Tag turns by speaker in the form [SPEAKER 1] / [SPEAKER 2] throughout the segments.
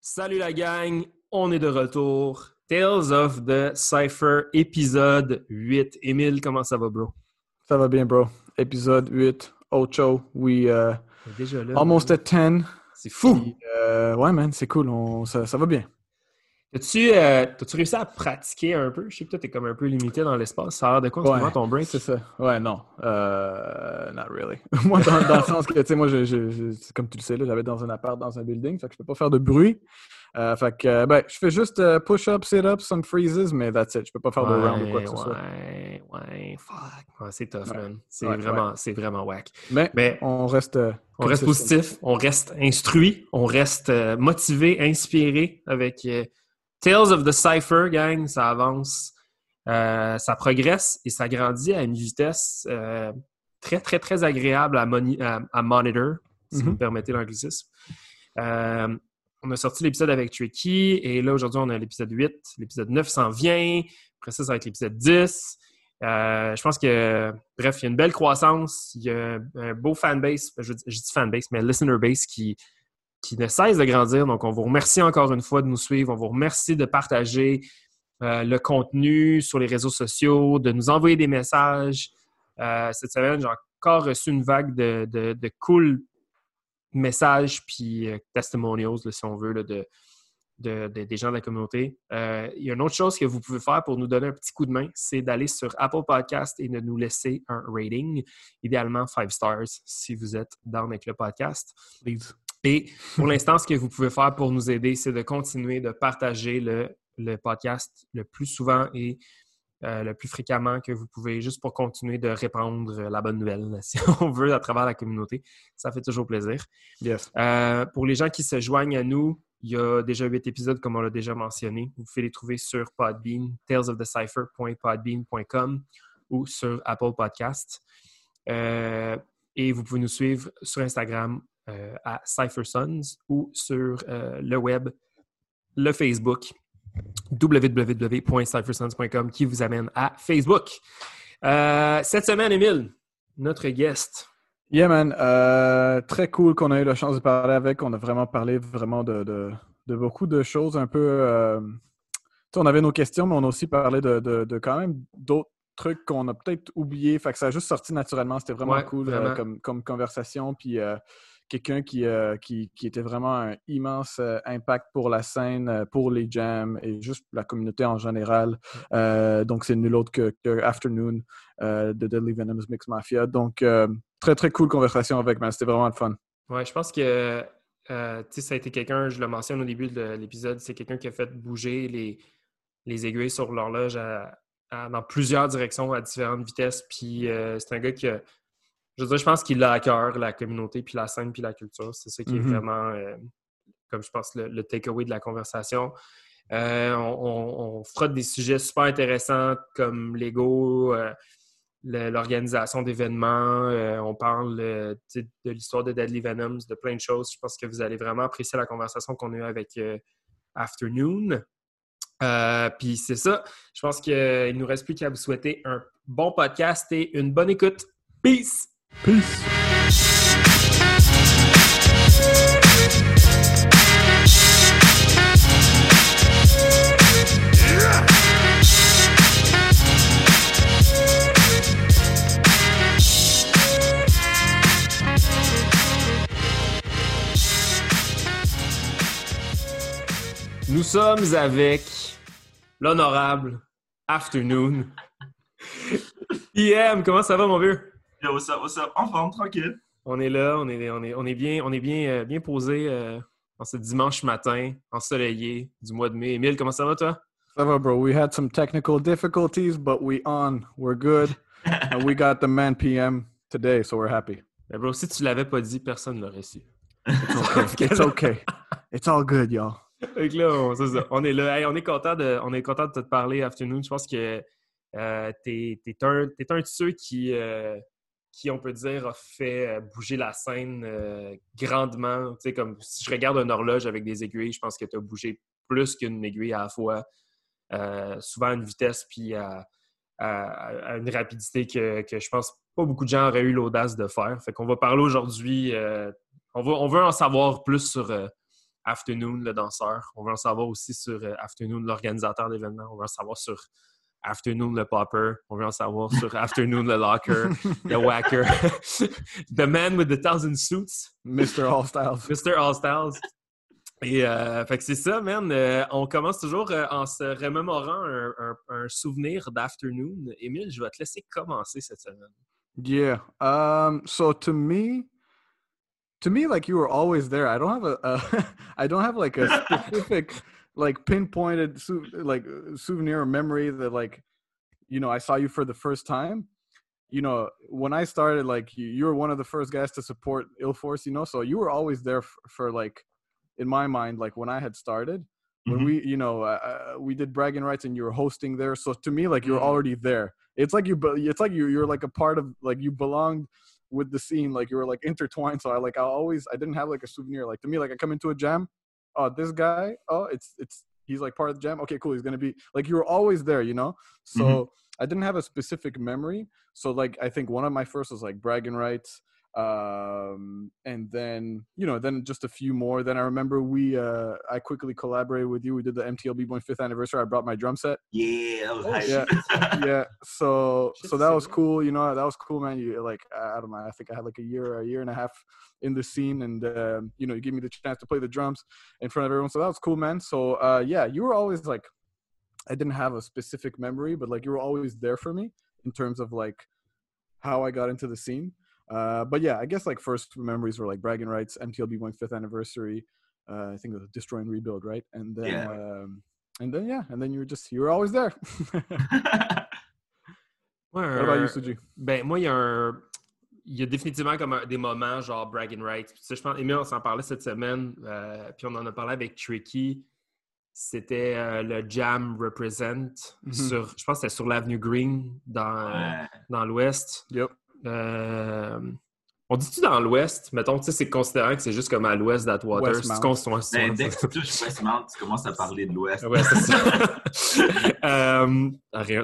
[SPEAKER 1] Salut la gang, on est de retour. Tales of the Cypher, épisode 8. Émile, comment ça va, bro?
[SPEAKER 2] Ça va bien, bro. Épisode 8, Ocho. We uh,
[SPEAKER 1] Déjà là.
[SPEAKER 2] almost at 10.
[SPEAKER 1] C'est fou.
[SPEAKER 2] Puis, euh, ouais, man, c'est cool. On- ça, ça va bien.
[SPEAKER 1] As-tu euh, réussi à pratiquer un peu? Je sais que toi, t'es comme un peu limité dans l'espace. Ça a l'air de quoi
[SPEAKER 2] Ouais,
[SPEAKER 1] ton break?
[SPEAKER 2] C'est ça. Ouais, non. Euh, not really. moi, dans, dans le sens que, tu sais, moi, je, comme tu le sais, là, j'avais dans un appart, dans un building, fait que je peux pas faire de bruit. Euh, fait que, euh, ben, je fais juste push-ups, sit-ups, some freezes, mais that's it. Je peux pas faire de round ou quoi que ce soit.
[SPEAKER 1] ouais, ouais, fuck. Ouais, c'est tough,
[SPEAKER 2] Ouais.
[SPEAKER 1] man. C'est
[SPEAKER 2] Ouais,
[SPEAKER 1] vraiment, c'est vraiment whack.
[SPEAKER 2] Mais,
[SPEAKER 1] Mais
[SPEAKER 2] on reste.
[SPEAKER 1] on reste positif, on reste instruit, on reste motivé, inspiré avec Tales of the Cypher, gang. Ça avance, euh, ça progresse et ça grandit à une vitesse euh, très, très, très agréable à, moni- à- à monitor, si vous
[SPEAKER 2] Mhm.
[SPEAKER 1] me permettez l'anglicisme. Euh, on a sorti l'épisode avec Tricky et là, aujourd'hui, on a l'épisode 8. L'épisode 9 s'en vient. Après ça, ça va être l'épisode 10. Euh, je pense que, bref, il y a une belle croissance. Il y a un, un beau fanbase, je, je dis fanbase, mais listener base qui, qui ne cesse de grandir. Donc, on vous remercie encore une fois de nous suivre. On vous remercie de partager euh, le contenu sur les réseaux sociaux, de nous envoyer des messages. Euh, cette semaine, j'ai encore reçu une vague de, de, cool messages puis euh, testimonials, si on veut, de, de- de- des gens de la communauté. Il y a une autre chose que vous pouvez faire pour nous donner un petit coup de main, c'est d'aller sur Apple Podcast et de nous laisser un rating, idéalement 5 stars si vous êtes dans avec le podcast.
[SPEAKER 2] Please.
[SPEAKER 1] Et pour l'instant, ce que vous pouvez faire pour nous aider, c'est de continuer de partager le, le podcast le plus souvent et euh, le plus fréquemment que vous pouvez, juste pour continuer de répandre la bonne nouvelle, si on veut, à travers la communauté. Ça fait toujours plaisir.
[SPEAKER 2] Yes.
[SPEAKER 1] Euh, pour les gens qui se joignent à nous, il y a déjà huit épisodes, comme on l'a déjà mentionné. Vous pouvez les trouver sur Podbean, talesofdecipher.podbean.com ou sur Apple Podcast. Euh, et vous pouvez nous suivre sur Instagram euh, à CypherSons ou sur euh, le web, le Facebook, www.cyphersons.com qui vous amène à Facebook. Euh, cette semaine, Émile, notre guest.
[SPEAKER 2] Yeah, man. Euh, très cool qu'on a eu la chance de parler avec. On a vraiment parlé vraiment de, de- de beaucoup de choses un peu. euh, on avait nos questions, mais on a aussi parlé de, quand même d'autres trucs qu'on a peut-être oubliés. Fait que ça a juste sorti naturellement. C'était vraiment
[SPEAKER 1] Ouais,
[SPEAKER 2] cool euh, comme, comme conversation. Puis quelqu'un qui, euh, qui, qui était vraiment un immense euh, impact pour la scène, euh, pour les jams et juste la communauté en général. Euh, donc, c'est nul autre que, que Afternoon euh, de Deadly Venom's Mix Mafia. Donc, très, très cool conversation avec, man. C'était vraiment le fun.
[SPEAKER 1] Ouais, je pense que ça a été quelqu'un, je le mentionne au début de l'épisode, c'est quelqu'un qui a fait bouger les, les aiguilles sur l'horloge dans plusieurs directions à différentes vitesses. Puis c'est un gars qui a, je veux dire, je pense qu'il a à cœur la communauté, puis la scène, puis la culture. C'est ça qui est
[SPEAKER 2] Mhm.
[SPEAKER 1] vraiment, euh, comme je pense, le, le takeaway de la conversation. Euh, on, on- on frotte des sujets super intéressants comme l'ego, euh, l'organisation d'événements. euh, on parle de l'histoire de Deadly Venoms, de plein de choses. Je pense que vous allez vraiment apprécier la conversation qu'on a eue avec Afternoon. Puis c'est ça. Je pense qu'il ne nous reste plus qu'à vous souhaiter un bon podcast et une bonne écoute. Peace! Nous sommes avec l'honorable Afternoon. IM, comment ça va, mon vieux?
[SPEAKER 3] Yo, what's up, what's up? En forme, tranquille.
[SPEAKER 1] On est là, on est, on est, on est bien, on est bien, euh, bien posé euh, en ce dimanche matin, ensoleillé du mois de mai. Émile, comment ça va, toi?
[SPEAKER 2] Ça va, bro. We had some technical difficulties, but we on. We're good. And we got the man PM today, so we're happy.
[SPEAKER 1] Ben, bro, si tu l'avais pas dit, personne ne l'aurait su.
[SPEAKER 2] It's okay. It's okay. It's all good, y'all.
[SPEAKER 1] Que là, on, c'est ça. On est là. Hey, on est content de, on est content de te parler, Afternoon. Je pense que euh, t'es, t'es un, t'es un de ceux qui, euh, qui, on peut dire, a fait euh, bouger la scène euh, grandement. Tu sais, comme si je regarde une horloge avec des aiguilles, je pense que tu as bougé plus qu'une aiguille à la fois. Euh, souvent à une vitesse puis à, une rapidité que, je pense pas beaucoup de gens auraient eu l'audace de faire. Fait qu'on va parler aujourd'hui. on, va, on veut en savoir plus sur Afternoon, le danseur. On veut en savoir aussi sur Afternoon, l'organisateur d'événements. On veut en savoir sur Afternoon, le popper. On veut en savoir sur Afternoon, le locker, le whacker. the man with the thousand suits.
[SPEAKER 2] Mr. All Styles.
[SPEAKER 1] Mr. All Styles. Et euh, fait que c'est ça, man. Euh, on commence toujours euh, en se remémorant un, un, un souvenir d'Afternoon. Émile, je vais te laisser commencer cette semaine.
[SPEAKER 2] Yeah. Um. So to me, to me, like you were always there. I don't have a, a I don't have like a specific, like pinpointed, like souvenir or memory that like, you know, I saw you for the first time. You know, when I started, like you, you were one of the first guys to support Ill Force. You know, so you were always there for, for like, in my mind, like when I had started. When
[SPEAKER 3] Mhm.
[SPEAKER 2] we, you know, uh, uh, we did bragging rights and you were hosting there. So to me, like you were
[SPEAKER 1] Mhm.
[SPEAKER 2] already there. It's like you, be- it's like you, you're like a part of, like you belonged with the scene like you were like intertwined so i like i always i didn't have like a souvenir like to me like i come into a jam oh this guy oh it's it's he's like part of the jam? Okay cool he's gonna be like you were always there you know? So
[SPEAKER 3] Mhm.
[SPEAKER 2] i didn't have a specific memory. So like i think one of my first was like bragging rights um and then you know then just a few more. Then i remember we uh i quickly collaborated with you. We did the mtlb one fifth anniversary. I brought my drum set.
[SPEAKER 3] Yeah, that was
[SPEAKER 1] Oh,
[SPEAKER 3] hype.
[SPEAKER 2] yeah. yeah. So so that was cool. You know that was cool man. You like i I don't know. I think i had like a year a year and a half in the scene and um, you know you gave me the chance to play the drums in front of everyone. So that was cool man. So uh yeah you were always like i didn't have a specific memory but like you were always there for me in terms of like how i got into the scene uh but yeah i guess like first memories were like bragging rights mtlb one fifth anniversary uh i think it was destroy and rebuild right and then
[SPEAKER 3] Yeah.
[SPEAKER 2] um and then yeah and then you were just you were always there
[SPEAKER 1] Ouais,
[SPEAKER 2] What about you, Suji?
[SPEAKER 1] Ben, moi, il y a un. Il y a définitivement comme un- des moments genre bragging rights. Tu sais, je pense, Emile, on s'en parlait cette semaine, euh, puis on en a parlé avec Tricky. C'était euh, le Jam Represent
[SPEAKER 2] Mhm.
[SPEAKER 1] sur, je pense que c'était sur l'avenue Green dans,
[SPEAKER 3] Ouais.
[SPEAKER 1] dans l'Ouest.
[SPEAKER 2] Yep.
[SPEAKER 1] Euh, on dit-tu dans l'Ouest? Mettons, tu sais, c'est considérant que c'est juste comme à l'Ouest d'Atwater.
[SPEAKER 2] Westmount.
[SPEAKER 1] C'est con- ouais, c'est-
[SPEAKER 3] Ben,
[SPEAKER 1] ouais,
[SPEAKER 3] dès que tu touches Westmount, tu commences à parler de l'Ouest.
[SPEAKER 1] Ouais, c'est ça. Euh,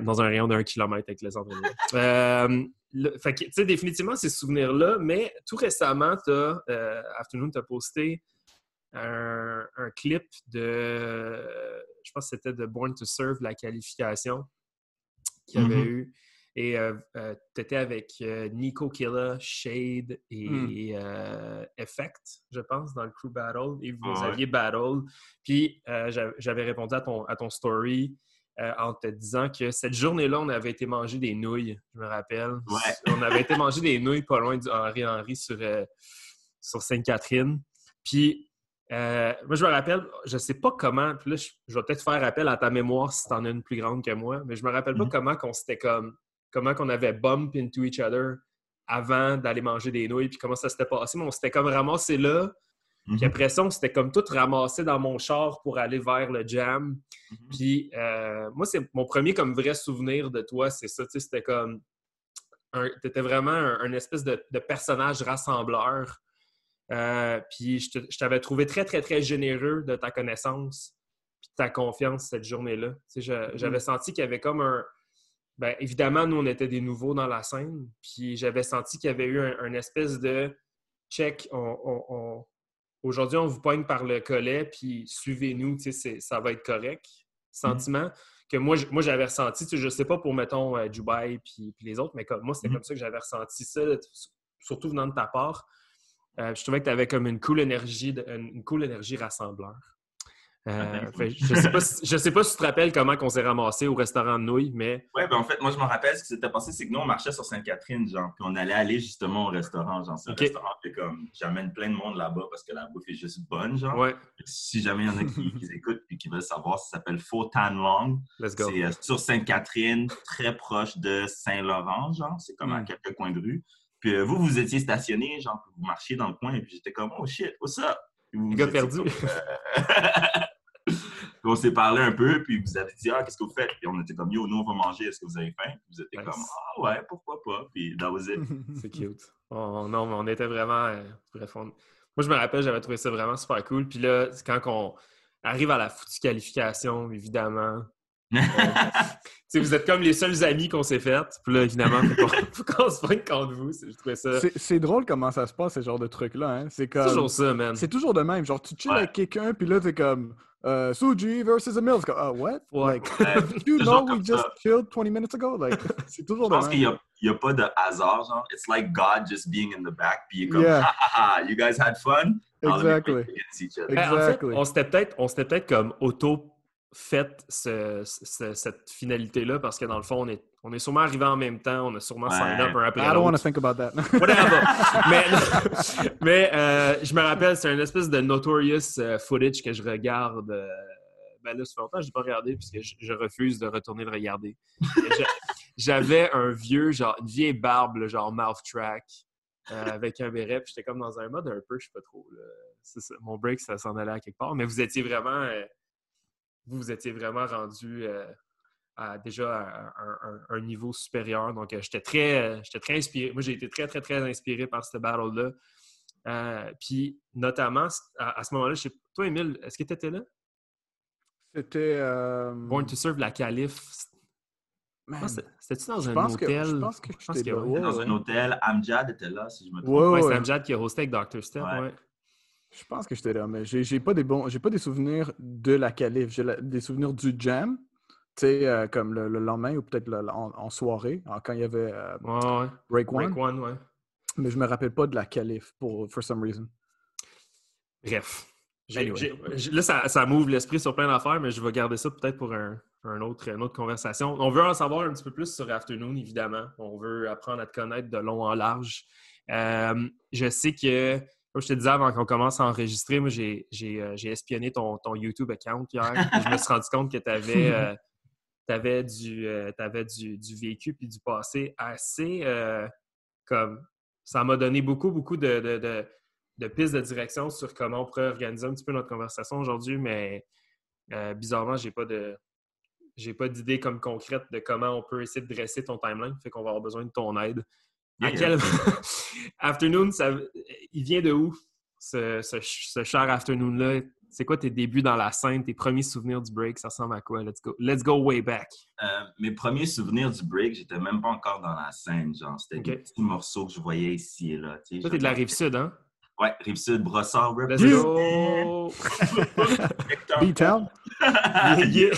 [SPEAKER 1] dans un rayon d'un kilomètre avec les entraînements. Euh, le- fait que, tu sais, définitivement, ces souvenirs-là, mais tout récemment, t'as, euh, Afternoon t'a posté un, un clip de, je pense que c'était de Born to Serve, la qualification qu'il y avait
[SPEAKER 3] Mhm.
[SPEAKER 1] eu. Et tu étais avec euh, Nico Killa, Shade et
[SPEAKER 2] Mm.
[SPEAKER 1] euh, Effect, je pense, dans le crew battle. Et vous
[SPEAKER 3] Ah ouais.
[SPEAKER 1] aviez battle. Puis euh, j'a- j'avais répondu à ton, à ton story euh, en te disant que cette journée-là, on avait été manger des nouilles, je me rappelle.
[SPEAKER 3] Ouais.
[SPEAKER 1] On avait été manger des nouilles pas loin du Henri Henri sur, euh, sur Sainte-Catherine. Puis euh, moi, je me rappelle, je sais pas comment, puis là, je, je vais peut-être faire appel à ta mémoire si tu en as une plus grande que moi, mais je me rappelle pas
[SPEAKER 3] Mhm.
[SPEAKER 1] comment qu'on s'était comme, comment qu'on avait bump into each other avant d'aller manger des nouilles, puis comment ça s'était passé, mais on s'était comme ramassé là,
[SPEAKER 3] Mhm.
[SPEAKER 1] puis après ça, on s'était comme tout ramassé dans mon char pour aller vers le jam.
[SPEAKER 3] Mhm.
[SPEAKER 1] Puis euh, moi, c'est mon premier comme vrai souvenir de toi, c'est ça, tu sais, c'était comme, un- t'étais vraiment un, un espèce de, de personnage rassembleur. Euh, puis je t'avais trouvé très, très, très généreux de ta connaissance puis de ta confiance cette journée-là. Tu sais, J'avais senti qu'il y avait comme un... Ben, évidemment, nous, on était des nouveaux dans la scène, puis j'avais senti qu'il y avait eu un, un espèce de check. on- on- on- Aujourd'hui, on vous poigne par le collet, puis suivez-nous, ça va être correct. Sentiment que moi, moi j'avais ressenti, je sais pas pour, mettons, euh, Dubaï puis, puis les autres, mais comme, moi, c'était
[SPEAKER 3] Mhm.
[SPEAKER 1] comme ça que j'avais ressenti ça, surtout venant de ta part. Euh, je trouvais que tu avais comme une cool énergie, de- une cool énergie rassembleur. Euh, fait, je sais pas si, je sais pas si tu te rappelles comment on s'est ramassé au restaurant de nouilles, mais
[SPEAKER 3] Ouais, ben en fait, moi, je me rappelle ce qui s'était passé, c'est que nous, on marchait sur Sainte-Catherine, genre, puis on allait aller justement au restaurant, genre, c'est un
[SPEAKER 1] Ok.
[SPEAKER 3] restaurant, puis comme, j'amène plein de monde là-bas parce que la bouffe est juste bonne, genre.
[SPEAKER 1] ouais,
[SPEAKER 3] Si jamais il y en a qui, qui écoutent et qui veulent savoir, ça s'appelle Faux Tan Long.
[SPEAKER 1] let's go.
[SPEAKER 3] C'est euh, sur Sainte-Catherine, très proche de Saint-Laurent, genre, c'est comme à
[SPEAKER 2] Mm.
[SPEAKER 3] quelques coins de rue. Puis euh, vous, vous étiez stationné, genre, puis vous marchiez dans le coin, et puis j'étais comme, oh shit, what's up?
[SPEAKER 1] Le
[SPEAKER 3] vous
[SPEAKER 1] gars perdu.
[SPEAKER 3] comme, euh, on s'est parlé un peu, puis vous avez dit, ah, qu'est-ce que vous faites? Puis on était comme, yo, nous, on va manger, est-ce que vous avez faim? Puis vous étiez
[SPEAKER 1] Nice.
[SPEAKER 3] comme, ah ouais, pourquoi pas? Puis that was it.
[SPEAKER 1] C'est cute. On- non, mais on était vraiment. euh, bref, on- Moi, je me rappelle, j'avais trouvé ça vraiment super cool. Puis là, c'est quand on arrive à la foutue qualification, évidemment, vous êtes comme les seuls amis qu'on s'est fait. Puis là, évidemment, faut qu'on, faut qu'on se pointe contre vous. C'est- Je trouvais ça.
[SPEAKER 2] C'est- C'est drôle comment ça se passe, ce genre de trucs-là. Hein? C'est
[SPEAKER 1] C'est
[SPEAKER 2] comme...
[SPEAKER 1] toujours ça, man.
[SPEAKER 2] C'est toujours de même. Genre, tu chill
[SPEAKER 3] Ouais.
[SPEAKER 2] avec quelqu'un, puis là, t'es comme euh, Suji versus Emil. C'est comme, ah, what? Like,
[SPEAKER 3] Ouais,
[SPEAKER 2] you know we just
[SPEAKER 3] ça.
[SPEAKER 2] chilled 20 minutes ago? Like, c'est toujours
[SPEAKER 3] Je
[SPEAKER 2] de
[SPEAKER 3] pense qu'il
[SPEAKER 2] même.
[SPEAKER 3] n'y a, il y a pas de hasard, genre. It's like God just being in the back, puis il comme,
[SPEAKER 2] Yeah.
[SPEAKER 3] ha ha ha, you guys had fun? Now
[SPEAKER 2] Exactly.
[SPEAKER 3] each other.
[SPEAKER 1] Ben, en fait, on s'était peut-être on s'était peut-être comme auto fait ce- ce- cette finalité-là parce que dans le fond, on est, on est sûrement arrivé en même temps, on a sûrement
[SPEAKER 3] Ouais.
[SPEAKER 1] sign up un après
[SPEAKER 2] I don't want to think about that.
[SPEAKER 1] Whatever. mais mais euh, je me rappelle, c'est un espèce de notorious euh, footage que je regarde. euh, ben là, ça fait longtemps que je n'ai pas regardé puisque je, je refuse de retourner le regarder. J'avais un vieux, genre, une vieille barbe, là, genre mouth track, euh, avec un béret, puis j'étais comme dans un mode un peu, je sais pas trop. là. C'est ça, Mon break, ça s'en allait à quelque part, mais vous étiez vraiment. Vous, vous étiez vraiment rendu euh, à déjà à un, niveau supérieur. Donc, euh, j'étais très, euh, j'étais très inspiré. Moi, j'ai été très, très, très inspiré par cette battle-là. Euh, puis, notamment, à, à ce moment-là, je sais toi, Emile, est-ce que tu étais là?
[SPEAKER 2] C'était. euh,
[SPEAKER 1] Born to Serve, la calife. Je C'était-tu dans
[SPEAKER 2] je
[SPEAKER 1] un
[SPEAKER 2] pense que-
[SPEAKER 1] hôtel?
[SPEAKER 2] Je pense que
[SPEAKER 1] Je pense que
[SPEAKER 2] ouais,
[SPEAKER 3] Dans
[SPEAKER 2] ouais.
[SPEAKER 3] un hôtel, Amjad était là, si je me trompe.
[SPEAKER 2] Ouais,
[SPEAKER 1] Ouais,
[SPEAKER 2] ouais.
[SPEAKER 1] c'est Amjad qui a hosté avec Dr. Step,
[SPEAKER 3] Ouais.
[SPEAKER 2] Je pense que j'étais là, mais j'ai pas des bons, j'ai pas des souvenirs de la qualif. J'ai des souvenirs du jam, tu sais, euh, comme le, le lendemain ou peut-être le- en, en soirée, quand il y avait euh,
[SPEAKER 1] Ouais, ouais.
[SPEAKER 2] Break One.
[SPEAKER 1] Break One, ouais.
[SPEAKER 2] Mais je me rappelle pas de la qualif pour for some reason.
[SPEAKER 1] Bref.
[SPEAKER 2] Anyway.
[SPEAKER 1] là, ça, ça m'ouvre l'esprit sur plein d'affaires, mais je vais garder ça peut-être pour un, un autre, une autre conversation. On veut en savoir un petit peu plus sur Afternoon, évidemment. On veut apprendre à te connaître de long en large. Euh, je sais que, comme je te disais avant qu'on commence à enregistrer, moi, j'ai euh, espionné ton, ton YouTube account hier. je me suis rendu compte que tu avais, du, euh, du, du vécu puis du passé assez euh, comme. Ça m'a donné beaucoup, beaucoup de, de- de- de pistes de direction sur comment on pourrait organiser un petit peu notre conversation aujourd'hui, mais euh, bizarrement, j'ai pas de j'ai pas d'idée comme concrète de comment on peut essayer de dresser ton timeline. Fait qu'on va avoir besoin de ton aide. À
[SPEAKER 3] Yeah.
[SPEAKER 1] quel afternoon, ça... il vient de où ce, ce, ce cher afternoon-là? C'est quoi tes débuts dans la scène, tes premiers souvenirs du break? Ça ressemble à quoi? Let's go, Let's go way back.
[SPEAKER 3] Euh, mes premiers souvenirs du break, j'étais même pas encore dans la scène. Genre, c'était des petits morceaux que je voyais ici et là. tu sais,
[SPEAKER 1] Toi, t'es de la rive sud, hein?
[SPEAKER 3] Ouais, Rive-Sud, Brossard,
[SPEAKER 1] Let's go!
[SPEAKER 2] B-Town?
[SPEAKER 1] Yeah.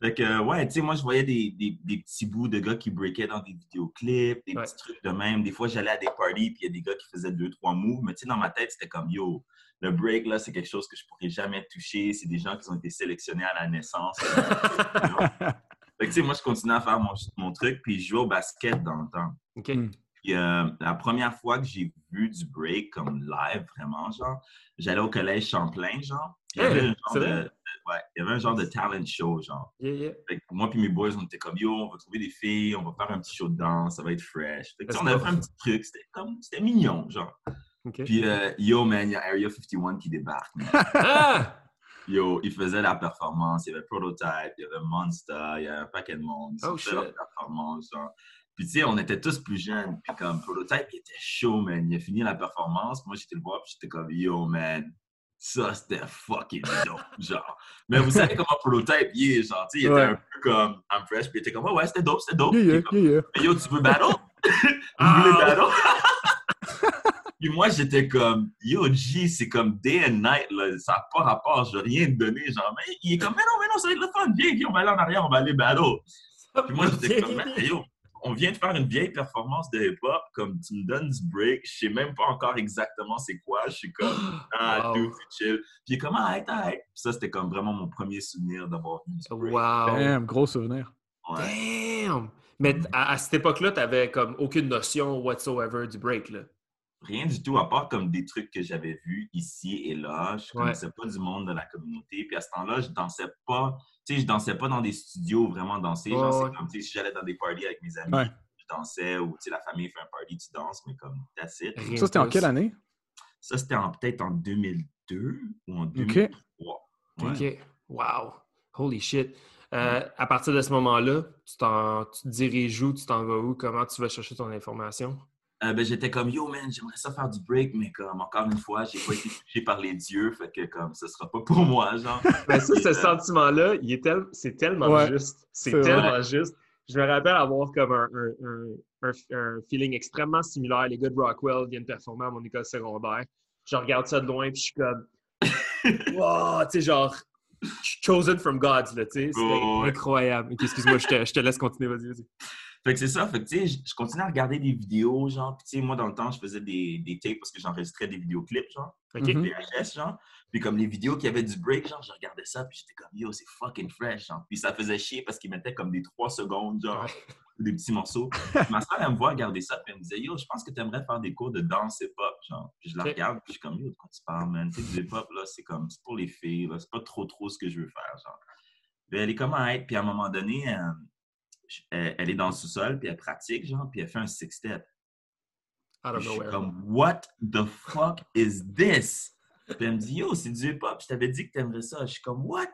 [SPEAKER 3] Fait que, ouais, tu sais, moi, je voyais des, des, des petits bouts de gars qui breakaient dans des vidéoclips, des
[SPEAKER 1] Ouais.
[SPEAKER 3] petits trucs de même. Des fois, j'allais à des parties, puis il y a des gars qui faisaient deux, trois moves. Mais tu sais, dans ma tête, c'était comme, yo, le break, là, c'est quelque chose que je pourrais jamais toucher. C'est des gens qui ont été sélectionnés à la naissance. fait que, tu sais, moi, je continuais à faire mon, mon truc, puis je jouais au basket dans le temps.
[SPEAKER 1] OK.
[SPEAKER 3] Puis euh, la première fois que j'ai vu du break comme live, vraiment, genre, j'allais au collège Champlain, genre. Il y avait
[SPEAKER 1] Hey,
[SPEAKER 3] un genre de,
[SPEAKER 1] vrai?
[SPEAKER 3] de- ouais, il y avait un genre de talent show, genre.
[SPEAKER 1] Yeah, yeah.
[SPEAKER 3] Moi puis mes boys, on était comme yo, on va trouver des filles, on va faire un petit show de danse, ça va être fresh. Fait que, on avait fait un petit truc, c'était comme, c'était mignon, genre. Puis euh, yo, man, il y a Area 51 qui débarque.
[SPEAKER 1] Ah!
[SPEAKER 3] Yo, il faisait la performance, il y avait Prototype, il y avait Monster, il y avait un paquet de monde. Ils
[SPEAKER 1] Oh, shit.
[SPEAKER 3] performance, genre. Puis tu sais, on était tous plus jeunes. Puis comme Prototype, il était chaud, man. Il a fini la performance. Moi, j'étais le voir, puis j'étais comme, yo, man, ça, c'était fucking dope, genre. Mais vous savez comment Prototype, il est, genre, tu sais, il était
[SPEAKER 2] Ouais.
[SPEAKER 3] un peu comme, I'm fresh, puis il était comme, ouais, ouais, c'était dope, c'était dope.
[SPEAKER 2] Yeah,
[SPEAKER 3] comme,
[SPEAKER 2] yeah,
[SPEAKER 3] mais yo, tu veux battle? Vous
[SPEAKER 1] Ah!
[SPEAKER 3] voulez battle? Puis moi, j'étais comme, yo, G, c'est comme day and night, là. Ça n'a pas rapport, je veux rien te donner. Genre, mais il est comme, mais non, mais non, ça va être le fun. Viens, viens, on va aller en arrière, on va aller battle. Puis moi, j'étais comme, yo, on vient de faire une vieille performance de hip-hop, comme tu me donnes du break, je sais même pas encore exactement c'est quoi. Je suis comme, ah,
[SPEAKER 1] Wow.
[SPEAKER 3] dude, c'est chill. Puis il est comme, ah. Puis ça, c'était comme vraiment mon premier souvenir d'avoir vu du break.
[SPEAKER 1] Wow!
[SPEAKER 2] Damn, gros souvenir.
[SPEAKER 3] Ouais.
[SPEAKER 1] Damn! Mais t- à, à cette époque-là, tu n'avais comme aucune notion whatsoever du break, là.
[SPEAKER 3] Rien du tout, à part comme des trucs que j'avais vus ici et là. Je
[SPEAKER 1] Ouais.
[SPEAKER 3] connaissais pas du monde de la communauté. Puis à ce temps-là, je dansais pas. Tu sais, je dansais pas dans des studios vraiment danser. Genre,
[SPEAKER 1] Ouais,
[SPEAKER 3] comme, si j'allais dans des parties avec mes amis,
[SPEAKER 2] Ouais.
[SPEAKER 3] je dansais. Ou, tu sais, la famille fait un party, tu danses. Mais comme, that's it.
[SPEAKER 2] Ça, c'était en quelle année?
[SPEAKER 3] Ça, c'était en- peut-être en 2002 ou en 2003. Ouais.
[SPEAKER 1] OK. Wow! Holy shit! Euh, à partir de ce moment-là, tu, t'en- tu te diriges où? Tu t'en vas où? Comment tu vas chercher ton information?
[SPEAKER 3] Euh, ben, j'étais comme, yo, man, j'aimerais ça faire du break, mais comme, encore une fois, j'ai pas été touché par les dieux, fait que, comme, ce sera pas pour moi, genre.
[SPEAKER 1] Ça,
[SPEAKER 3] Puis,
[SPEAKER 1] ce
[SPEAKER 3] euh,
[SPEAKER 1] sentiment-là, il est tel- c'est tellement
[SPEAKER 2] Ouais,
[SPEAKER 1] juste. C'est
[SPEAKER 2] c'est
[SPEAKER 1] tellement juste. Je me rappelle avoir comme un, un- un- un- un feeling extrêmement similaire. Les gars de Rockwell viennent performer à mon école secondaire. Je regarde ça de loin, puis je suis comme, wow, tu sais, genre, chosen from gods, là, tu sais. C'est
[SPEAKER 3] ouais.
[SPEAKER 1] incroyable. Excuse-moi, je te, je te laisse continuer, vas-y, vas-y.
[SPEAKER 3] Fait que c'est ça, fait que, tu sais, je- continuais à regarder des vidéos, genre, puis, tu sais, moi, dans le temps, je faisais des, des tapes parce que j'enregistrais des vidéoclips, genre.
[SPEAKER 1] Ok?
[SPEAKER 2] Mhm.
[SPEAKER 3] VHS, genre. Puis comme les vidéos qui avaient du break, genre, je regardais ça, puis j'étais comme, yo, c'est fucking fresh, genre. Puis ça faisait chier parce qu'ils mettaient comme des 3 secondes, genre, des petits morceaux. Ma soeur, elle me voit regarder ça, puis elle me disait, yo, je pense que tu aimerais faire des cours de danse hip-hop, genre. Puis je la regarde, puis je suis comme, yo, de quoi tu parles, man? Tu sais, du hip-hop, là, c'est comme, c'est pour les filles, là, c'est pas trop, trop ce que je veux faire, genre. Puis elle est comme à être, puis à un moment donné, euh, elle, elle est dans le sous-sol, puis elle pratique, genre, puis elle fait un six-step. Je suis comme, what the fuck is this? Puis elle me dit, yo, c'est du hip-hop, je t'avais dit que t'aimerais ça. Je suis comme, what?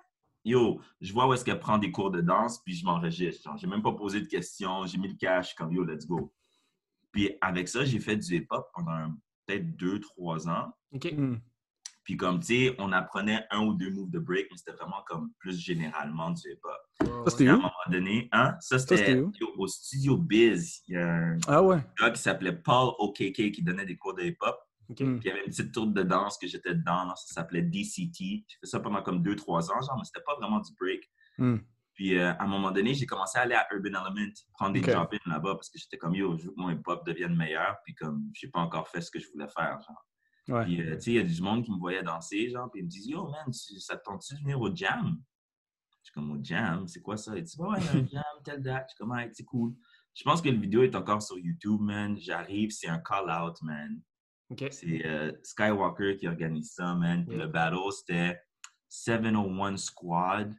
[SPEAKER 3] Yo, je vois où est-ce qu'elle prend des cours de danse, puis je m'enregistre. Genre, J'ai même pas posé de questions, j'ai mis le cash, je suis comme, yo, let's go. Puis avec ça, j'ai fait du hip-hop pendant peut-être deux, trois ans.
[SPEAKER 1] Ok?
[SPEAKER 3] Puis comme, tu sais, on apprenait un ou deux moves de break, mais c'était vraiment comme plus généralement du hip-hop.
[SPEAKER 2] Ça, c'était
[SPEAKER 3] Puis à un
[SPEAKER 2] où?
[SPEAKER 3] moment donné, hein, ça
[SPEAKER 2] c'était où?
[SPEAKER 3] au Studio Biz. Il y a un
[SPEAKER 2] Ah ouais.
[SPEAKER 3] gars qui s'appelait Paul OKK qui donnait des cours de hip-hop. Puis il y avait une petite tour de danse que j'étais dedans, là, ça s'appelait DCT. J'ai fait ça pendant comme deux, trois ans, genre, mais c'était pas vraiment du break.
[SPEAKER 2] Hmm.
[SPEAKER 3] Puis euh, à un moment donné, j'ai commencé à aller à Urban Element, prendre des
[SPEAKER 2] Ok.
[SPEAKER 3] drop-ins là-bas parce que j'étais comme yo, je veux que mon hip-hop devienne meilleur. Puis comme, j'ai pas encore fait ce que je voulais faire, genre.
[SPEAKER 2] Ouais.
[SPEAKER 3] Puis euh, tu sais, il y a du monde qui me voyait danser, genre, puis ils me disent yo, man, tu- ça te tente-tu de venir au jam? Je suis comme au jam, c'est quoi ça? Ils disent ouais, il y a un jam, telle date. Je suis comme, ouais, c'est cool. Je pense que la vidéo est encore sur YouTube, man. J'arrive, c'est un call-out, man. C'est euh, Skywalker qui organise ça, man. Puis
[SPEAKER 1] Yeah.
[SPEAKER 3] le battle, c'était 701 Squad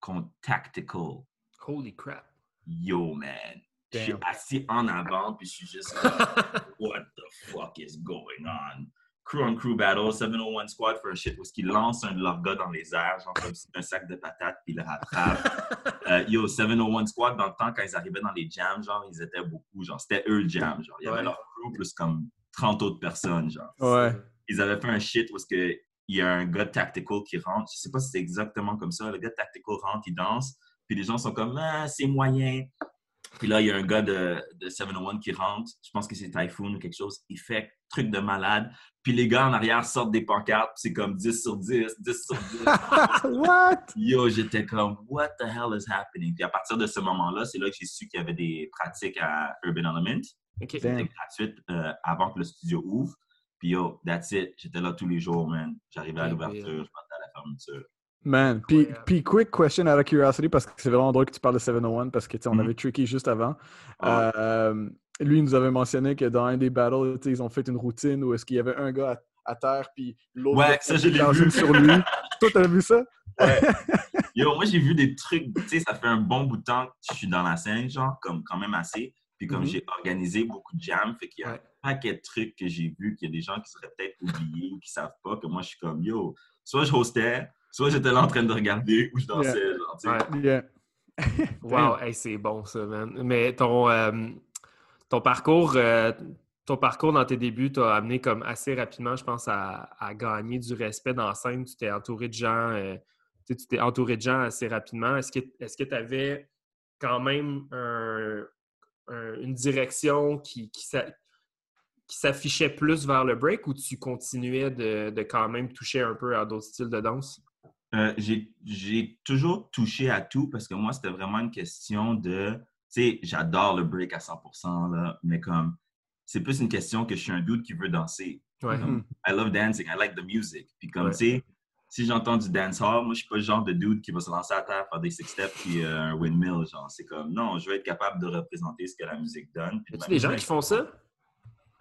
[SPEAKER 3] contre Tactical.
[SPEAKER 1] Holy crap.
[SPEAKER 3] Yo, man. Je suis assis en avant, puis je suis juste comme, what the fuck is going on? Crew on crew battle, 701 Squad for un shit où ils lancent un de leurs gars dans les airs, genre comme si un sac de patates, puis ils le rattrapent. Euh, yo, 701 Squad, dans le temps, quand ils arrivaient dans les jams, genre, ils étaient beaucoup, genre, c'était eux le jam, genre. Il y avait
[SPEAKER 1] Ouais.
[SPEAKER 3] leur crew plus comme 30 autres personnes, genre
[SPEAKER 2] Ouais.
[SPEAKER 3] ils avaient fait un shit où que il y a un gars Tactical qui rentre. Je sais pas si c'est exactement comme ça. Le gars Tactical rentre, il danse. Puis les gens sont comme, ah, c'est moyen. Puis là, il y a un gars de, de 701 qui rentre. Je pense que c'est Typhoon ou quelque chose. Il fait truc de malade. Puis les gars en arrière sortent des pancartes. puis C'est comme 10 sur 10, 10 sur 10.
[SPEAKER 2] What?
[SPEAKER 3] Yo, j'étais comme, what the hell is happening? Puis à partir de ce moment-là, c'est là que j'ai su qu'il y avait des pratiques à Urban Element.
[SPEAKER 1] Ok?
[SPEAKER 3] C'était gratuite euh, avant que le studio ouvre. Puis yo, that's it. J'étais là tous les jours, man. J'arrivais à l'ouverture, je partais à la fermeture.
[SPEAKER 2] Man, puis, puis quick question out of curiosity, parce que c'est vraiment drôle que tu parles de 701, parce que tu sais, on
[SPEAKER 3] Mhm.
[SPEAKER 2] avait Tricky juste avant.
[SPEAKER 3] Ah.
[SPEAKER 2] Euh, lui, il nous avait mentionné que dans un des battles, ils ont fait une routine où est-ce qu'il y avait un gars à, à terre, puis l'autre
[SPEAKER 3] Ouais, ça, je vu.
[SPEAKER 2] sur lui. Toi, t'as vu ça?
[SPEAKER 3] Yo, moi, j'ai vu des trucs, tu sais, ça fait un bon bout de temps que je suis dans la scène, genre, comme quand même assez. Puis comme
[SPEAKER 2] Mhm.
[SPEAKER 3] j'ai organisé beaucoup de jams, fait qu'il y a
[SPEAKER 1] Ouais.
[SPEAKER 3] un paquet de trucs que j'ai vus, qu'il y a des gens qui seraient peut-être oubliés ou qui savent pas, que moi, je suis comme, yo, soit je hostais, soit j'étais là en train de regarder ou je dansais, genre, tu sais.
[SPEAKER 1] Ouais.
[SPEAKER 2] Yeah.
[SPEAKER 1] Wow, hey, c'est bon ça, man. Mais ton, euh, ton parcours, euh, ton parcours dans tes débuts t'a amené comme assez rapidement, je pense, à, gagner du respect dans la scène. Tu t'es entouré de gens, euh, tu t'es entouré de gens assez rapidement. Est-ce que est-ce que tu avais quand même un- un- une direction qui, qui s'a- qui s'affichait plus vers le break ou tu continuais de, quand même toucher un peu à d'autres styles de danse?
[SPEAKER 3] Euh, j'ai toujours touché à tout parce que moi, c'était vraiment une question de. Tu sais, j'adore le break à 100%, là, mais comme. C'est plus une question que je suis un dude qui veut danser.
[SPEAKER 1] Ouais.
[SPEAKER 3] Comme, I love dancing, I like the music. Puis comme,
[SPEAKER 1] Ouais.
[SPEAKER 3] tu sais, si j'entends du dancehall, moi, je suis pas le genre de dude qui va se lancer à terre, faire des six-steps puis euh, un windmill, genre. C'est comme, non, je veux être capable de représenter ce que la musique donne. puis
[SPEAKER 1] Y a-tu des gens qui font ça?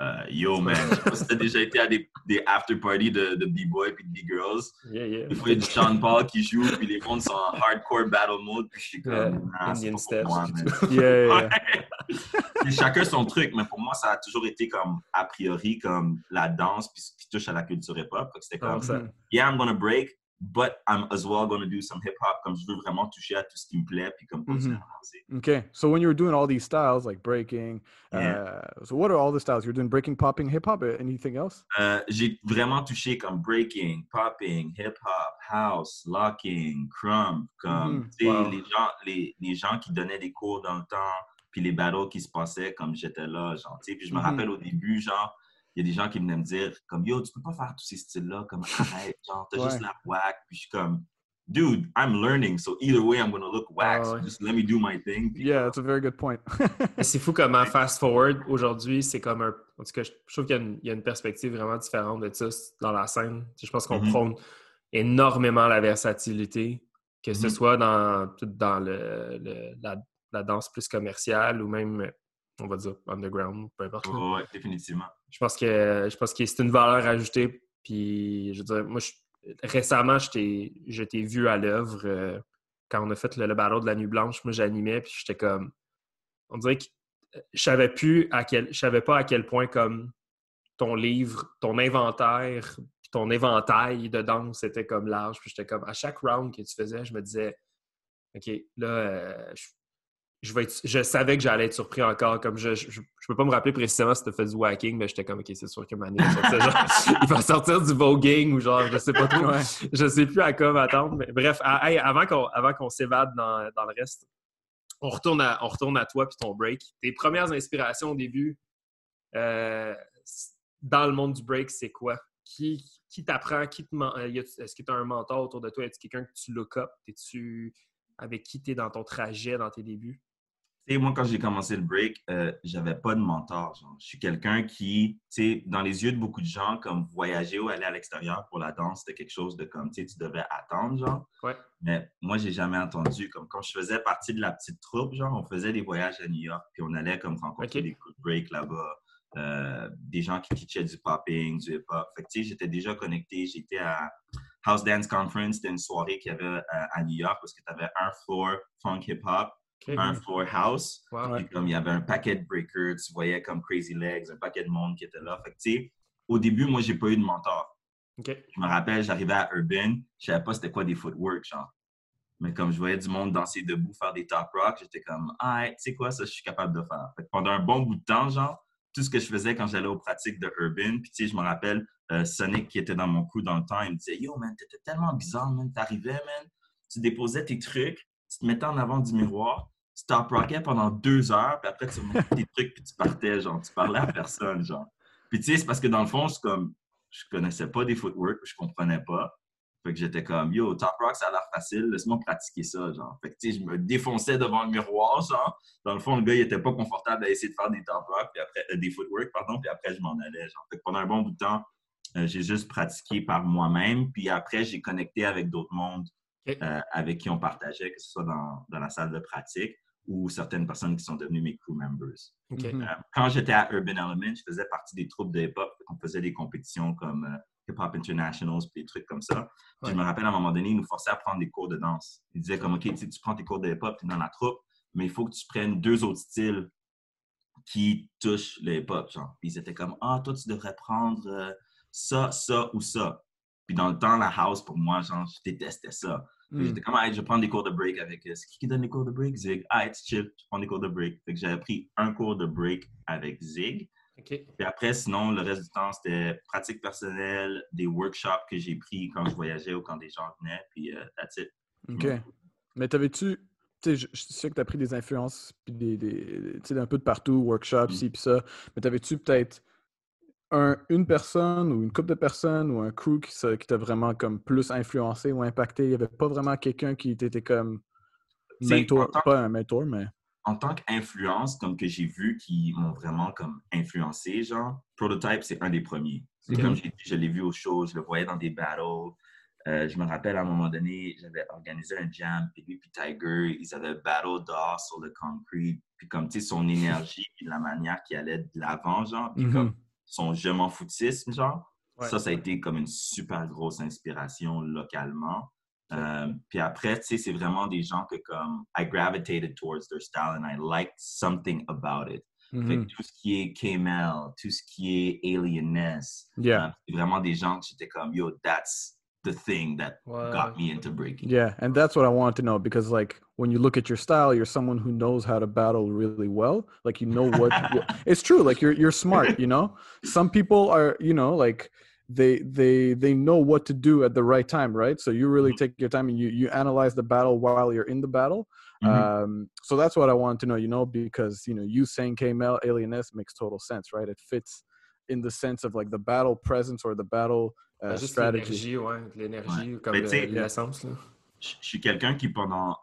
[SPEAKER 3] Euh, yo, man, je sais pas si t'as déjà été à des, des after-parties de, de B-boy puis de B-girls.
[SPEAKER 1] Yeah, yeah.
[SPEAKER 3] Des fois, il y a du Sean Paul qui joue, puis les mondes sont en hardcore battle mode, puis je suis comme,
[SPEAKER 1] Ouais,
[SPEAKER 3] nah, c'est pas
[SPEAKER 1] steps,
[SPEAKER 3] pour moi, man.
[SPEAKER 2] Yeah, yeah.
[SPEAKER 3] Ouais. Chacun son truc, mais pour moi, ça a toujours été comme, a priori, comme la danse, puis ce qui touche à la culture hip-hop. C'était comme,
[SPEAKER 1] 100%.
[SPEAKER 3] yeah, I'm gonna break, but I'm as well going to do some hip hop comme je veux vraiment toucher à tout ce qui me plaît puis comme
[SPEAKER 2] Mhm. Okay. So when you were doing all these styles like breaking,
[SPEAKER 3] Yeah.
[SPEAKER 2] uh, so what are all the styles? You're doing breaking, popping, hip hop, uh, anything else?
[SPEAKER 3] Euh, j'ai vraiment touché comme breaking, popping, hip hop, house, locking, crumb, comme
[SPEAKER 2] Mhm.
[SPEAKER 1] Wow.
[SPEAKER 3] les gens les, les gens qui donnaient des cours dans le temps puis les battles qui se passaient comme j'étais là genre tu sais puis je me
[SPEAKER 2] Mhm.
[SPEAKER 3] rappelle au début genre il y a des gens qui venaient me dire comme yo tu peux pas faire tous ces styles là comme arrête genre t'as juste la whack puis je suis comme dude I'm learning so either way I'm gonna look whack
[SPEAKER 1] Ah
[SPEAKER 3] so just let me do my thing Puis
[SPEAKER 2] Yeah, that's a very good point.
[SPEAKER 1] C'est fou comment fast forward aujourd'hui, c'est comme un. En tout cas, je trouve qu'il y, a une- il y a une perspective vraiment différente de ça dans la scène. Je pense qu'on
[SPEAKER 3] Mhm.
[SPEAKER 1] prône énormément la versatilité, que ce
[SPEAKER 3] Mhm.
[SPEAKER 1] soit dans, tout dans le, le- la, la danse plus commerciale ou même, on va dire, underground, peu importe. là.
[SPEAKER 3] Ouais, définitivement
[SPEAKER 1] Je pense que je pense que c'est une valeur ajoutée. Puis, je veux dire, moi, je- récemment, je t'ai vu à l'œuvre euh, quand on a fait le, le battle de la Nuit Blanche. Moi, j'animais, puis j'étais comme. On dirait que euh, je savais plus à quel. Je savais pas à quel point, comme ton livre, ton inventaire, puis ton éventail de danse était comme large. Puis j'étais comme. À chaque round que tu faisais, je me disais, OK, là, euh, je, je vais être- je savais que j'allais être surpris encore. Comme je, je, je peux pas me rappeler précisément si tu fait du whacking, mais j'étais comme, OK, c'est sûr que Mané il va sortir du voguing ou genre, je sais pas trop.
[SPEAKER 2] Ouais.
[SPEAKER 1] Je sais plus à quoi m'attendre. Mais bref, à- hey, avant qu'on s'évade dans, dans le reste, on retourne, à, on retourne à toi puis ton break. Tes premières inspirations au début euh, dans le monde du break, c'est quoi? Qui, qui t'apprend? Qui te, men- euh, Est-ce que tu as un mentor autour de toi? Est-ce quelqu'un que tu look up? Es-tu avec qui tu es dans ton trajet, dans tes débuts?
[SPEAKER 3] Sais, moi, quand j'ai commencé le break, euh, j'avais pas de mentor. Genre. Je suis quelqu'un qui, tu sais, dans les yeux de beaucoup de gens, comme voyager ou aller à l'extérieur pour la danse, c'était quelque chose de comme, tu sais, tu devais attendre, genre.
[SPEAKER 1] Ouais.
[SPEAKER 3] Mais moi, j'ai jamais entendu. Comme quand je faisais partie de la petite troupe, genre, on faisait des voyages à New York, puis on allait comme rencontrer des coups de break là-bas, euh, des gens qui teachaient du popping, du hip-hop. Fait que, tu sais, j'étais déjà connecté. J'étais à House Dance Conference, c'était une soirée qu'il y avait euh, à New York parce que tu avais un floor funk hip-hop, Un floor house.
[SPEAKER 1] Wow.
[SPEAKER 3] Puis comme il y avait un paquet de breakers, tu voyais comme Crazy Legs, un paquet de monde qui était là. Fait que, tu sais, au début, moi, j'ai pas eu de mentor. Je me rappelle, j'arrivais à Urban, je savais pas c'était quoi des footwork, genre. Mais comme je voyais du monde danser debout, faire des top rock, j'étais comme, ah, tu sais quoi, ça, je suis capable de faire. Fait que pendant un bon bout de temps, genre, tout ce que je faisais quand j'allais aux pratiques de Urban, puis tu sais, je me rappelle, euh, Sonic qui était dans mon crew dans le temps, il me disait, yo, man, t'étais tellement bizarre, man, t'arrivais, man, tu déposais tes trucs, tu te mettais en avant du miroir, tu top rockais pendant deux heures, puis après, tu remettais tes trucs, puis tu partais, genre, tu parlais à personne, genre. Puis tu sais, c'est parce que dans le fond, je, suis comme, je connaissais pas des footwork, je comprenais pas. Fait que j'étais comme, yo, top rock, ça a l'air facile, laisse-moi pratiquer ça, genre. Fait que, tu sais, je me défonçais devant le miroir, genre. Dans le fond, le gars, il était pas confortable à essayer de faire des top rock, puis après, euh, des footwork, pardon, puis après, je m'en allais, genre. Fait que pendant un bon bout de temps, euh, j'ai juste pratiqué par moi-même, puis après, j'ai connecté avec d'autres mondes euh, avec qui on partageait, que ce soit dans, dans la salle de pratique ou certaines personnes qui sont devenues mes crew members.
[SPEAKER 2] Mhm.
[SPEAKER 3] Euh, quand j'étais à Urban Element, je faisais partie des troupes de hip-hop. On faisait des compétitions comme euh, Hip Hop Internationals, puis des trucs comme ça. Puis Je me rappelle à un moment donné, ils nous forçaient à prendre des cours de danse. Ils disaient comme, OK, tu prends tes cours de hip-hop, tu es dans la troupe, mais il faut que tu prennes deux autres styles qui touchent le hip-hop. Genre. Puis ils étaient comme, ah, toi, tu devrais prendre euh, ça, ça ou ça. Puis dans le temps, la house, pour moi, genre, je détestais ça. Puis
[SPEAKER 2] Mm.
[SPEAKER 3] J'étais comme, ah, je vais prendre des cours de break avec. euh, C'est qui qui donne les cours de break? Zig. Ah, it's chill, je prends des cours de break. Fait que j'avais pris un cours de break avec Zig.
[SPEAKER 1] OK.
[SPEAKER 3] Puis après, sinon, le reste du temps, c'était pratique personnelle, des workshops que j'ai pris quand je voyageais ou quand des gens venaient. Puis euh, that's it.
[SPEAKER 2] OK. Mais t'avais-tu. Je, je sais que tu as pris des influences puis des, des, d'un peu de partout, workshops,
[SPEAKER 3] Mm.
[SPEAKER 2] ci, puis ça. Mais t'avais-tu peut-être un, une personne ou une couple de personnes ou un crew qui, qui t'a vraiment comme plus influencé ou impacté? Il n'y avait pas vraiment quelqu'un qui t'était comme mentor, pas un mentor, mais.
[SPEAKER 3] En tant qu'influence, comme que j'ai vu qui m'ont vraiment comme influencé, genre, Prototype, c'est un des premiers. C'est
[SPEAKER 2] Mhm.
[SPEAKER 3] comme j'ai dit, je l'ai vu aux shows, je le voyais dans des battles. Euh, je me rappelle à un moment donné, j'avais organisé un jam, puis lui puis Tiger, ils avaient battle dehors sur le concrete. Puis comme, tu sais, son énergie, puis la manière qu'il allait de l'avant, genre, puis
[SPEAKER 2] Mhm.
[SPEAKER 3] comme son je m'en foutisme, genre.
[SPEAKER 1] Ouais.
[SPEAKER 3] Ça, ça a été comme une super grosse inspiration localement. Euh, puis après, tu sais, c'est vraiment des gens que comme I gravitated towards their style and I liked something about it. Fait
[SPEAKER 2] Mhm.
[SPEAKER 3] que tout ce qui est K-Mel, tout ce qui est Alienness,
[SPEAKER 2] Yeah.
[SPEAKER 3] euh, c'est vraiment des gens que j'étais comme, yo, that's, the thing that
[SPEAKER 1] Ouais,
[SPEAKER 3] got me into breaking.
[SPEAKER 2] Yeah, and that's what I wanted to know because, like, when you look at your style, you're someone who knows how to battle really well. Like, you know what, what- it's true. Like, you're you're smart. You know, some people are, you know, like they they they know what to do at the right time, right? So you really
[SPEAKER 3] Mhm.
[SPEAKER 2] take your time and you you analyze the battle while you're in the battle.
[SPEAKER 3] Mhm.
[SPEAKER 2] Um, so that's what I wanted to know. You know, because you know, you saying KML Alieness makes total sense, right? It fits in the sense of like the battle presence or the battle uh,
[SPEAKER 1] Ben, juste
[SPEAKER 2] strategy.
[SPEAKER 1] l'énergie, ouais. L'énergie, comme le- l'essence, là.
[SPEAKER 3] Je suis quelqu'un qui, pendant.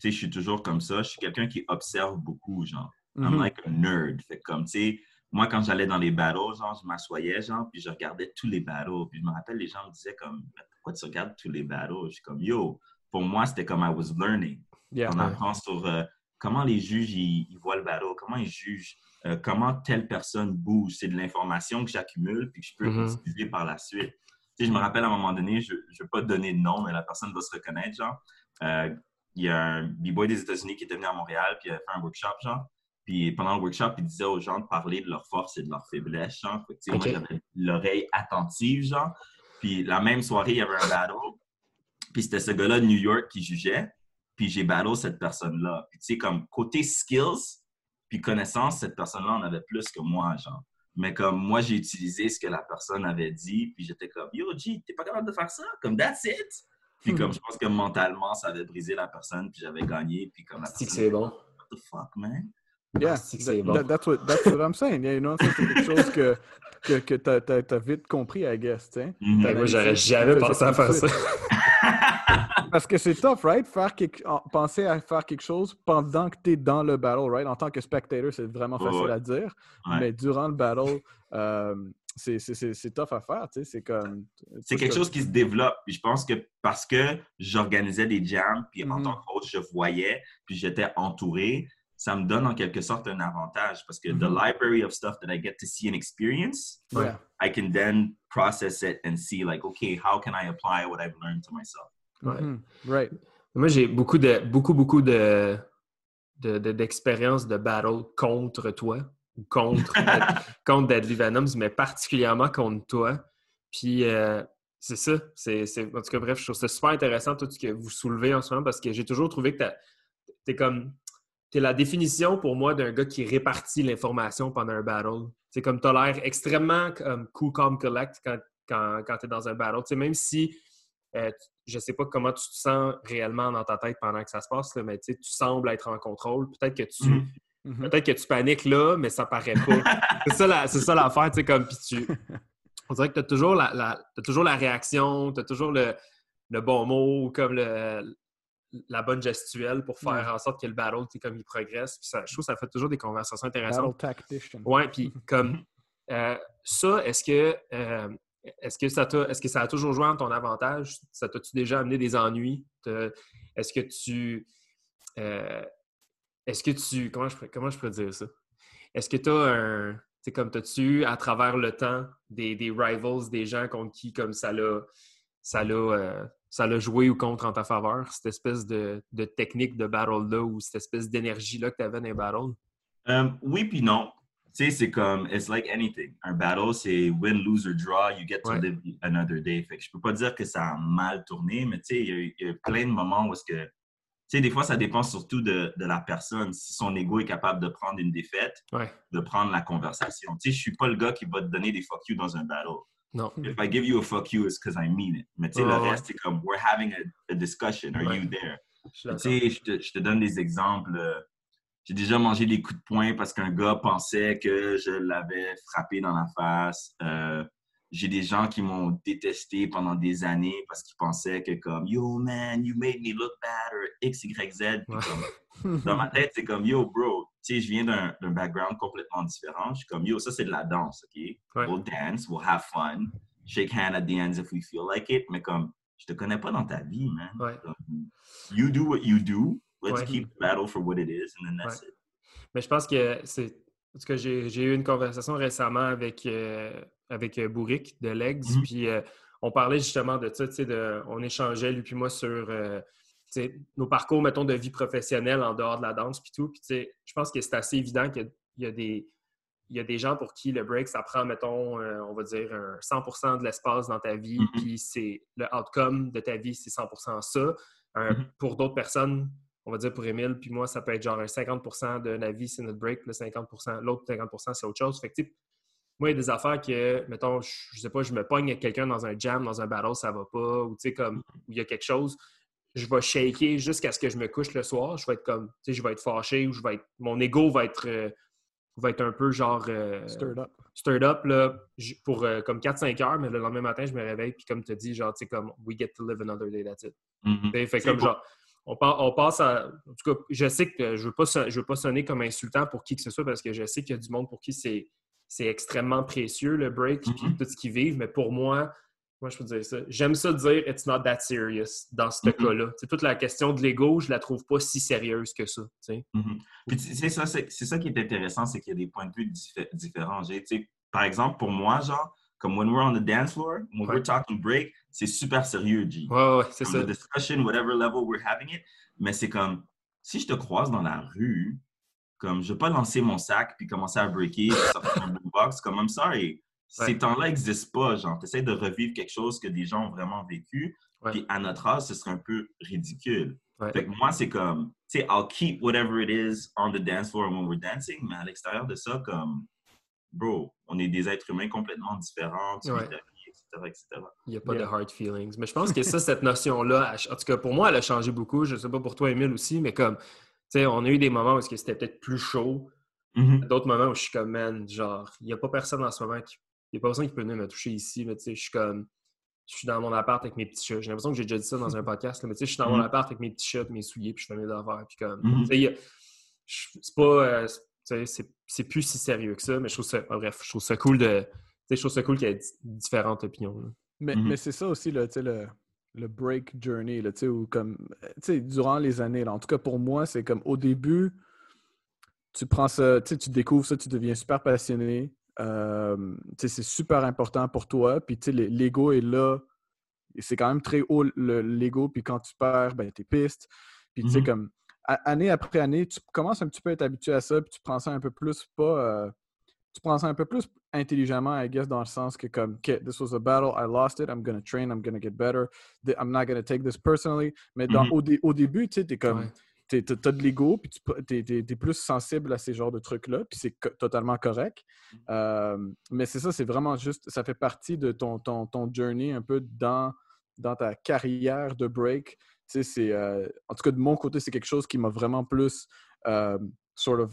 [SPEAKER 3] Tu sais, je suis toujours comme ça. Je suis quelqu'un qui observe beaucoup, genre. I'm
[SPEAKER 2] Mhm.
[SPEAKER 3] like a nerd. Fait comme, tu sais, moi, quand j'allais dans les battles, genre, je m'assoyais, genre, puis je regardais tous les battles. Puis je me rappelle, les gens me disaient comme, pourquoi tu regardes tous les battles? Je suis comme, yo, pour moi, c'était comme I was learning.
[SPEAKER 2] Yeah.
[SPEAKER 3] On apprend sur euh, comment les juges, ils, ils voient le battle, comment ils jugent, euh, comment telle personne bouge. C'est de l'information que j'accumule puis que je peux
[SPEAKER 1] Mhm.
[SPEAKER 3] utiliser par la suite. Tu sais, je me rappelle à un moment donné, je ne vais pas te donner de nom, mais la personne va se reconnaître, genre. Euh, Il y a un b-boy des États-Unis qui était venu à Montréal, puis il a fait un workshop, genre. Puis pendant le workshop, il disait aux gens de parler de leurs forces et de leurs faiblesses, genre. Fait que. Moi, j'avais l'oreille attentive, genre. Puis la même soirée, il y avait un battle. Puis c'était ce gars-là de New York qui jugeait. Puis j'ai battle cette personne-là. Puis tu sais, comme côté skills, puis connaissance, cette personne-là en avait plus que moi, genre. Mais comme moi, j'ai utilisé ce que la personne avait dit, puis j'étais comme, yo, G, t'es pas capable de faire ça? Comme, that's it! Puis
[SPEAKER 2] Hmm.
[SPEAKER 3] comme, je pense que mentalement, ça avait brisé la personne, puis j'avais gagné, puis comme la
[SPEAKER 1] C'est que
[SPEAKER 3] personne,
[SPEAKER 1] c'est bon.
[SPEAKER 3] what the fuck, man?
[SPEAKER 2] Yeah,
[SPEAKER 1] Ah, c'est que c'est
[SPEAKER 2] that-
[SPEAKER 1] bon.
[SPEAKER 2] that- that's what that's what I'm saying. Yeah, you know, c'est quelque chose que que, que t'as, t'as, t'as vite compris, I guess, tu sais.
[SPEAKER 1] Ben, moi, j'aurais jamais pensé à faire ça.
[SPEAKER 2] Parce que c'est tough, right? Faire quelque, en- penser à faire quelque chose pendant que tu es dans le battle, right? En tant que spectator, c'est vraiment facile
[SPEAKER 3] ouais.
[SPEAKER 2] à dire.
[SPEAKER 3] Ouais.
[SPEAKER 2] Mais durant le battle, euh, c'est, tough à faire, tu sais. C'est comme.
[SPEAKER 3] C'est quelque chose qui se développe. Puis je pense que parce que j'organisais des jams, puis en
[SPEAKER 2] Mhm.
[SPEAKER 3] tant que coach, je voyais, puis j'étais entouré, ça me donne en quelque sorte un avantage parce que the
[SPEAKER 2] Mhm.
[SPEAKER 3] library of stuff that I get to see and experience,
[SPEAKER 2] Yeah.
[SPEAKER 3] I can then process it and see like, okay, how can I apply what I've learned to myself?
[SPEAKER 1] Ouais.
[SPEAKER 2] Mhm. Right.
[SPEAKER 1] Moi, j'ai beaucoup de beaucoup, beaucoup de de- de- d'expériences de, battle contre toi ou contre, contre Deadly Venoms, mais particulièrement contre toi. Puis euh, c'est ça. C'est, en tout cas, bref, je trouve ça super intéressant tout ce que vous soulevez en ce moment parce que j'ai toujours trouvé que tu es comme. T'es la définition pour moi d'un gars qui répartit l'information pendant un battle. C'est comme tu as l'air extrêmement comme, cool, calm, collect quand, quand, quand tu es dans un battle. Tu sais, même si euh, je sais pas comment tu te sens réellement dans ta tête pendant que ça se passe, là, mais tu sais, tu sembles être en contrôle. Peut-être que tu
[SPEAKER 3] Mhm.
[SPEAKER 2] Mhm.
[SPEAKER 1] peut-être que tu paniques là, mais ça paraît pas. c'est ça l'affaire, tu sais, comme puis tu. On dirait que tu as toujours la, toujours la réaction, tu as toujours le, le bon mot, comme le, la bonne gestuelle pour faire
[SPEAKER 2] Ouais.
[SPEAKER 1] en sorte que le battle, comme il progresse. Puis ça, je trouve que ça fait toujours des conversations intéressantes.
[SPEAKER 2] Battle tactician.
[SPEAKER 1] Ouais, puis comme euh, ça, est-ce que euh, est-ce que ça ça a toujours joué en ton avantage? Ça t'a-tu déjà amené des ennuis? Est-ce que tu euh, est-ce que tu comment je comment je peux dire ça? Est-ce que tu as un c'est comme t'as-tu à travers le temps des, rivals, des gens contre qui comme ça l'a ça l'a euh, ça l'a joué ou contre en ta faveur, cette espèce de, de technique de battle-là ou cette espèce d'énergie-là que tu avais dans les battles?
[SPEAKER 3] Euh, oui puis non. Tu sais, c'est comme, it's like anything. Un battle, c'est win, lose or draw, you get to
[SPEAKER 1] Ouais.
[SPEAKER 3] live another day. Fait que je peux pas dire que ça a mal tourné, mais tu sais, il y y, a plein de moments où est-ce que, tu sais, des fois, ça dépend surtout de, de la personne. Si son ego est capable de prendre une défaite,
[SPEAKER 1] Ouais.
[SPEAKER 3] de prendre la conversation. Tu sais, je suis pas le gars qui va te donner des fuck you dans un battle.
[SPEAKER 1] Non.
[SPEAKER 3] If I give you a fuck you, it's because I mean it. Mais tu sais,
[SPEAKER 1] Ouais,
[SPEAKER 3] le
[SPEAKER 1] ouais.
[SPEAKER 3] reste, c'est comme, we're having a, a discussion. Are you there?
[SPEAKER 1] Je
[SPEAKER 3] je te, je te donne des exemples. J'ai déjà mangé des coups de poing parce qu'un gars pensait que je l'avais frappé dans la face. Euh, J'ai des gens qui m'ont détesté pendant des années parce qu'ils pensaient que comme Yo man, you made me look bad or X, Y, Z. Puis
[SPEAKER 1] Ouais.
[SPEAKER 3] comme, dans ma tête, c'est comme Yo bro, tu sais, je viens d'un background complètement différent. Je suis comme Yo, ça c'est de la danse, OK?
[SPEAKER 1] Ouais.
[SPEAKER 3] We'll dance, we'll have fun, shake hand at the ends if we feel like it. Mais comme, je te connais pas dans ta vie, man.
[SPEAKER 1] Ouais.
[SPEAKER 3] Comme, You do what you do. Let's
[SPEAKER 1] Ouais.
[SPEAKER 3] keep the battle for what it is, and then that's it.
[SPEAKER 1] Mais je pense que c'est. En tout cas, j'ai eu une conversation récemment avec, euh, avec euh, Bourric de Legs,
[SPEAKER 3] Mhm.
[SPEAKER 1] puis euh, on parlait justement de ça, tu sais, de- on échangeait, lui puis moi, sur euh, nos parcours, mettons, de vie professionnelle en dehors de la danse, puis tout. Puis, tu sais, je pense que c'est assez évident qu'il y a- il y a des. il y a des gens pour qui le break, ça prend, mettons, euh, on va dire, un 100% de l'espace dans ta vie,
[SPEAKER 3] Mhm.
[SPEAKER 1] puis c'est le outcome de ta vie, c'est 100% ça.
[SPEAKER 3] Mhm.
[SPEAKER 1] Pour d'autres personnes, on va dire pour Émile, puis moi, ça peut être genre un 50% de la vie, c'est notre break, le 50 l'autre 50% c'est autre chose. Fait que, moi, il y a des affaires que, mettons, je, je sais pas, je me pogne avec quelqu'un dans un jam, dans un battle, ça va pas, ou tu sais, comme, où il y a quelque chose, je vais shaker jusqu'à ce que je me couche le soir. Je vais être comme, tu sais, je vais être fâché ou je vais être, mon ego va être, euh, va être un peu genre euh,
[SPEAKER 2] Stirred up.
[SPEAKER 1] stirred up là, pour euh, comme 4-5 heures, mais le lendemain matin, je me réveille, puis comme tu as dit, genre, tu sais, comme, we get to live another day, that's it.
[SPEAKER 3] Mhm.
[SPEAKER 1] Sais, Fait comme
[SPEAKER 3] beau.
[SPEAKER 1] genre, on, pa- on passe à. En tout cas, je sais que je veux pas son- je veux pas sonner comme insultant pour qui que ce soit parce que je sais qu'il y a du monde pour qui c'est c'est extrêmement précieux le break puis
[SPEAKER 3] Mhm.
[SPEAKER 1] tout ce qu'ils vivent, mais pour moi, moi je peux dire ça. J'aime ça dire it's not that serious dans ce
[SPEAKER 3] Mhm.
[SPEAKER 1] cas-là. C'est toute la question de l'ego, je la trouve pas si sérieuse que ça.
[SPEAKER 3] Puis ça, c'est c'est ça qui est intéressant, c'est qu'il y a des points de vue diffé- différents. Par exemple, pour moi, genre, comme when we're on the dance floor, when
[SPEAKER 1] Ouais.
[SPEAKER 3] we're talking break, c'est super sérieux, G.
[SPEAKER 1] Ouais, ouais, c'est ça.
[SPEAKER 3] the discussion, whatever level we're having it. Mais c'est comme, si je te croise dans la rue, comme, je vais pas lancer mon sac puis commencer à breaker, puis sortir un boombox, comme, I'm sorry.
[SPEAKER 1] Ouais.
[SPEAKER 3] Ces temps-là n'existent pas. Genre, tu essaies de revivre quelque chose que des gens ont vraiment vécu. Puis à notre âge, ce serait un peu ridicule. Fait que moi, c'est comme, tu sais, I'll keep whatever it is on the dance floor when we're dancing, mais à l'extérieur de ça, comme, bro, on est des êtres humains complètement différents, tu
[SPEAKER 1] Ouais.
[SPEAKER 3] Etc..
[SPEAKER 1] Il n'y a pas
[SPEAKER 2] Yeah.
[SPEAKER 1] de hard feelings. Mais je pense que ça, cette notion-là, en tout cas pour moi, elle a changé beaucoup. Je ne sais pas pour toi, Emile aussi, mais comme, tu sais, on a eu des moments où c'était peut-être plus chaud.
[SPEAKER 3] Mhm.
[SPEAKER 1] D'autres moments où je suis comme, man, genre, il n'y a pas personne en ce moment qui. Il n'y a pas personne qui peut venir me toucher ici. Mais tu sais, je suis comme. Je suis dans mon appart avec mes petits chats. J'ai l'impression que j'ai déjà dit ça dans un podcast. là, mais tu sais, je suis dans mon
[SPEAKER 3] Mhm.
[SPEAKER 1] appart avec mes petits chats, mes souliers, puis je fais mes affaires. Puis comme.
[SPEAKER 3] Mhm.
[SPEAKER 1] tu sais, il y a- je- c'est pas. euh, tu sais, c'est- c'est plus si sérieux que ça, mais je trouve ça. ah, bref, je trouve ça cool de. Je trouve ça cool qu'il y ait di- différentes opinions. là.
[SPEAKER 2] Mais,
[SPEAKER 3] Mhm.
[SPEAKER 2] mais c'est ça aussi, là, tu sais, le, le break journey, là, tu sais, où comme, euh, tu sais, durant les années, là, en tout cas pour moi, c'est comme au début, tu prends ça, tu découvres ça, tu deviens super passionné, euh, c'est super important pour toi, puis tu sais, le- l'ego est là, et c'est quand même très haut le- l'ego, puis quand tu perds, ben, t'es piste, puis tu sais,
[SPEAKER 3] Mhm.
[SPEAKER 2] comme, a- année après année, tu commences un petit peu à être habitué à ça, puis tu prends ça un peu plus, pas... euh, tu prends ça un peu plus intelligemment, I guess, dans le sens que comme, OK, this was a battle, I lost it, I'm gonna train, I'm gonna get better, I'm not gonna take this personally. Mais dans,
[SPEAKER 3] Mhm.
[SPEAKER 2] au, dé- au début, tu sais, t'es comme,
[SPEAKER 1] Ouais.
[SPEAKER 2] t'as de l'ego, puis t'es t'es plus sensible à ces genres de trucs-là, puis c'est co- totalement correct. Euh, mais c'est ça, c'est vraiment juste, ça fait partie de ton, ton, ton journey un peu dans, dans ta carrière de break. Tu sais, c'est, euh, en tout cas, de mon côté, c'est quelque chose qui m'a vraiment plus, euh, sort of,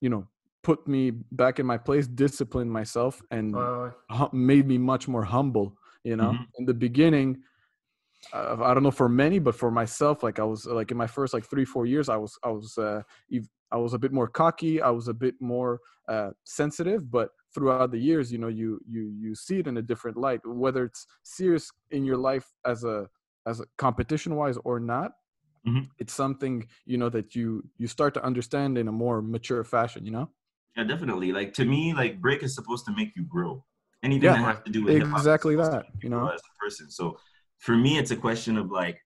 [SPEAKER 2] you know, put me back in my place, disciplined myself, and
[SPEAKER 1] Ouais, ouais.
[SPEAKER 2] made me much more humble. You know,
[SPEAKER 3] Mhm.
[SPEAKER 2] in the beginning, uh, I don't know for many, but for myself, like I was like in my first like three four years, I was I was uh, I was a bit more cocky. I was a bit more uh, sensitive. But throughout the years, you know, you you you see it in a different light, whether it's serious in your life as a as a competition wise or not.
[SPEAKER 3] Mhm.
[SPEAKER 2] It's something you know that you you start to understand in a more mature fashion. You know.
[SPEAKER 3] Yeah, definitely. Like to me, like break is supposed to make you grow. Anything
[SPEAKER 2] Yeah,
[SPEAKER 3] that has to do with
[SPEAKER 2] exactly that, you know?
[SPEAKER 3] as a person. So for me, it's a question of like,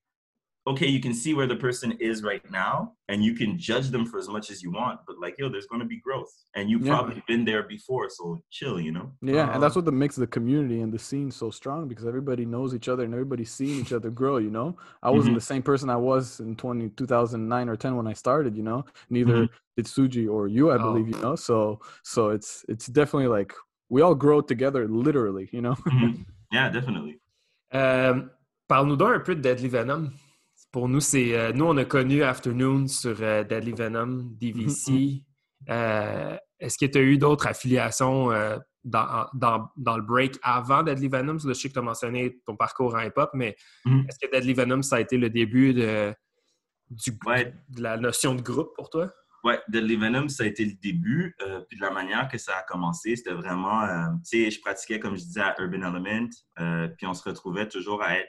[SPEAKER 3] okay, you can see where the person is right now, and you can judge them for as much as you want. But like, yo, there's going to be growth, and you've
[SPEAKER 2] Yeah.
[SPEAKER 3] probably been there before. So chill, you know.
[SPEAKER 2] Yeah, and that's
[SPEAKER 1] Um,
[SPEAKER 2] what the makes the community and the scene so strong because everybody knows each other and everybody's seeing each other grow, you know? I wasn't
[SPEAKER 3] Mhm.
[SPEAKER 2] the same person I was in 20, 2009 or 10 when I started, you know? Neither did Suji or you, I
[SPEAKER 1] Oh.
[SPEAKER 2] believe, you know? So so it's it's definitely like we all grow together literally, you know?
[SPEAKER 3] Mhm. Yeah, definitely.
[SPEAKER 1] Euh, Parle-nous donc un peu de Deadly Venom. Pour nous, c'est euh, nous, on a connu Afternoon sur euh, Deadly Venom, DVC. Euh, Est-ce que tu as eu d'autres affiliations dans, dans, dans le break avant Deadly Venom? Je sais que tu as mentionné ton parcours en hip-hop, mais
[SPEAKER 3] Mhm.
[SPEAKER 1] est-ce que Deadly Venom, ça a été le début de, du,
[SPEAKER 3] Ouais.
[SPEAKER 1] de la notion de groupe pour toi?
[SPEAKER 3] Ouais, Deadly Venom, ça a été le début. puis de la manière que ça a commencé, c'était vraiment, tu sais, je pratiquais, comme je disais, à Urban Element. puis on se retrouvait toujours à être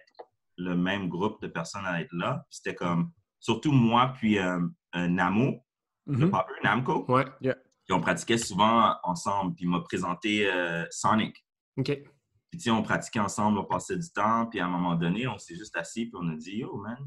[SPEAKER 3] le même groupe de personnes à être là. Puis C'était comme, surtout moi, puis euh, euh, Namo, le
[SPEAKER 2] Mhm.
[SPEAKER 3] popper Namco.
[SPEAKER 1] Ouais.
[SPEAKER 3] Puis on pratiquait souvent ensemble. Puis il m'a présenté euh, Sonic.
[SPEAKER 1] OK.
[SPEAKER 3] Puis tu sais, on pratiquait ensemble, on passait du temps. Puis à un moment donné, on s'est juste assis, puis on a dit, yo, man,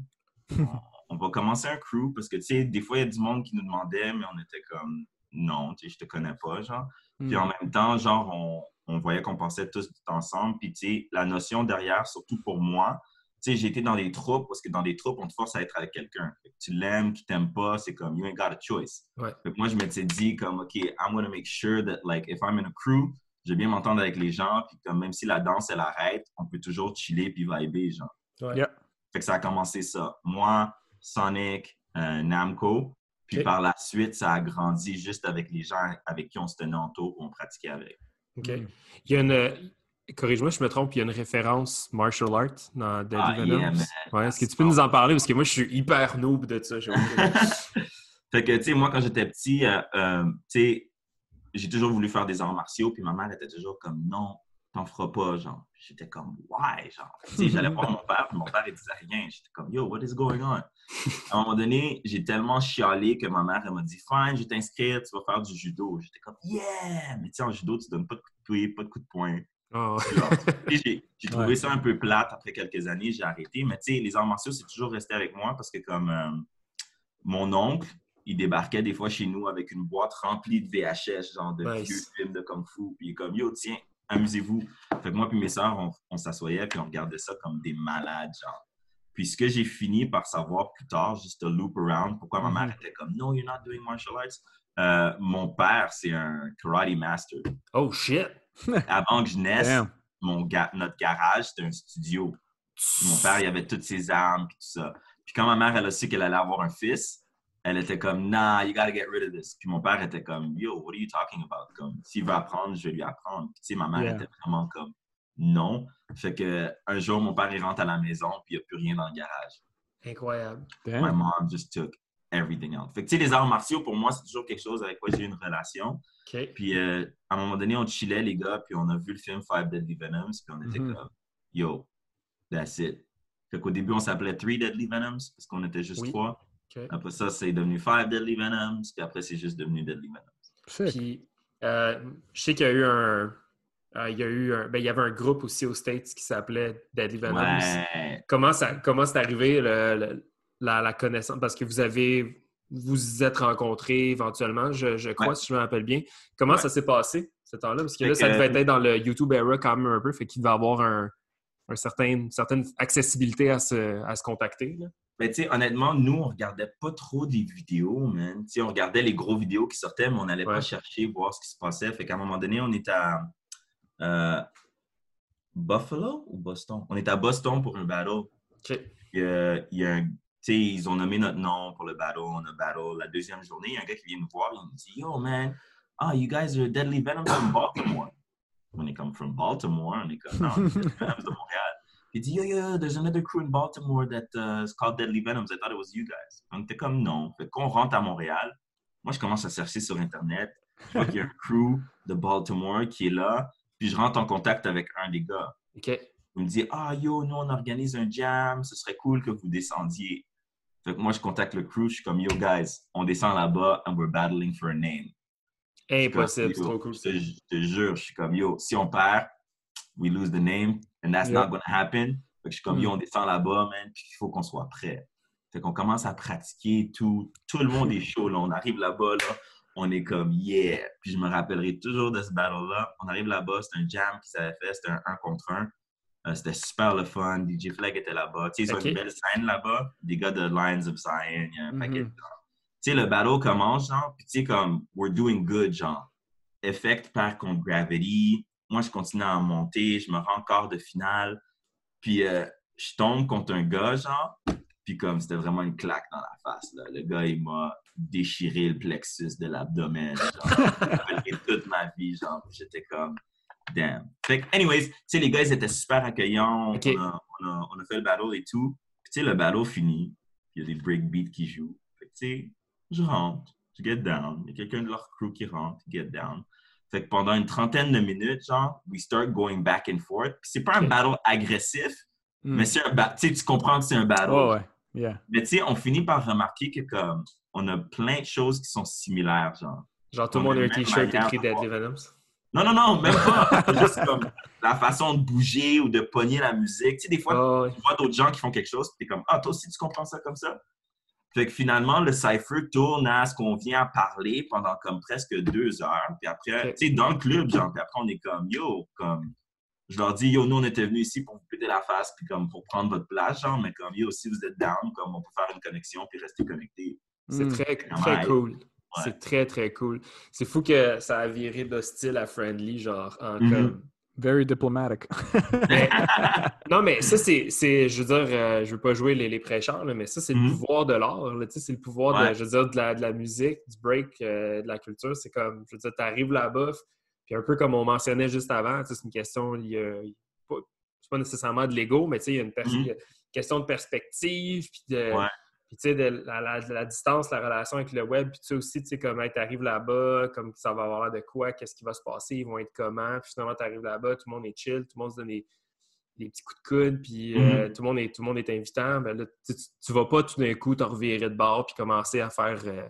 [SPEAKER 3] on, on va commencer un crew. Parce que tu sais, des fois, il y a du monde qui nous demandait, mais on était comme, non, tu sais, je te connais pas, genre. Puis
[SPEAKER 2] Hmm.
[SPEAKER 3] en même temps, genre, on, on voyait qu'on pensait tous ensemble. Puis, tu sais, la notion derrière, surtout pour moi, sais, j'ai été dans des troupes, parce que dans des troupes, on te force à être avec quelqu'un. Que Tu l'aimes, tu t'aimes pas, c'est comme, you ain't got a choice.
[SPEAKER 1] Ouais.
[SPEAKER 3] Fait que moi, je m'étais dit, comme, OK, I'm gonna make sure that, like, if I'm in a crew, je vais bien m'entendre avec les gens, puis comme, même si la danse, elle arrête, on peut toujours chiller puis vibrer, genre.
[SPEAKER 1] Ouais.
[SPEAKER 2] Yeah.
[SPEAKER 3] Fait que ça a commencé ça. Moi, Sonic, euh, Namco. Puis par la suite, ça a grandi juste avec les gens avec qui on se tenait en tour, on pratiquait avec.
[SPEAKER 1] OK.
[SPEAKER 2] Hmm.
[SPEAKER 1] Il y a une. Corrige-moi, je me trompe, il y a une référence martial art dans Deadly
[SPEAKER 3] Ah, yeah, man.
[SPEAKER 1] ouais, Est-ce que tu peux nous en parler? Parce que moi, je suis hyper noob de ça.
[SPEAKER 3] fait que, tu sais, moi, quand j'étais petit, euh, euh, tu sais, j'ai toujours voulu faire des arts martiaux, puis ma mère était toujours comme, non, t'en feras pas, genre. J'étais comme, why, genre? J'allais voir mon père, puis mon père, il disait rien. J'étais comme, yo, what is going on? À un moment donné, j'ai tellement chialé que ma mère, elle m'a dit, fine, je vais t'inscrire, tu vas faire du judo. J'étais comme, yeah! Mais tu sais, en judo, tu donnes pas de coups de pied, pas de coups de poing.
[SPEAKER 1] Ah,
[SPEAKER 3] J'ai trouvé
[SPEAKER 2] Ouais.
[SPEAKER 3] ça un peu plate après quelques années, j'ai arrêté. Mais tu sais, les arts martiaux, c'est toujours resté avec moi parce que comme euh, mon oncle, il débarquait des fois chez nous avec une boîte remplie de VHS, genre de
[SPEAKER 1] Nice.
[SPEAKER 3] vieux films de Kung Fu. Puis il est comme, yo, tiens, amusez-vous. Fait que moi puis mes sœurs, on, on s'assoyait puis on regardait ça comme des malades, genre. Puis ce que j'ai fini par savoir plus tard, juste un loop around, pourquoi ma mère était comme, no, you're not doing martial arts. Euh, mon père, c'est un karate master.
[SPEAKER 1] Oh shit!
[SPEAKER 3] Avant que je naisse, mon ga- notre garage, c'était un studio. Mon père, il avait toutes ses armes et tout ça. Puis quand ma mère, elle a su qu'elle allait avoir un fils, elle était comme, nah, you gotta get rid of this. Puis mon père était comme, yo, what are you talking about? Comme, s'il veut apprendre, je vais lui apprendre. Puis tu sais, ma mère
[SPEAKER 2] Yeah.
[SPEAKER 3] était vraiment comme, non. Fait que un jour, mon père, il rentre à la maison, puis il n'y a plus rien dans le garage.
[SPEAKER 1] Incroyable.
[SPEAKER 3] My
[SPEAKER 2] Damn.
[SPEAKER 3] mom just took everything out. Fait que tu sais, les arts martiaux, pour moi, c'est toujours quelque chose avec quoi j'ai une relation. Puis euh, à un moment donné, on chillait, les gars, puis on a vu le film Five Deadly Venoms, puis on était
[SPEAKER 2] Mhm.
[SPEAKER 3] comme, yo, that's it. Fait qu'au début, on s'appelait Three Deadly Venoms, parce qu'on était juste
[SPEAKER 1] Oui.
[SPEAKER 3] trois. Après ça, c'est devenu Five Deadly Venoms, puis après, c'est juste devenu Deadly Venoms.
[SPEAKER 2] Sick.
[SPEAKER 1] Puis, euh, je sais qu'il y a eu un. euh, il y a eu un- ben, il y avait un groupe aussi aux States qui s'appelait Deadly Venoms.
[SPEAKER 3] Ouais.
[SPEAKER 1] Comment ça comment c'est arrivé le- le- la, la connaissance? Parce que vous avez vous vous êtes rencontrés éventuellement, je, je crois,
[SPEAKER 3] Ouais.
[SPEAKER 1] si je me rappelle bien. Comment
[SPEAKER 3] Ouais.
[SPEAKER 1] ça s'est passé, ce temps-là? Parce que
[SPEAKER 3] Fait
[SPEAKER 1] là, ça devait être dans le YouTube era quand même un peu, fait qu'il devait avoir un, un certain, une certaine accessibilité à se, à se contacter. là.
[SPEAKER 3] Mais tu sais, honnêtement, nous, on regardait pas trop des vidéos, man. Tu sais, on regardait les gros vidéos qui sortaient, mais on n'allait
[SPEAKER 1] Ouais.
[SPEAKER 3] pas chercher, voir ce qui se passait. Fait qu'à un moment donné, on était à euh, Buffalo ou Boston? On était à Boston pour un battle. Il y a, il y a un, ils ont nommé notre nom pour le battle. On a battle. La deuxième journée, il y a un gars qui vient nous voir. Il nous dit Yo, man, ah, you guys are Deadly Venom from Baltimore. On est comme from Baltimore? On est comme non, Deadly Venoms de Montréal. Il dit Yo, yo, there's another crew in Baltimore that uh, is called Deadly Venoms. I thought it was you guys. On était comme non. Fait qu'on rentre à Montréal. Moi, je commence à chercher sur Internet. Je vois qu'il y a un crew de Baltimore qui est là. Puis je rentre en contact avec un des gars.
[SPEAKER 1] OK.
[SPEAKER 3] Il me dit Ah, yo, nous, on organise un jam, ce serait cool que vous descendiez. Fait que moi, je contacte le crew, je suis comme Yo, guys, on descend là-bas and we're battling for a name.
[SPEAKER 1] Impossible, c'est trop cool.
[SPEAKER 3] Je te, jure, je suis comme Yo, si on perd, we lose the name and that's
[SPEAKER 2] Yeah.
[SPEAKER 3] not gonna happen. Fait que je suis comme
[SPEAKER 2] Mm.
[SPEAKER 3] Yo, on descend là-bas, man, puis il faut qu'on soit prêt. Fait qu'on commence à pratiquer tout. Tout le monde est chaud, là. On arrive là-bas, là. On est comme yeah. Puis je me rappellerai toujours de ce battle-là. On arrive là-bas, c'était un jam qui s'avait fait, c'était un 1 contre 1. Euh, c'était super le fun. DJ Flag était là-bas. Tu sais, ils ont
[SPEAKER 1] Ok.
[SPEAKER 3] une belle scène là-bas. Des gars de Lions of Zion, il y a un paquet de
[SPEAKER 2] Mhm.
[SPEAKER 3] gens. Tu sais, le battle commence, genre, puis tu sais, comme, we're doing good, genre. Effect par contre Gravity. Moi, je continue à monter. Je me rends quart de finale. Puis euh, je tombe contre un gars, genre. Puis comme, c'était vraiment une claque dans la face, là. Le gars, il m'a déchiré le plexus de l'abdomen, genre. Toute ma vie, genre. J'étais comme, damn. Fait que, anyways, tu sais, les gars, ils étaient super accueillants. On, a, on, a, on a fait le battle et tout. Puis, tu sais, le battle finit. Puis, il y a des breakbeats qui jouent. Fait que, tu sais, je rentre, je get down. Il y a quelqu'un de leur crew qui rentre, get down. Fait que pendant une trentaine de minutes, genre, we start going back and forth. Puis, c'est pas un battle agressif,
[SPEAKER 2] Mm.
[SPEAKER 3] mais c'est un battle. Tu sais, tu comprends que c'est un battle.
[SPEAKER 2] Ouais, ouais. Yeah.
[SPEAKER 3] Mais, tu sais, on finit par remarquer que, comme, on a plein de choses qui sont similaires, genre.
[SPEAKER 1] Genre, tout le
[SPEAKER 3] On
[SPEAKER 1] monde a un t-shirt écrit
[SPEAKER 3] de
[SPEAKER 1] Deadly. Venoms.
[SPEAKER 3] Non, non, non, même pas. C'est juste comme la façon de bouger ou de pogner la musique. Tu sais, des fois,
[SPEAKER 1] ouais.
[SPEAKER 3] tu vois d'autres gens qui font quelque chose, puis t'es comme, ah, toi aussi, tu comprends ça comme ça? Fait que finalement, le cypher tourne à ce qu'on vient à parler pendant comme presque deux heures. Puis après, tu sais, dans le club, genre, puis après, on est comme, yo, comme, je leur dis, yo, nous, on était venus ici pour vous péter la face, puis comme, pour prendre votre place, genre, mais comme, yo, si vous êtes down, comme, on peut faire une connexion, puis rester connecté.
[SPEAKER 1] C'est
[SPEAKER 2] Mm.
[SPEAKER 1] très, très cool.
[SPEAKER 3] Ouais.
[SPEAKER 1] C'est très, très cool. C'est fou que ça a viré d'hostile à friendly, genre, en
[SPEAKER 3] Mhm.
[SPEAKER 1] comme...
[SPEAKER 2] Very diplomatic.
[SPEAKER 1] Non, mais ça, c'est, c'est- je veux dire, euh, je veux pas jouer les, les prêcheurs, là, mais ça, c'est le
[SPEAKER 3] Mhm.
[SPEAKER 1] pouvoir de l'art, là, tu sais, c'est le pouvoir, de, je veux dire, de la, de la musique, du break, euh, de la culture. C'est comme, je veux dire, t'arrives là-bas, puis un peu comme on mentionnait juste avant, c'est une question, il y a- c'est pas nécessairement de l'ego, mais tu sais, il y a une
[SPEAKER 3] Mhm.
[SPEAKER 1] une question de perspective, puis de...
[SPEAKER 3] Ouais.
[SPEAKER 1] Puis, tu sais, de la, la- de la distance, la relation avec le web, puis tu sais aussi, tu sais, comme, tu arrives là-bas, comme ça va avoir l'air de quoi, qu'est-ce qui va se passer, ils vont être comment, puis finalement, tu arrives là-bas, tout le monde est chill, tout le monde se donne des, des petits coups de coude, puis euh,
[SPEAKER 3] Mhm.
[SPEAKER 1] tout, le monde est, tout le monde est invitant. Ben là, tu, tu- vas pas tout d'un coup te revirer de bord, puis commencer à faire, euh,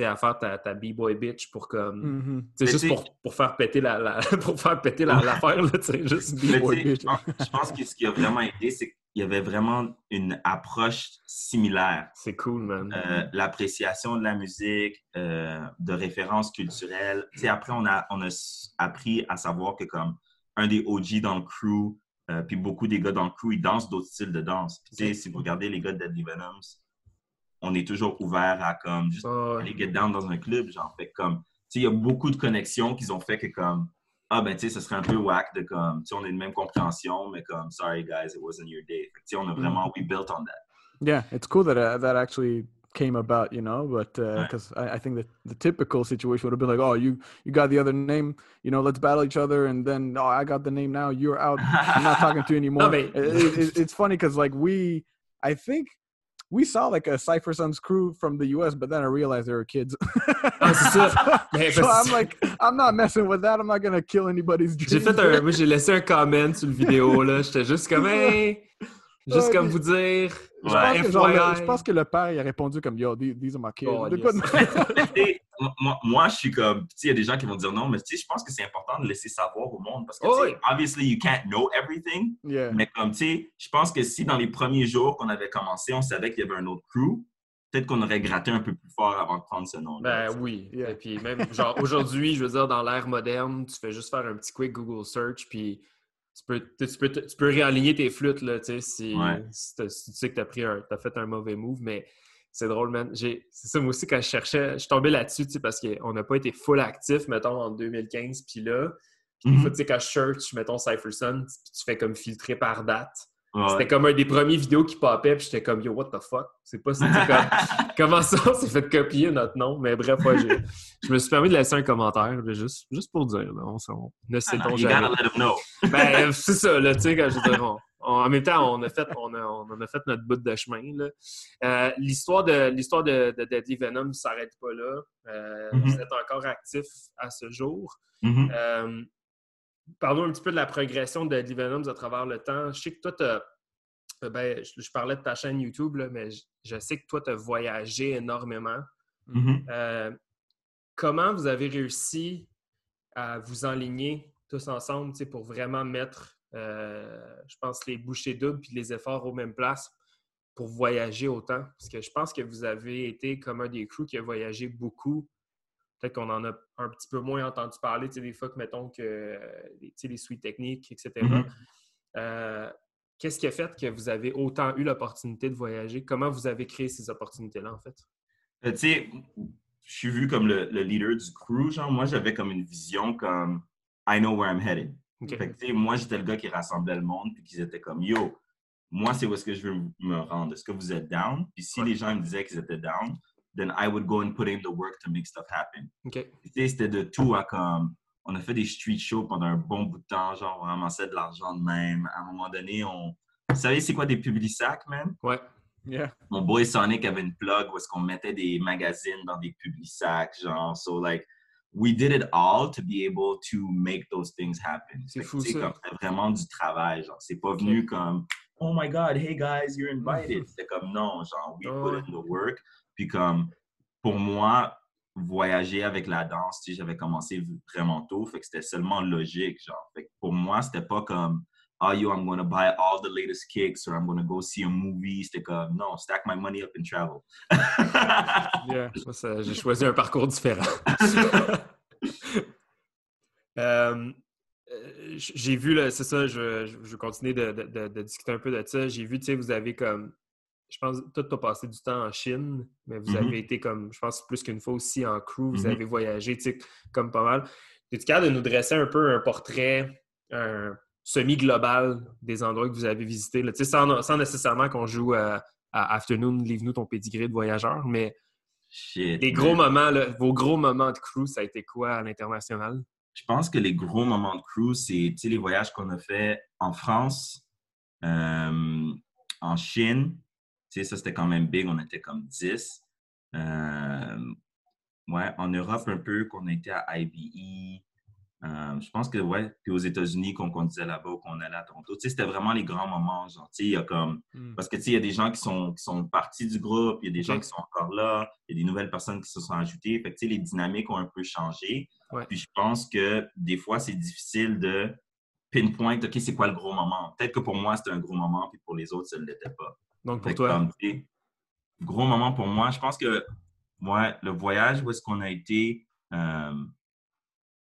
[SPEAKER 1] à faire ta, ta b-boy bitch pour comme.
[SPEAKER 2] Mhm.
[SPEAKER 1] tu sais,
[SPEAKER 3] Mais
[SPEAKER 1] juste pour, pour faire péter la, la- pour faire péter la- l'affaire, là, tu sais, juste b-boy bitch.
[SPEAKER 3] je pense- que ce qui a vraiment aidé, c'est qu'il y avait vraiment une approche similaire.
[SPEAKER 1] C'est cool, man.
[SPEAKER 3] Euh, l'appréciation de la musique, euh, de références culturelles. Tu sais, après, on a, on a appris à savoir que comme un des OG dans le crew, euh, puis beaucoup des gars dans le crew, ils dansent d'autres styles de danse. Puis, tu sais,
[SPEAKER 1] Ok.
[SPEAKER 3] si vous regardez les gars de Deadly Venoms, on est toujours ouvert à comme juste
[SPEAKER 1] ouais.
[SPEAKER 3] aller get down dans un club, genre. Fait comme, tu sais, il y a beaucoup de connexions qu'ils ont fait que comme, ah ben, tu sais, ce serait un peu whack de comme, tu sais, on a une même compréhension, mais comme, sorry guys, it wasn't your day. Fait tu sais, on a vraiment, we built on that.
[SPEAKER 2] Yeah, it's cool that uh, that actually came about, you know. But
[SPEAKER 3] Right.
[SPEAKER 2] because I, I think that the typical situation would have been like, oh, you you got the other name, you know, let's battle each other, and then oh, I got the name now, you're out, I'm not talking to you anymore. it- it- it's funny because like we, I think. We saw like a Cypher Sons crew from the US, but then I realized they were kids.
[SPEAKER 1] Mais
[SPEAKER 2] so I'm like, I'm not messing with that. I'm not gonna kill anybody's
[SPEAKER 1] J'ai fait un. Moi, j'ai laissé un comment sur le vidéo, là. J'étais juste comme, hey! Juste
[SPEAKER 2] Ouais,
[SPEAKER 1] comme vous dire.
[SPEAKER 2] Je
[SPEAKER 3] Ouais.
[SPEAKER 2] pense, que, genre, le-
[SPEAKER 1] FYI.
[SPEAKER 2] je pense que le père il a répondu comme Yo, these, are my kids.
[SPEAKER 1] Oh, yes.
[SPEAKER 3] moi, moi, je suis comme, tu sais, il y a des gens qui vont dire non, mais tu sais, je pense que c'est important de laisser savoir au monde parce que,
[SPEAKER 1] Oh, oui.
[SPEAKER 3] obviously, you can't know everything,
[SPEAKER 2] yeah.
[SPEAKER 3] mais comme, tu sais, je pense que si dans les premiers jours qu'on avait commencé, on savait qu'il y avait un autre crew, peut-être qu'on aurait gratté un peu plus fort avant de prendre ce nom-là.
[SPEAKER 1] Ben oui.
[SPEAKER 2] Yeah.
[SPEAKER 1] Et puis même, genre, aujourd'hui, je veux dire, dans l'ère moderne, tu fais juste faire un petit quick Google search, puis tu peux, tu, tu peux, tu peux réaligner tes flûtes, là, tu si,
[SPEAKER 3] Ouais.
[SPEAKER 1] si, t'as- si tu sais que un, t'as fait un mauvais move, mais c'est drôle, man. C'est ça, moi aussi, quand je cherchais, je suis tombé là-dessus, tu parce qu'on n'a pas été full actif, mettons, en 2015, puis là, puis tu sais, quand je search, mettons, Cypherson, tu fais comme filtrer par date.
[SPEAKER 3] Ouais.
[SPEAKER 1] C'était comme un des premiers vidéos qui popait, puis j'étais comme, yo, what the fuck? C'est pas comme, comment ça, on s'est fait copier notre nom? Mais bref, ouais, j'ai- je me suis permis de laisser un commentaire, juste, juste pour dire, là, on, on ne sait-on
[SPEAKER 3] You
[SPEAKER 1] jamais. Ben, c'est ça, là, tu sais, quand je veux dire, on- on- en même temps, on a fait, on a, on en a fait notre bout de chemin, là. Euh, l'histoire de, l'histoire de, de Deadly Venom ne s'arrête pas là. Euh,
[SPEAKER 3] Mhm.
[SPEAKER 1] Vous êtes encore actif à ce jour.
[SPEAKER 3] Mhm.
[SPEAKER 1] Euh, Parlons un petit peu de la progression de Deadly Venoms à travers le temps. Je sais que toi, t'as- euh, ben, je, je parlais de ta chaîne YouTube, là, mais je, je sais que toi, tu as voyagé énormément.
[SPEAKER 3] Mhm.
[SPEAKER 1] Euh, comment vous avez réussi à vous enligner tous ensemble tu pour vraiment mettre, euh, je pense, les bouchées doubles puis les efforts aux mêmes places pour voyager autant? Parce que je pense que vous avez été comme un des crews qui a voyagé beaucoup. Peut-être qu'on en a un petit peu moins entendu parler, tu sais, des fois que, mettons, que les, tu sais, les suites techniques, etc.
[SPEAKER 3] Mhm.
[SPEAKER 1] Euh, Qu'est-ce qui a fait que vous avez autant eu l'opportunité de voyager? Comment vous avez créé ces opportunités-là, en fait?
[SPEAKER 3] Euh, tu sais, je suis vu comme le, le leader du crew. Genre, moi, j'avais comme une vision comme I know where I'm headed.
[SPEAKER 1] OK.
[SPEAKER 3] Fait que, tu sais, moi, j'étais le gars qui rassemblait le monde, puis qu'ils étaient comme Yo, moi, c'est où est-ce que je veux me rendre? Est-ce que vous êtes down? Puis si
[SPEAKER 1] Ouais.
[SPEAKER 3] les gens me disaient qu'ils étaient down, then I would go and put in the work to make stuff happen.
[SPEAKER 1] OK.
[SPEAKER 3] Puis, tu sais, c'était de tout à comme. On a fait des street shows pendant un bon bout de temps, genre, on ramassait de l'argent de même. À un moment donné, on. Vous savez, c'est quoi des publisacs, man?
[SPEAKER 1] Ouais.
[SPEAKER 2] Yeah.
[SPEAKER 3] mon boy Sonic avait une plug où est-ce qu'on mettait des magazines dans des publisacs, genre. So, like, we did it all to be able to make those things happen.
[SPEAKER 1] C'est
[SPEAKER 3] Fait que,
[SPEAKER 1] fou,
[SPEAKER 3] tu sais,
[SPEAKER 1] ça.
[SPEAKER 3] comme, C'était vraiment du travail, genre. C'est pas venu comme, oh my God, hey guys, you're invited. C'était comme, non, genre, we
[SPEAKER 1] Ah
[SPEAKER 3] put in the work. Puis comme, pour moi, voyager avec la danse, tu sais, j'avais commencé vraiment tôt, fait que c'était seulement logique, genre. Fait que pour moi, c'était pas comme, oh yo, I'm gonna buy all the latest kicks or I'm gonna go see a movie. C'était comme, non, stack my money up and travel.
[SPEAKER 1] yeah, j'ai choisi un parcours différent. Euh, euh, j'ai vu, c'est ça, je, vais continuer de, discuter un peu de ça. J'ai vu, tu sais, vous avez comme, je pense, toi, tu as passé du temps en Chine, mais vous
[SPEAKER 3] Mm-hmm.
[SPEAKER 1] avez été comme, je pense, plus qu'une fois aussi en crew, vous
[SPEAKER 3] Mhm.
[SPEAKER 1] avez voyagé, tu sais, comme pas mal. Es-tu capable de nous dresser un peu un portrait, un semi-global des endroits que vous avez visités, là? Tu sais, sans, sans nécessairement qu'on joue à, à Afternoon, livre-nous ton pédigré de voyageur, mais
[SPEAKER 3] Shit.
[SPEAKER 1] les gros moments, là, vos gros moments de crew, ça a été quoi à l'international?
[SPEAKER 3] Je pense que les gros moments de cruise, c'est tu sais, les voyages qu'on a fait en France, euh, en Chine. Sais, ça, c'était quand même big. On était comme 10. Euh, ouais, en Europe, un peu, qu'on été à IBE. Euh, je pense que, ouais, puis aux États-Unis, qu'on conduisait là-bas, qu'on allait à Toronto. Tu sais, c'était vraiment les grands moments. Genre, tu sais, il y a comme parce que, tu sais, il y a des gens qui sont, qui sont partis du groupe, il y a des gens qui sont encore là, il y a des nouvelles personnes qui se sont ajoutées. Fait que, tu sais, les dynamiques ont un peu changé.
[SPEAKER 1] Ouais.
[SPEAKER 3] Puis je pense que des fois, c'est difficile de pinpoint, OK, c'est quoi le gros moment? Peut-être que pour moi, c'était un gros moment, puis pour les autres, ça ne l'était pas.
[SPEAKER 1] Donc, pour toi,
[SPEAKER 3] gros moment pour moi, je pense que, ouais, le voyage où est-ce qu'on a été euh,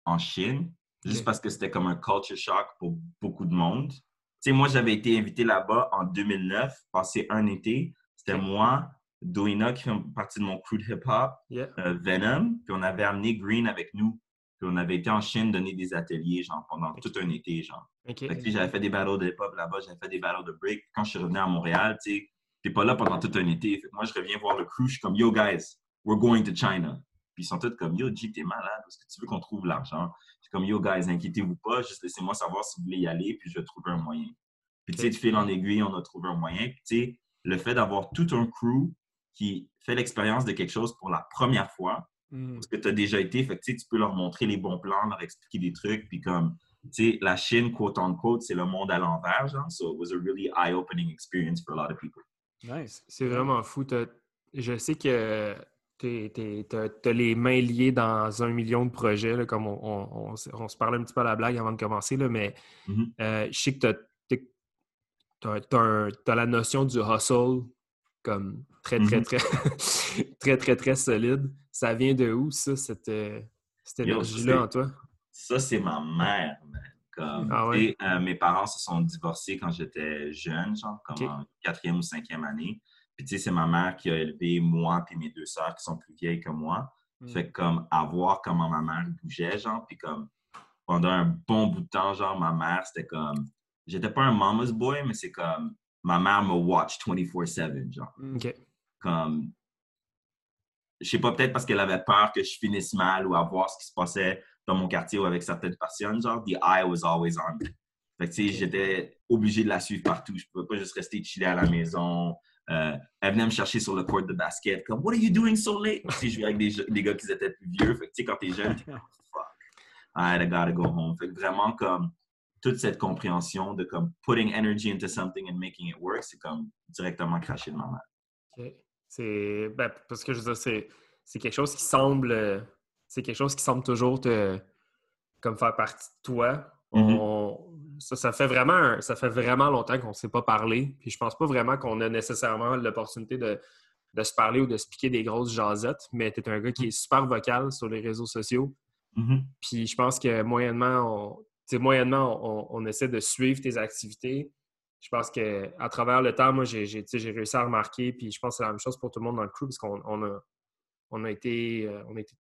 [SPEAKER 3] en Chine, juste parce que c'était comme un culture shock pour beaucoup de monde. Tu sais, moi, j'avais été invité là-bas en 2009, passé un été. C'était moi, Doina, qui fait partie de mon crew de hip-hop,
[SPEAKER 1] yeah.
[SPEAKER 3] euh, Venom, puis on avait amené Green avec nous. Puis on avait été en Chine donner des ateliers, genre, pendant tout un été, genre. J'avais fait des battles de hip-hop là-bas, j'avais fait des battles de break. Quand je suis revenu à Montréal, tu sais, t'es pas là pendant tout un été. Fait que moi, je reviens voir le crew, je suis comme, yo, guys, we're going to China. Puis ils sont tous comme, yo, G, t'es malade, parce que tu veux qu'on trouve l'argent. Je suis comme, yo, guys, inquiétez-vous pas, juste laissez-moi savoir si vous voulez y aller, puis je vais trouver un moyen. Puis, tu sais, de fil en aiguille, on a trouvé un moyen. Puis, tu sais, le fait d'avoir tout un crew qui fait l'expérience de quelque chose pour la première fois,
[SPEAKER 2] Mhm.
[SPEAKER 3] parce que tu as déjà été, fait que, tu peux leur montrer les bons plans, leur expliquer des trucs, puis comme, tu sais, la Chine, quote unquote, c'est le monde à l'envers, genre. So it was a really eye-opening experience for a lot of people.
[SPEAKER 2] Nice.
[SPEAKER 1] C'est vraiment fou. Je sais que tu as, les mains liées dans un million de projets, là, comme on, on- on s- on se parlait un petit peu à la blague avant de commencer, là, mais
[SPEAKER 3] Mhm.
[SPEAKER 1] euh, je sais que tu as, la notion du hustle comme très, très,
[SPEAKER 3] Mhm.
[SPEAKER 1] très, très, très, très solide. Ça vient de où, ça, cette, euh, cette énergie-là en toi?
[SPEAKER 3] Ça, c'est ma mère, man. Comme,
[SPEAKER 1] Ah ouais?
[SPEAKER 3] euh, mes parents se sont divorcés quand j'étais jeune, genre, comme en quatrième ou cinquième année. Puis, tu sais, c'est ma mère qui a élevé moi et mes deux sœurs qui sont plus vieilles que moi.
[SPEAKER 2] Mhm.
[SPEAKER 3] Fait que, comme, à voir comment ma mère bougeait, genre, puis comme, pendant un bon bout de temps, genre, ma mère, c'était comme, j'étais pas un mama's boy, mais c'est comme, ma mère me watch 24-7, genre.
[SPEAKER 2] Mhm.
[SPEAKER 1] OK.
[SPEAKER 3] Comme, je sais pas, peut-être parce qu'elle avait peur que je finisse mal ou à voir ce qui se passait dans mon quartier ou avec certaines personnes, genre, the eye was always on me. Fait que, tu sais, j'étais obligé de la suivre partout. Je pouvais pas juste rester chillé à la maison. Euh, elle venait me chercher sur le court de basket, comme, What are you doing so late? Je jouais avec des, gars qui étaient plus vieux. Fait que, tu sais, quand t'es jeune, t'es comme, fuck, I gotta go home. Fait que vraiment, comme, toute cette compréhension de, comme, putting energy into something and making it work, c'est comme directement craché de ma.
[SPEAKER 1] OK. C'est. Ben, parce que je veux dire, c'est, quelque chose qui semble. C'est quelque chose qui semble toujours te. Comme faire partie de toi.
[SPEAKER 3] Mhm.
[SPEAKER 1] On- ça, ça fait vraiment un- ça fait vraiment longtemps qu'on ne s'est pas parlé. Puis je pense pas vraiment qu'on a nécessairement l'opportunité de, de se parler ou de se piquer des grosses jasettes. Mais tu es un gars qui est super vocal sur les réseaux sociaux.
[SPEAKER 3] Mhm.
[SPEAKER 1] Puis je pense que moyennement, moyennement, on, on essaie de suivre tes activités. Je pense qu'à travers le temps, moi, j'ai réussi à remarquer, puis je pense que c'est la même chose pour tout le monde dans le crew, parce qu'on on a, on a, été, euh, on a été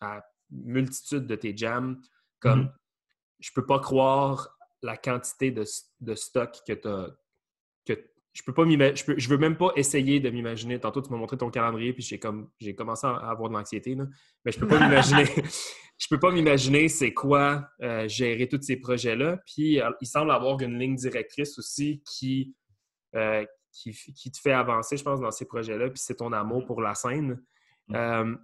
[SPEAKER 1] à multitude de tes jams. Comme,
[SPEAKER 3] Mhm.
[SPEAKER 1] je peux pas croire la quantité de, de stock que tu as. Que, je peux pas je, peux- je veux même pas essayer de m'imaginer. Tantôt, tu m'as montré ton calendrier, puis j'ai comme j'ai commencé à avoir de l'anxiété. là. Mais je peux pas m'imaginer. je peux pas m'imaginer c'est quoi euh, gérer tous ces projets-là. Puis euh, il semble avoir une ligne directrice aussi qui, euh, qui, qui te fait avancer, je pense, dans ces projets-là. Puis c'est ton amour pour la scène.
[SPEAKER 3] Mm.
[SPEAKER 1] Euh,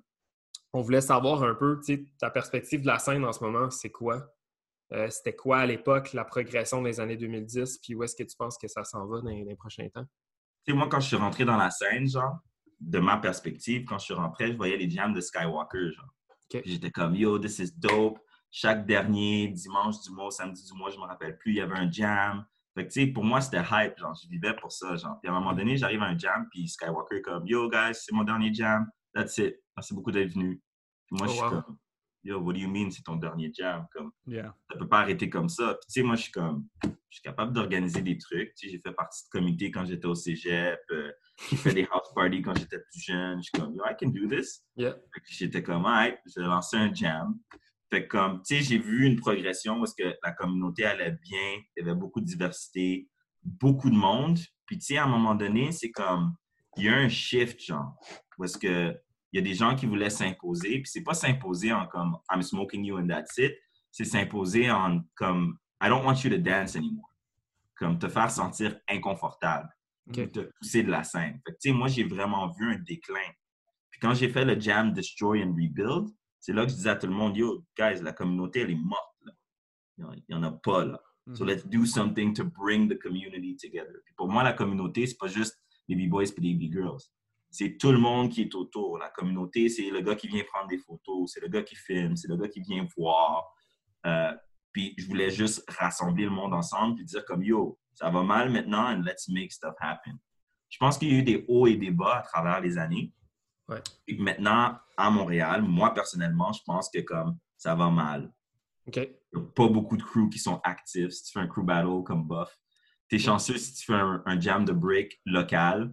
[SPEAKER 1] on voulait savoir un peu, tu sais, ta perspective de la scène en ce moment, c'est quoi? Euh, C'était quoi à l'époque la progression des années 2010? Puis où est-ce que tu penses que ça s'en va dans, dans les prochains temps?
[SPEAKER 3] Tu sais, moi, quand je suis rentré dans la scène, genre, de ma perspective, quand je suis rentré, je voyais les jams de Skywalker, genre. J'étais comme, yo, this is dope. Chaque dernier dimanche du mois, samedi du mois, je me rappelle plus, il y avait un jam. Fait Fait que, tu sais, pour moi, c'était hype. Genre, je vivais pour ça. Genre. Puis à un moment donné, j'arrive à un jam, puis Skywalker est comme Yo, guys, c'est mon dernier jam. That's it. Merci beaucoup d'être venu. Puis moi,
[SPEAKER 1] Oh,
[SPEAKER 3] je suis
[SPEAKER 1] wow.
[SPEAKER 3] comme Yo, what do you mean, c'est ton dernier jam? Comme,
[SPEAKER 2] Yeah.
[SPEAKER 3] ça peut pas arrêter comme ça. Puis, tu sais, moi, je suis comme, je suis capable d'organiser des trucs. Tu sais, j'ai fait partie de comité quand j'étais au cégep. euh, j'ai fait des house parties quand j'étais plus jeune. Je suis comme, yo, I can do this.
[SPEAKER 1] Yeah.
[SPEAKER 3] J'étais comme, alright, j'ai lancé un jam. Fait comme, tu sais, j'ai vu une progression parce que la communauté allait bien, il y avait beaucoup de diversité, beaucoup de monde. Puis, tu sais, à un moment donné, c'est comme, il y a un shift, genre, parce que il y a des gens qui voulaient s'imposer, puis c'est pas s'imposer en comme, I'm smoking you and that's it, c'est s'imposer en comme, I don't want you to dance anymore. Comme te faire sentir inconfortable,
[SPEAKER 1] Ok.
[SPEAKER 3] te pousser de la scène. Fait que, tu sais, moi, j'ai vraiment vu un déclin. Puis quand j'ai fait le jam Destroy and Rebuild, c'est là que je disais à tout le monde, yo, guys, la communauté, elle est morte. Là. Il n'y en a pas, là. So let's do something to bring the community together. Puis pour moi, la communauté, c'est pas juste les B-boys et les B-girls. C'est tout le monde qui est autour. La communauté, c'est le gars qui vient prendre des photos, c'est le gars qui filme, c'est le gars qui vient voir. Euh, puis je voulais juste rassembler le monde ensemble puis dire comme yo, ça va mal maintenant and let's make stuff happen. Je pense qu'il y a eu des hauts et des bas à travers les années.
[SPEAKER 1] Ouais.
[SPEAKER 3] Et maintenant, à Montréal, moi personnellement, je pense que comme ça va mal.
[SPEAKER 1] OK.
[SPEAKER 3] Il n'y a pas beaucoup de crews qui sont actifs. Si tu fais un crew battle comme Buff, tu es chanceux si tu fais un, un jam de break local,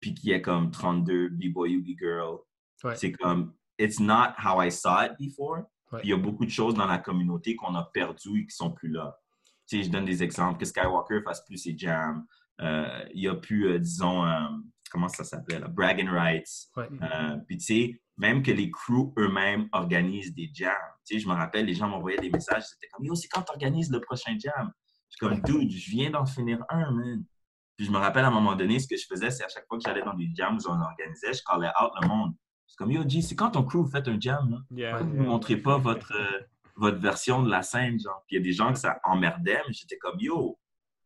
[SPEAKER 3] puis qu'il y ait comme 32 B-boy ou B-girl.
[SPEAKER 1] Ouais.
[SPEAKER 3] C'est comme, it's not how I saw it before.
[SPEAKER 1] Ouais.
[SPEAKER 3] Il y a beaucoup de choses dans la communauté qu'on a perdues et qui sont plus là. Tu sais, je donne des exemples, que Skywalker fasse plus ses jams. Euh, il y a plus, euh, disons, euh, comment ça s'appelait, là? Bragging Rights.
[SPEAKER 1] Ouais.
[SPEAKER 3] Puis tu sais, même que les crews eux-mêmes organisent des jams. Tu sais, je me rappelle, les gens m'envoyaient des messages, c'était comme Yo, c'est quand tu organises le prochain jam? Je suis comme Dude, je viens d'en finir un, man. Puis je me rappelle à un moment donné, ce que je faisais, c'est à chaque fois que j'allais dans des jams où on organisait, je callais out le monde. C'est comme Yo, G, c'est quand ton crew fait un jam, là?
[SPEAKER 2] Yeah,
[SPEAKER 3] Pourquoi vous ne montrez pas votre, euh, votre version de la scène, genre? Puis il y a des gens que ça emmerdait, mais j'étais comme Yo,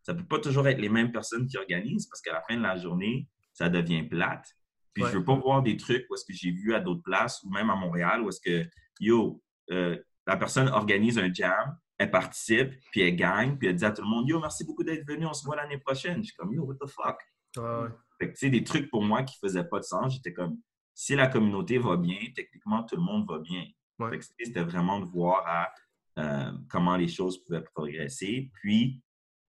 [SPEAKER 3] ça peut pas toujours être les mêmes personnes qui organisent parce qu'à la fin de la journée, ça devient plate. Puis
[SPEAKER 1] Ouais.
[SPEAKER 3] je veux pas voir des trucs où est-ce que j'ai vu à d'autres places ou même à Montréal où est-ce que, yo, euh, la personne organise un jam, elle participe, puis elle gagne, puis elle dit à tout le monde, yo, merci beaucoup d'être venu, on se voit l'année prochaine. Je suis comme, yo, what the fuck?
[SPEAKER 1] Ouais.
[SPEAKER 3] Fait que, tu sais, des trucs pour moi qui faisaient pas de sens, j'étais comme, si la communauté va bien, techniquement, tout le monde va bien.
[SPEAKER 1] Ouais.
[SPEAKER 3] Fait que, c'était vraiment de voir à, euh, comment les choses pouvaient progresser. Puis,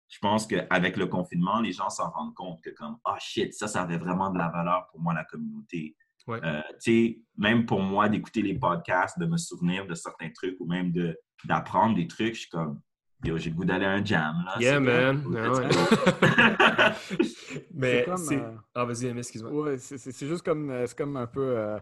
[SPEAKER 3] je pense qu'avec le confinement, les gens s'en rendent compte que comme, ah shit, ça, ça avait vraiment de la valeur pour moi, la communauté.
[SPEAKER 1] Ouais.
[SPEAKER 3] Euh, tu sais, même pour moi, d'écouter les podcasts, de me souvenir de certains trucs ou même de- d'apprendre des trucs, je suis comme, yo, j'ai le goût d'aller à un jam, là.
[SPEAKER 1] Yeah, man.
[SPEAKER 3] comme,
[SPEAKER 1] Ah. Mais
[SPEAKER 2] C'est comme,
[SPEAKER 1] c'est.
[SPEAKER 2] euh,
[SPEAKER 1] Ah, vas-y, excuse-moi.
[SPEAKER 2] Ouais, c'est juste comme, euh, c'est comme un peu euh,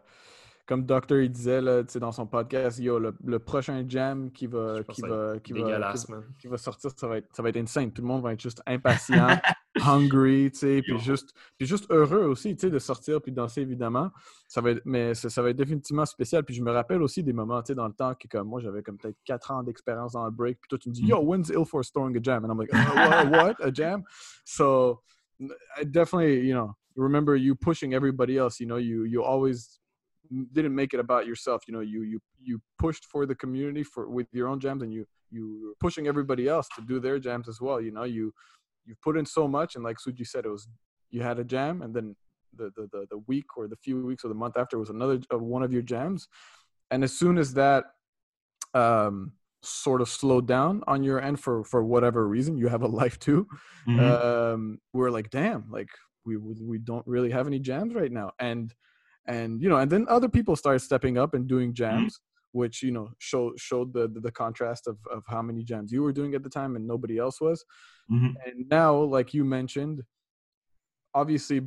[SPEAKER 2] comme Doctor il disait là, tu sais, dans son podcast, yo, le, le prochain jam qui va, qui va, qui va, qui va sortir, ça va, être, ça va être insane. Tout le monde va être juste impatient, hungry, tu sais, puis juste, puis juste heureux aussi, tu sais, de sortir puis de danser évidemment. Ça va être, mais ça, ça va être définitivement spécial. Puis je me rappelle aussi des moments, tu sais, dans le temps que comme moi j'avais comme peut-être 4 ans d'expérience dans le break, puis toi tu me dis,
[SPEAKER 3] Mhm.
[SPEAKER 2] yo, when's Ill for throwing a jam? And I'm like, uh, what, what, a jam? So I definitely, you know, remember you pushing everybody else. You know, you you always didn't make it about yourself. You know, you you you pushed for the community for with your own jams, and you you were pushing everybody else to do their jams as well. You know, you you put in so much, and like Suji said, it was you had a jam, and then the the the, the week or the few weeks or the month after was another uh, one of your jams, and as soon as that um sort of slowed down on your end for for whatever reason you have a life too
[SPEAKER 3] Mhm.
[SPEAKER 2] um, we're like, damn, like we we we don't really have any jams right now, and and you know, and then other people started stepping up and doing jams, which you know show showed the, the the contrast of of how many jams you were doing at the time and nobody else was,
[SPEAKER 3] Mhm.
[SPEAKER 2] and now like you mentioned, obviously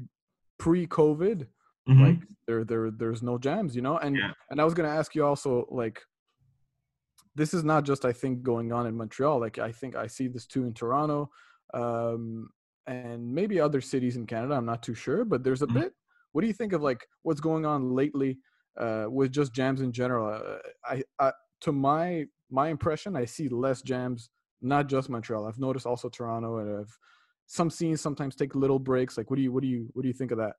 [SPEAKER 2] pre-COVID,
[SPEAKER 3] Mhm.
[SPEAKER 2] like there there there's no jams, you know, and
[SPEAKER 3] Yeah.
[SPEAKER 2] and I was gonna ask you also like. This is not just, I think, going on in Montreal. Like, I think I see this too in Toronto um, and maybe other cities in Canada. I'm not too sure, but there's a
[SPEAKER 3] Mhm.
[SPEAKER 2] bit. What do you think of like what's going on lately uh, with just jams in general? Uh, I, I to my my impression, I see less jams, not just Montreal. I've noticed also Toronto, and I've, some scenes sometimes take little breaks. Like, what do you what do you what do you think of that?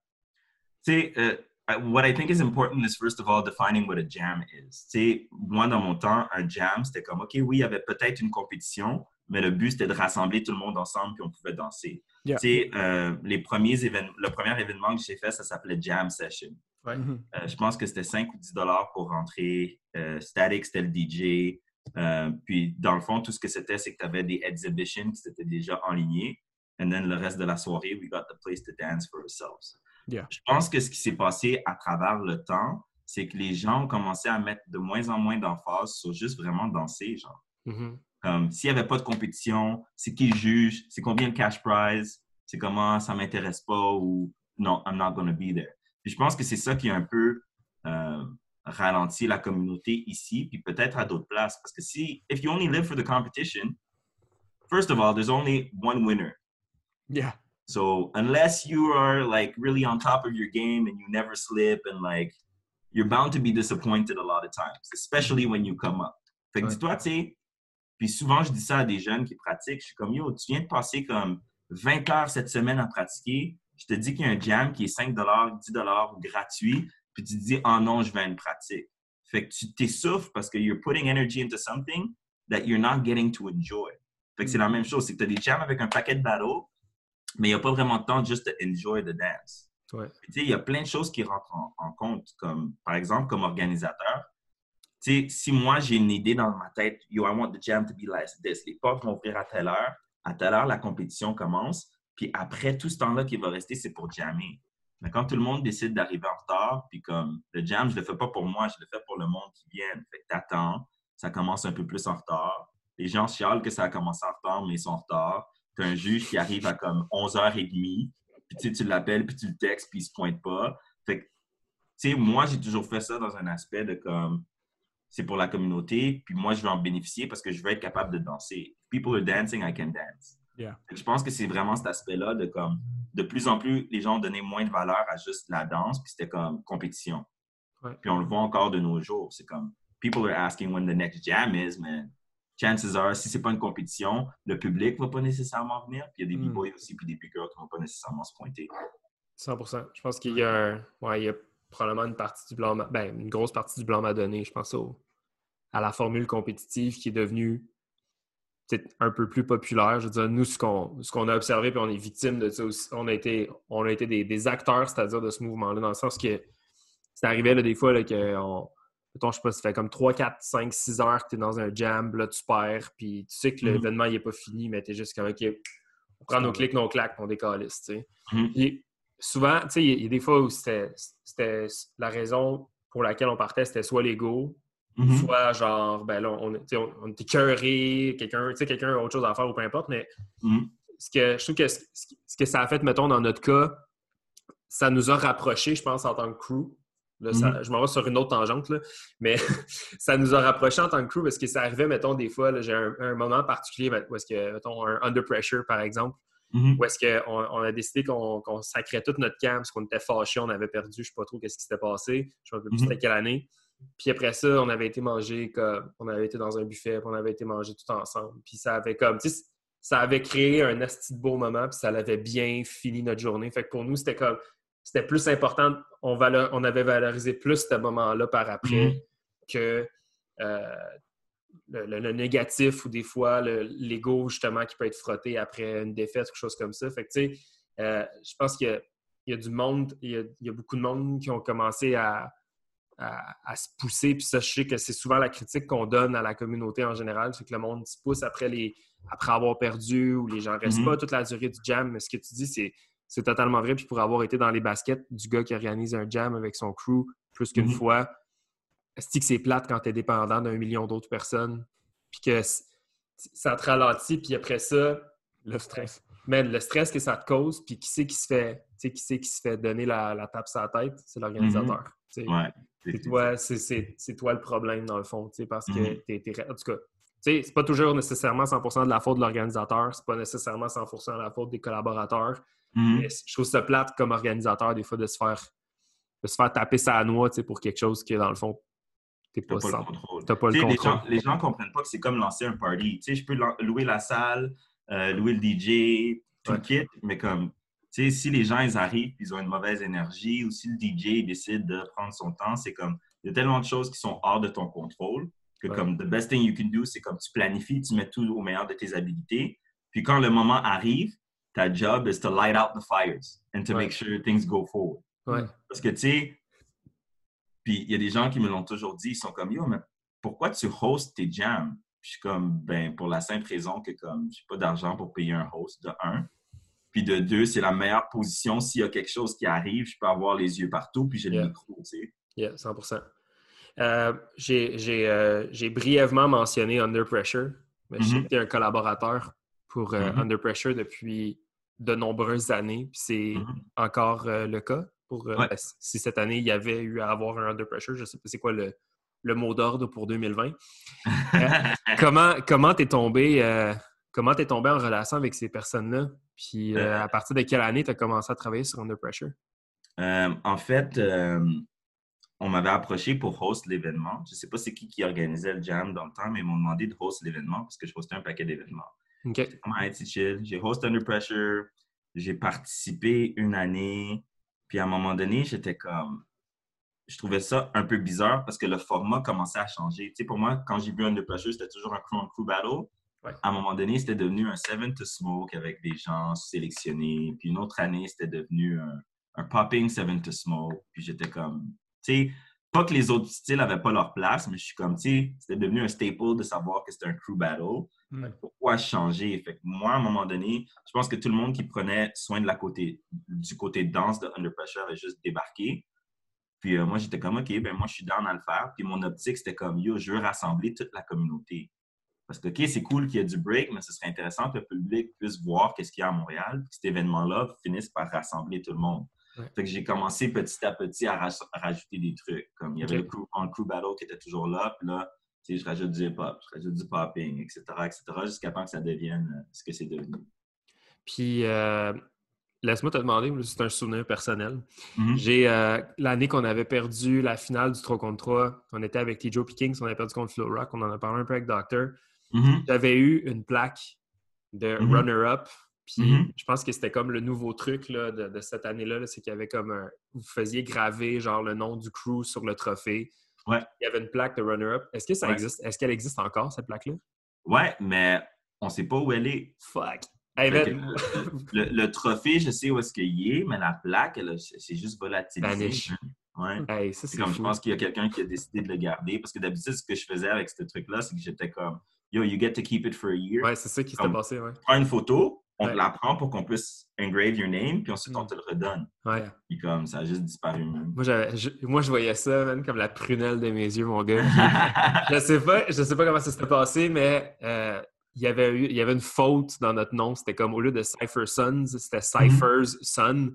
[SPEAKER 3] See, sais, I- what I think is important is first of all defining what a jam is. Tu sais, moi, dans mon temps, un jam, c'était comme, OK, oui, il y avait peut-être une compétition, mais le but, c'était de rassembler tout le monde ensemble, puis on pouvait danser.
[SPEAKER 2] Yeah.
[SPEAKER 3] Tu sais, euh, les premiers événements, le premier événement que j'ai fait, ça s'appelait Jam Session.
[SPEAKER 1] Ouais.
[SPEAKER 2] Mhm.
[SPEAKER 3] Euh, je pense que c'était 5 ou 10 dollars pour rentrer. Euh, Static, c'était le DJ. Euh, puis, dans le fond, tout ce que c'était, c'est que tu avais des exhibitions qui étaient déjà enlignés. And then, le reste de la soirée, we got the place to dance for ourselves.
[SPEAKER 2] Yeah.
[SPEAKER 3] Je pense que ce qui s'est passé à travers le temps, c'est que les gens ont commencé à mettre de moins en moins d'emphase sur juste vraiment danser, genre.
[SPEAKER 1] Mhm.
[SPEAKER 3] Comme s'il n'y avait pas de compétition, c'est qui juge, c'est combien le cash prize, c'est comment ça m'intéresse pas ou non, I'm not gonna be there. Puis je pense que c'est ça qui a un peu euh, ralenti la communauté ici, puis peut-être à d'autres places. Parce que si, if you only live for the competition, first of all, there's only one winner.
[SPEAKER 2] Yeah.
[SPEAKER 3] So unless you are like really on top of your game and you never slip and like you're bound to be disappointed a lot of times, especially when you come up. Fait que
[SPEAKER 1] Ouais.
[SPEAKER 3] dis-toi, tu sais, puis souvent je dis ça à des jeunes qui pratiquent, je suis comme yo, tu viens de passer comme 20 heures cette semaine à pratiquer, je te dis qu'il y a un jam qui est 5 10 ou gratuit, puis tu te dis oh non, je vais à une pratique. Fait que tu t'essouffles parce que you're putting energy into something that you're not getting to enjoy. Fait que c'est la même chose, c'est que tu as des jams avec un paquet de battles, mais il n'y a pas vraiment de temps juste to enjoy the dance.
[SPEAKER 1] Ouais.
[SPEAKER 3] Puis, Tu sais, il y a plein de choses qui rentrent en, en compte, comme par exemple, comme organisateur. Tu sais, si moi j'ai une idée dans ma tête, yo, I want the jam to be like this, les portes vont ouvrir à telle heure, à telle heure la compétition commence, puis après tout ce temps-là qui va rester, c'est pour jammer. Mais quand tout le monde décide d'arriver en retard, puis comme le jam, je le fais pas pour moi, je le fais pour le monde qui vient. Fait que t'attends, ça commence un peu plus en retard. Les gens chialent que ça a commencé en retard, mais ils sont en retard. T'as un juge qui arrive à comme 11h30, puis tu l'appelles, puis tu le textes, puis il se pointe pas. Fait que, tu sais, moi, j'ai toujours fait ça dans un aspect de comme, c'est pour la communauté, puis moi, je veux en bénéficier parce que je veux être capable de danser. People are dancing, I can dance.
[SPEAKER 2] Yeah.
[SPEAKER 3] Je pense que c'est vraiment cet aspect-là de comme, de plus en plus, les gens ont donné moins de valeur à juste la danse, puis c'était comme compétition.
[SPEAKER 1] Ouais.
[SPEAKER 3] Puis on le voit encore de nos jours. C'est comme, people are asking when the next jam is, man. Chances are, si c'est pas une compétition, le public va pas nécessairement venir. Puis il y a des
[SPEAKER 2] Mm.
[SPEAKER 3] b-boys aussi, puis des pickers qui vont pas nécessairement se pointer.
[SPEAKER 1] 100%. Je pense qu'il y a, un- ouais, il y a probablement une partie du blanc, ben, une grosse partie du blanc à donner, je pense, au- à la formule compétitive qui est devenue peut-être un peu plus populaire. Je veux dire, nous, ce qu'on ce qu'on a observé, puis on est victime de ça aussi, on a été, on a été des, des acteurs, c'est-à-dire de ce mouvement-là, dans le sens que c'est arrivé là, des fois là, que on, mettons, je sais pas, ça fait comme 3, 4, 5, 6 heures que tu es dans un jam, là, tu perds, puis tu sais que l'événement n'est pas fini, mais tu es juste comme, OK, on prend nos clics, nos claques, puis on décalisse, tu sais.
[SPEAKER 3] Mhm.
[SPEAKER 1] Puis souvent, tu sais, il y, a- il y a des fois où c'était la raison pour laquelle on partait, c'était soit l'ego,
[SPEAKER 3] Mhm.
[SPEAKER 1] soit genre, ben là, on, on, on était cœuré, quelqu'un, tu sais, quelqu'un a autre chose à faire ou peu importe, mais
[SPEAKER 3] Mhm.
[SPEAKER 1] ce que je trouve que ce, ce que ça a fait, mettons, dans notre cas, ça nous a rapprochés, je pense, en tant que crew. Là, ça-
[SPEAKER 3] Mhm.
[SPEAKER 1] je m'en vais sur une autre tangente, là. mais ça nous a rapprochés en tant que crew parce que ça arrivait, mettons, des fois, j'ai un, un moment particulier où est-ce que, mettons, un under pressure, par exemple,
[SPEAKER 3] Mhm.
[SPEAKER 1] où est-ce qu'on on a décidé qu'on sacrait toute notre camp parce qu'on était fâchés, on avait perdu, je sais pas trop qu'est-ce qui s'était passé, je ne sais pas plus c'était quelle année. Puis après ça, on avait été manger comme on avait été dans un buffet, puis on avait été manger tout ensemble. Puis ça avait comme tu sais, ça avait créé un asti de beau moment, puis ça l'avait bien fini notre journée. Fait que pour nous, c'était comme c'était plus important, on, on avait valorisé plus ce moment-là par après
[SPEAKER 3] Mhm.
[SPEAKER 1] que euh, le, le- le négatif ou des fois le- l'ego justement qui peut être frotté après une défaite ou quelque chose comme ça. Fait que tu sais, euh, je pense qu'il y y a du monde, il y a, il y a beaucoup de monde qui ont commencé à, à- à se pousser. Puis ça, je sais que c'est souvent la critique qu'on donne à la communauté en général, c'est que le monde se pousse après, les, après avoir perdu ou les gens restent
[SPEAKER 3] Mhm.
[SPEAKER 1] pas toute la durée du jam. Mais ce que tu dis, c'est, c'est totalement vrai. Puis pour avoir été dans les baskets du gars qui organise un jam avec son crew plus qu'une
[SPEAKER 3] Mhm.
[SPEAKER 1] fois, est-ce que c'est plate quand tu es dépendant d'un million d'autres personnes? Puis que ça te ralentit, puis après ça,
[SPEAKER 2] Le stress.
[SPEAKER 1] man, le stress que ça te cause, puis qui c'est qui se fait, qui c'est qui se fait donner la, la tape sur la tête? C'est l'organisateur. tu sais.
[SPEAKER 3] Ouais.
[SPEAKER 1] C'est toi, le problème dans le fond, parce que
[SPEAKER 3] Mhm.
[SPEAKER 1] t'es, t'es- en tout cas, c'est pas toujours nécessairement 100% de la faute de l'organisateur, c'est pas nécessairement 100% de la faute des collaborateurs.
[SPEAKER 3] Mhm.
[SPEAKER 1] Mais je trouve ça plate comme organisateur des fois de se faire de se faire taper sa noix, pour quelque chose que dans le fond t'es pas,
[SPEAKER 3] pas le contrôle.
[SPEAKER 1] pas le
[SPEAKER 3] les,
[SPEAKER 1] contrôle.
[SPEAKER 3] gens, les gens comprennent pas que c'est comme lancer un party. Je peux louer la salle, euh, louer le DJ, tout
[SPEAKER 1] Ouais.
[SPEAKER 3] le kit, mais comme, sais, si les gens, ils arrivent ils ont une mauvaise énergie ou si le DJ décide de prendre son temps, c'est comme, il y a tellement de choses qui sont hors de ton contrôle Que
[SPEAKER 1] Ouais.
[SPEAKER 3] comme the best thing you can do, c'est comme tu planifies, tu mets tout au meilleur de tes habilités. Puis quand le moment arrive, ta job is to light out the fires and to
[SPEAKER 1] Ouais.
[SPEAKER 3] make sure things go forward.
[SPEAKER 1] Ouais.
[SPEAKER 3] Parce que, tu sais, puis il y a des gens qui me l'ont toujours dit, ils sont comme, yo, mais pourquoi tu hostes tes jams? Puis je suis comme, ben, pour la simple raison que, comme, j'ai pas d'argent pour payer un host, de un. Puis de deux, c'est la meilleure position. S'il y a quelque chose qui arrive, je peux avoir les yeux partout, puis j'ai
[SPEAKER 1] Yeah.
[SPEAKER 3] le micro, tu sais.
[SPEAKER 1] Yeah, 100 Euh, J'ai euh, j'ai brièvement mentionné Under Pressure, mais que tu es un collaborateur pour euh,
[SPEAKER 3] Mhm.
[SPEAKER 1] Under Pressure depuis de nombreuses années, puis c'est
[SPEAKER 3] Mhm.
[SPEAKER 1] encore euh, le cas. Pour,
[SPEAKER 3] Ouais.
[SPEAKER 1] si cette année, il y avait eu à avoir un Under Pressure, je sais pas c'est quoi le, le mot d'ordre pour 2020. comment comment t'es tombé, euh, comment t'es tombé en relation avec ces personnes-là? Puis euh,
[SPEAKER 3] Euh.
[SPEAKER 1] à partir de quelle année tu as commencé à travailler sur Under Pressure?
[SPEAKER 3] Euh, en fait, euh, on m'avait approché pour host l'événement. Je sais pas c'est qui qui organisait le jam dans le temps, mais ils m'ont demandé de host l'événement parce que je hostais un paquet d'événements.
[SPEAKER 1] OK.
[SPEAKER 3] Ouais, c'est chill. J'ai host Under Pressure. J'ai participé une année. Puis à un moment donné, j'étais comme. Je trouvais ça un peu bizarre parce que le format commençait à changer. Tu sais, pour moi, quand j'ai vu Under Pressure, c'était toujours un crew on crew battle.
[SPEAKER 1] Ouais.
[SPEAKER 3] À un moment donné, c'était devenu un Seven to Smoke avec des gens sélectionnés. Puis une autre année, c'était devenu un, un popping Seven to Smoke. Puis j'étais comme. Tu sais, pas que les autres styles n'avaient pas leur place, mais je suis comme, tu sais, c'était devenu un staple de savoir que c'était un crew battle pourquoi changer? Fait que moi, à un moment donné, je pense que tout le monde qui prenait soin de la côté, du côté danse de Under Pressure avait juste débarqué. Puis euh, moi, j'étais comme, OK, ben moi, je suis down à le faire. Puis mon optique, c'était comme, yo, je veux rassembler toute la communauté. Parce que, OK, c'est cool qu'il y ait du break, mais ce serait intéressant que le public puisse voir qu'est-ce qu'il y a à Montréal, puis que cet événement-là finisse par rassembler tout le monde.
[SPEAKER 1] Ouais.
[SPEAKER 3] Fait que j'ai commencé petit à petit à, raj- à rajouter des trucs. Comme il y avait le crew, battle qui était toujours là, puis là, tu sais, je rajoute du hip-hop, je rajoute du popping, etc., etc., jusqu'à temps que ça devienne euh, ce que c'est devenu.
[SPEAKER 1] Puis, euh, laisse-moi te demander, c'est un souvenir personnel.
[SPEAKER 3] Mhm.
[SPEAKER 1] J'ai euh, l'année qu'on avait perdu la finale du 3 contre 3, on était avec les Joe Pickings, on avait perdu contre Flow Rock, on en a parlé un peu avec
[SPEAKER 3] Mhm.
[SPEAKER 1] J'avais eu une plaque de
[SPEAKER 3] Mhm.
[SPEAKER 1] runner-up. Puis
[SPEAKER 3] Mhm.
[SPEAKER 1] je pense que c'était comme le nouveau truc là, de, de cette année-là, là, c'est qu'il y avait comme un. Vous faisiez graver genre le nom du crew sur le trophée.
[SPEAKER 3] Ouais.
[SPEAKER 1] Il y avait une plaque de runner-up. Est-ce que ça
[SPEAKER 3] Ouais.
[SPEAKER 1] existe? Est-ce qu'elle existe encore, cette plaque-là?
[SPEAKER 3] Ouais, mais on sait pas où elle est.
[SPEAKER 1] Fuck! Hey,
[SPEAKER 3] que, le, le trophée, je sais où est-ce qu'il est, mais la plaque, c'est juste volatilisé. Ouais.
[SPEAKER 1] hey,
[SPEAKER 3] C'est comme je pense qu'il y a quelqu'un qui a décidé de le garder. Parce que d'habitude, ce que je faisais avec ce truc-là, c'est que j'étais comme Yo, you get to keep it for a year.
[SPEAKER 1] Ouais, c'est ça qui
[SPEAKER 3] Comme-
[SPEAKER 1] passé, ouais.
[SPEAKER 3] Prends une photo, on
[SPEAKER 1] Ouais.
[SPEAKER 3] te la prend pour qu'on puisse engrave your name, puis ensuite
[SPEAKER 1] Mm.
[SPEAKER 3] on te le redonne.
[SPEAKER 1] ouais.
[SPEAKER 3] Puis comme ça a juste disparu. man.
[SPEAKER 1] Moi, j'avais- je, moi, je voyais ça, man, comme la prunelle de mes yeux, mon gars. je sais pas, je sais pas comment ça s'était passé, mais euh, il y avait eu, il y avait une faute dans notre nom. C'était comme au lieu de Cypher Sons, c'était Cypher's Son.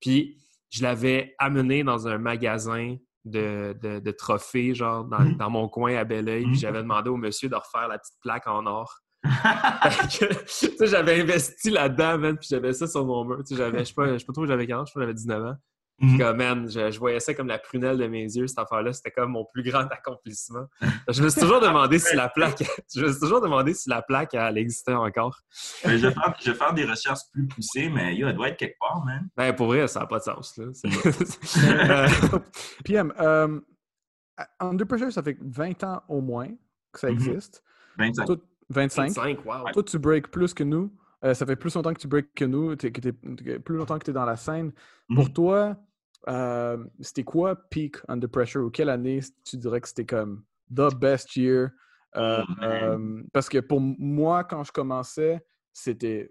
[SPEAKER 1] Puis je l'avais amené dans un magasin de, de, de trophées, genre dans,
[SPEAKER 3] Mhm.
[SPEAKER 1] dans mon coin à Belleuil.
[SPEAKER 3] Mhm.
[SPEAKER 1] Puis j'avais demandé au monsieur de refaire la petite plaque en or. Sais, j'avais investi là-dedans, man, puis j'avais ça sur mon mur. Sais, j'avais, je sais pas, sais pas trop, j'avais 40, je crois que j'avais 19 ans.
[SPEAKER 3] Mhm.
[SPEAKER 1] Comme, man, je, je voyais ça comme la prunelle de mes yeux, cette affaire-là. C'était comme mon plus grand accomplissement. Je me suis toujours demandé si la plaque, je me suis toujours demandé si la plaque, elle existait encore.
[SPEAKER 3] Je, vais faire, je vais faire des recherches plus poussées, mais yo, elle doit être quelque part, man.
[SPEAKER 1] Ben, pour vrai, ça n'a pas de sens, là. C'est- Euh,
[SPEAKER 2] PM, euh, Under Pressure, ça fait 20 ans au moins que ça
[SPEAKER 3] Mhm.
[SPEAKER 2] existe.
[SPEAKER 3] 25.
[SPEAKER 2] Toi, 25.
[SPEAKER 1] 25, wow.
[SPEAKER 2] Toi, tu breaks plus que nous. Euh, ça fait plus longtemps que tu breaks que nous, que plus longtemps que tu es dans la scène. Pour toi, euh, c'était quoi peak Under Pressure ou quelle année tu dirais que c'était comme the best year? Euh,
[SPEAKER 3] Oh,
[SPEAKER 2] euh, parce que pour moi, quand je commençais, c'était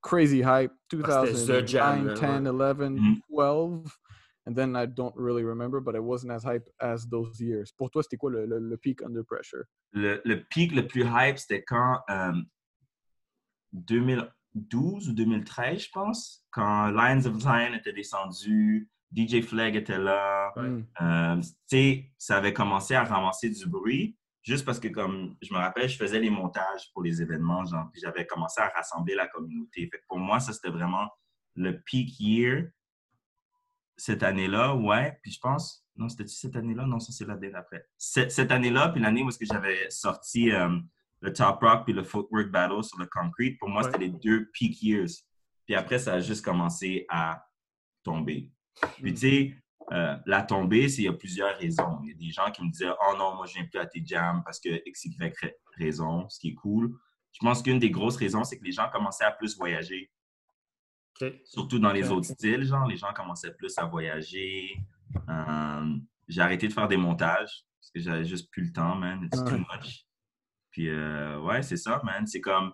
[SPEAKER 2] crazy hype.
[SPEAKER 1] Ah, c'était the jam,
[SPEAKER 2] 2009,
[SPEAKER 1] là,
[SPEAKER 2] 10, 11,
[SPEAKER 3] Mhm.
[SPEAKER 2] 12. And then I don't really remember, but it wasn't as hype as those years. Pour toi, c'était quoi le, le- le peak Under Pressure?
[SPEAKER 3] Le, le pic le plus hype, c'était quand euh, 2012 ou 2013, je pense, quand Lions of Zion était descendu, DJ Flag était là.
[SPEAKER 1] Ouais.
[SPEAKER 2] Mm.
[SPEAKER 3] Euh, tu sais, ça avait commencé à ramasser du bruit, juste parce que, comme je me rappelle, je faisais les montages pour les événements, genre, puis j'avais commencé à rassembler la communauté. Fait que pour moi, ça, c'était vraiment le peak year cette année-là, ouais. Puis je pense, non, c'était-tu cette année-là? Non, ça, c'est l'année d'après. Cette, cette année-là, puis l'année où est-ce que j'avais sorti euh, le Top Rock puis le Footwork Battle sur le Concrete, pour moi,
[SPEAKER 1] Ouais.
[SPEAKER 3] c'était les deux peak years. Puis après, ça a juste commencé à tomber. Puis,
[SPEAKER 2] Mm.
[SPEAKER 3] tu sais, Euh, la tombée, c'est il y a plusieurs raisons. Il y a des gens qui me disaient Oh non, moi je viens plus à tes jams parce que X, Y raison, ce qui est cool. Je pense qu'une des grosses raisons, c'est que les gens commençaient à plus voyager. Surtout dans les autres styles, genre, les gens commençaient plus à voyager. Euh, j'ai arrêté de faire des montages parce que j'avais juste plus le temps, man. It's too much. Puis, euh, ouais, c'est ça, man. C'est comme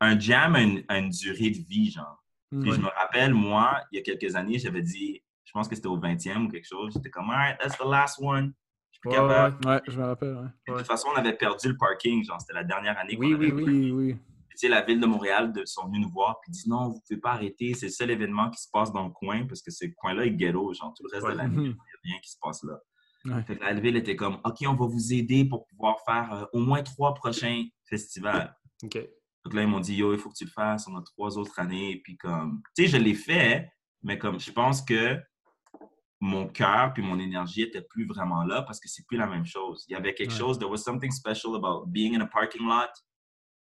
[SPEAKER 3] un jam a une, durée de vie, genre. Puis, je me rappelle, moi, il y a quelques années, j'avais dit, je pense que c'était au 20e ou quelque chose, j'étais comme, alright, that's the last one.
[SPEAKER 2] Je suis ouais, Ouais, je me rappelle,
[SPEAKER 3] De toute façon, on avait perdu le parking, genre, c'était la dernière année.
[SPEAKER 1] Oui, oui, oui, oui
[SPEAKER 3] sais, la ville de Montréal de, sont venus nous voir et disent non, vous ne pouvez pas arrêter, c'est le seul événement qui se passe dans le coin parce que ce coin-là est ghetto, genre tout le reste de l'année, il n'y a rien qui se passe là. la ville était comme OK, on va vous aider pour pouvoir faire euh, au moins trois prochains festivals.
[SPEAKER 1] OK.
[SPEAKER 3] Donc là, ils m'ont dit Yo, il faut que tu le fasses, on a trois autres années. Puis comme, tu sais, je l'ai fait, mais comme je pense que mon cœur puis mon énergie était plus vraiment là parce que c'est plus la même chose. Il y avait quelque chose, there was something special about being in a parking lot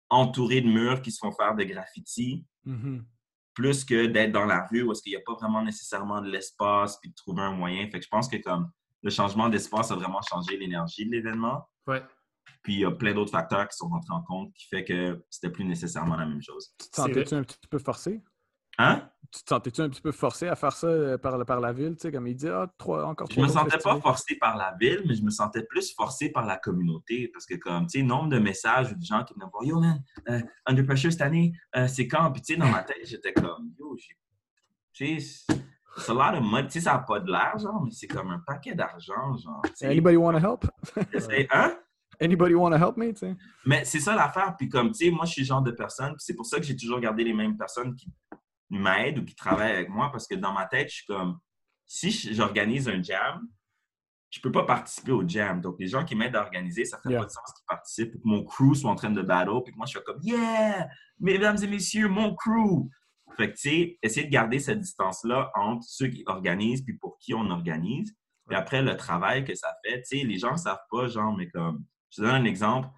[SPEAKER 3] entouré de murs qui se font faire de graffiti,
[SPEAKER 2] mm-hmm.
[SPEAKER 3] plus que d'être dans la rue où est-ce qu'il n'y a pas vraiment nécessairement de l'espace puis de trouver un moyen. Fait que je pense que comme le changement d'espace a vraiment changé l'énergie de l'événement.
[SPEAKER 1] Ouais.
[SPEAKER 3] Puis il y a plein d'autres facteurs qui sont rentrés en compte qui fait que c'était plus nécessairement la même chose.
[SPEAKER 2] Tu te sentais-tu un petit peu forcé?
[SPEAKER 3] Hein?
[SPEAKER 2] Tu te sentais-tu un petit peu forcé à faire ça euh, par, par la ville? Tu sais, comme il dit, ah, trois, encore
[SPEAKER 3] Je me sentais pas forcé par la ville, mais je me sentais plus forcé par la communauté. Parce que, comme, tu sais, nombre de messages ou de gens qui me disent Yo, man, euh, Under Pressure cette année, euh, c'est quand? Puis, tu sais, dans ma tête, j'étais comme, Yo, j'ai. C'est a lot of money. Tu sais, ça n'a pas de l'argent, mais c'est comme un paquet d'argent, genre.
[SPEAKER 2] Anybody want to help?
[SPEAKER 3] hein?
[SPEAKER 2] Anybody want to help me?
[SPEAKER 3] Mais c'est ça l'affaire. Puis comme, tu sais, moi, je suis le genre de personne, c'est pour ça que j'ai toujours gardé les mêmes personnes qui m'aident ou qui travaillent avec moi parce que dans ma tête, je suis comme, si j'organise un jam, je peux pas participer au jam. Donc, les gens qui m'aident à organiser, ça fait pas de sens qu'ils participent. Que mon crew soit en train de battle, puis que moi, je suis comme, yeah, mesdames et messieurs, mon crew. Fait que, tu sais, essayer de garder cette distance-là entre ceux qui organisent puis pour qui on organise. Et après, le travail que ça fait, tu sais, les gens ne savent pas, genre, mais comme, je te donne un exemple.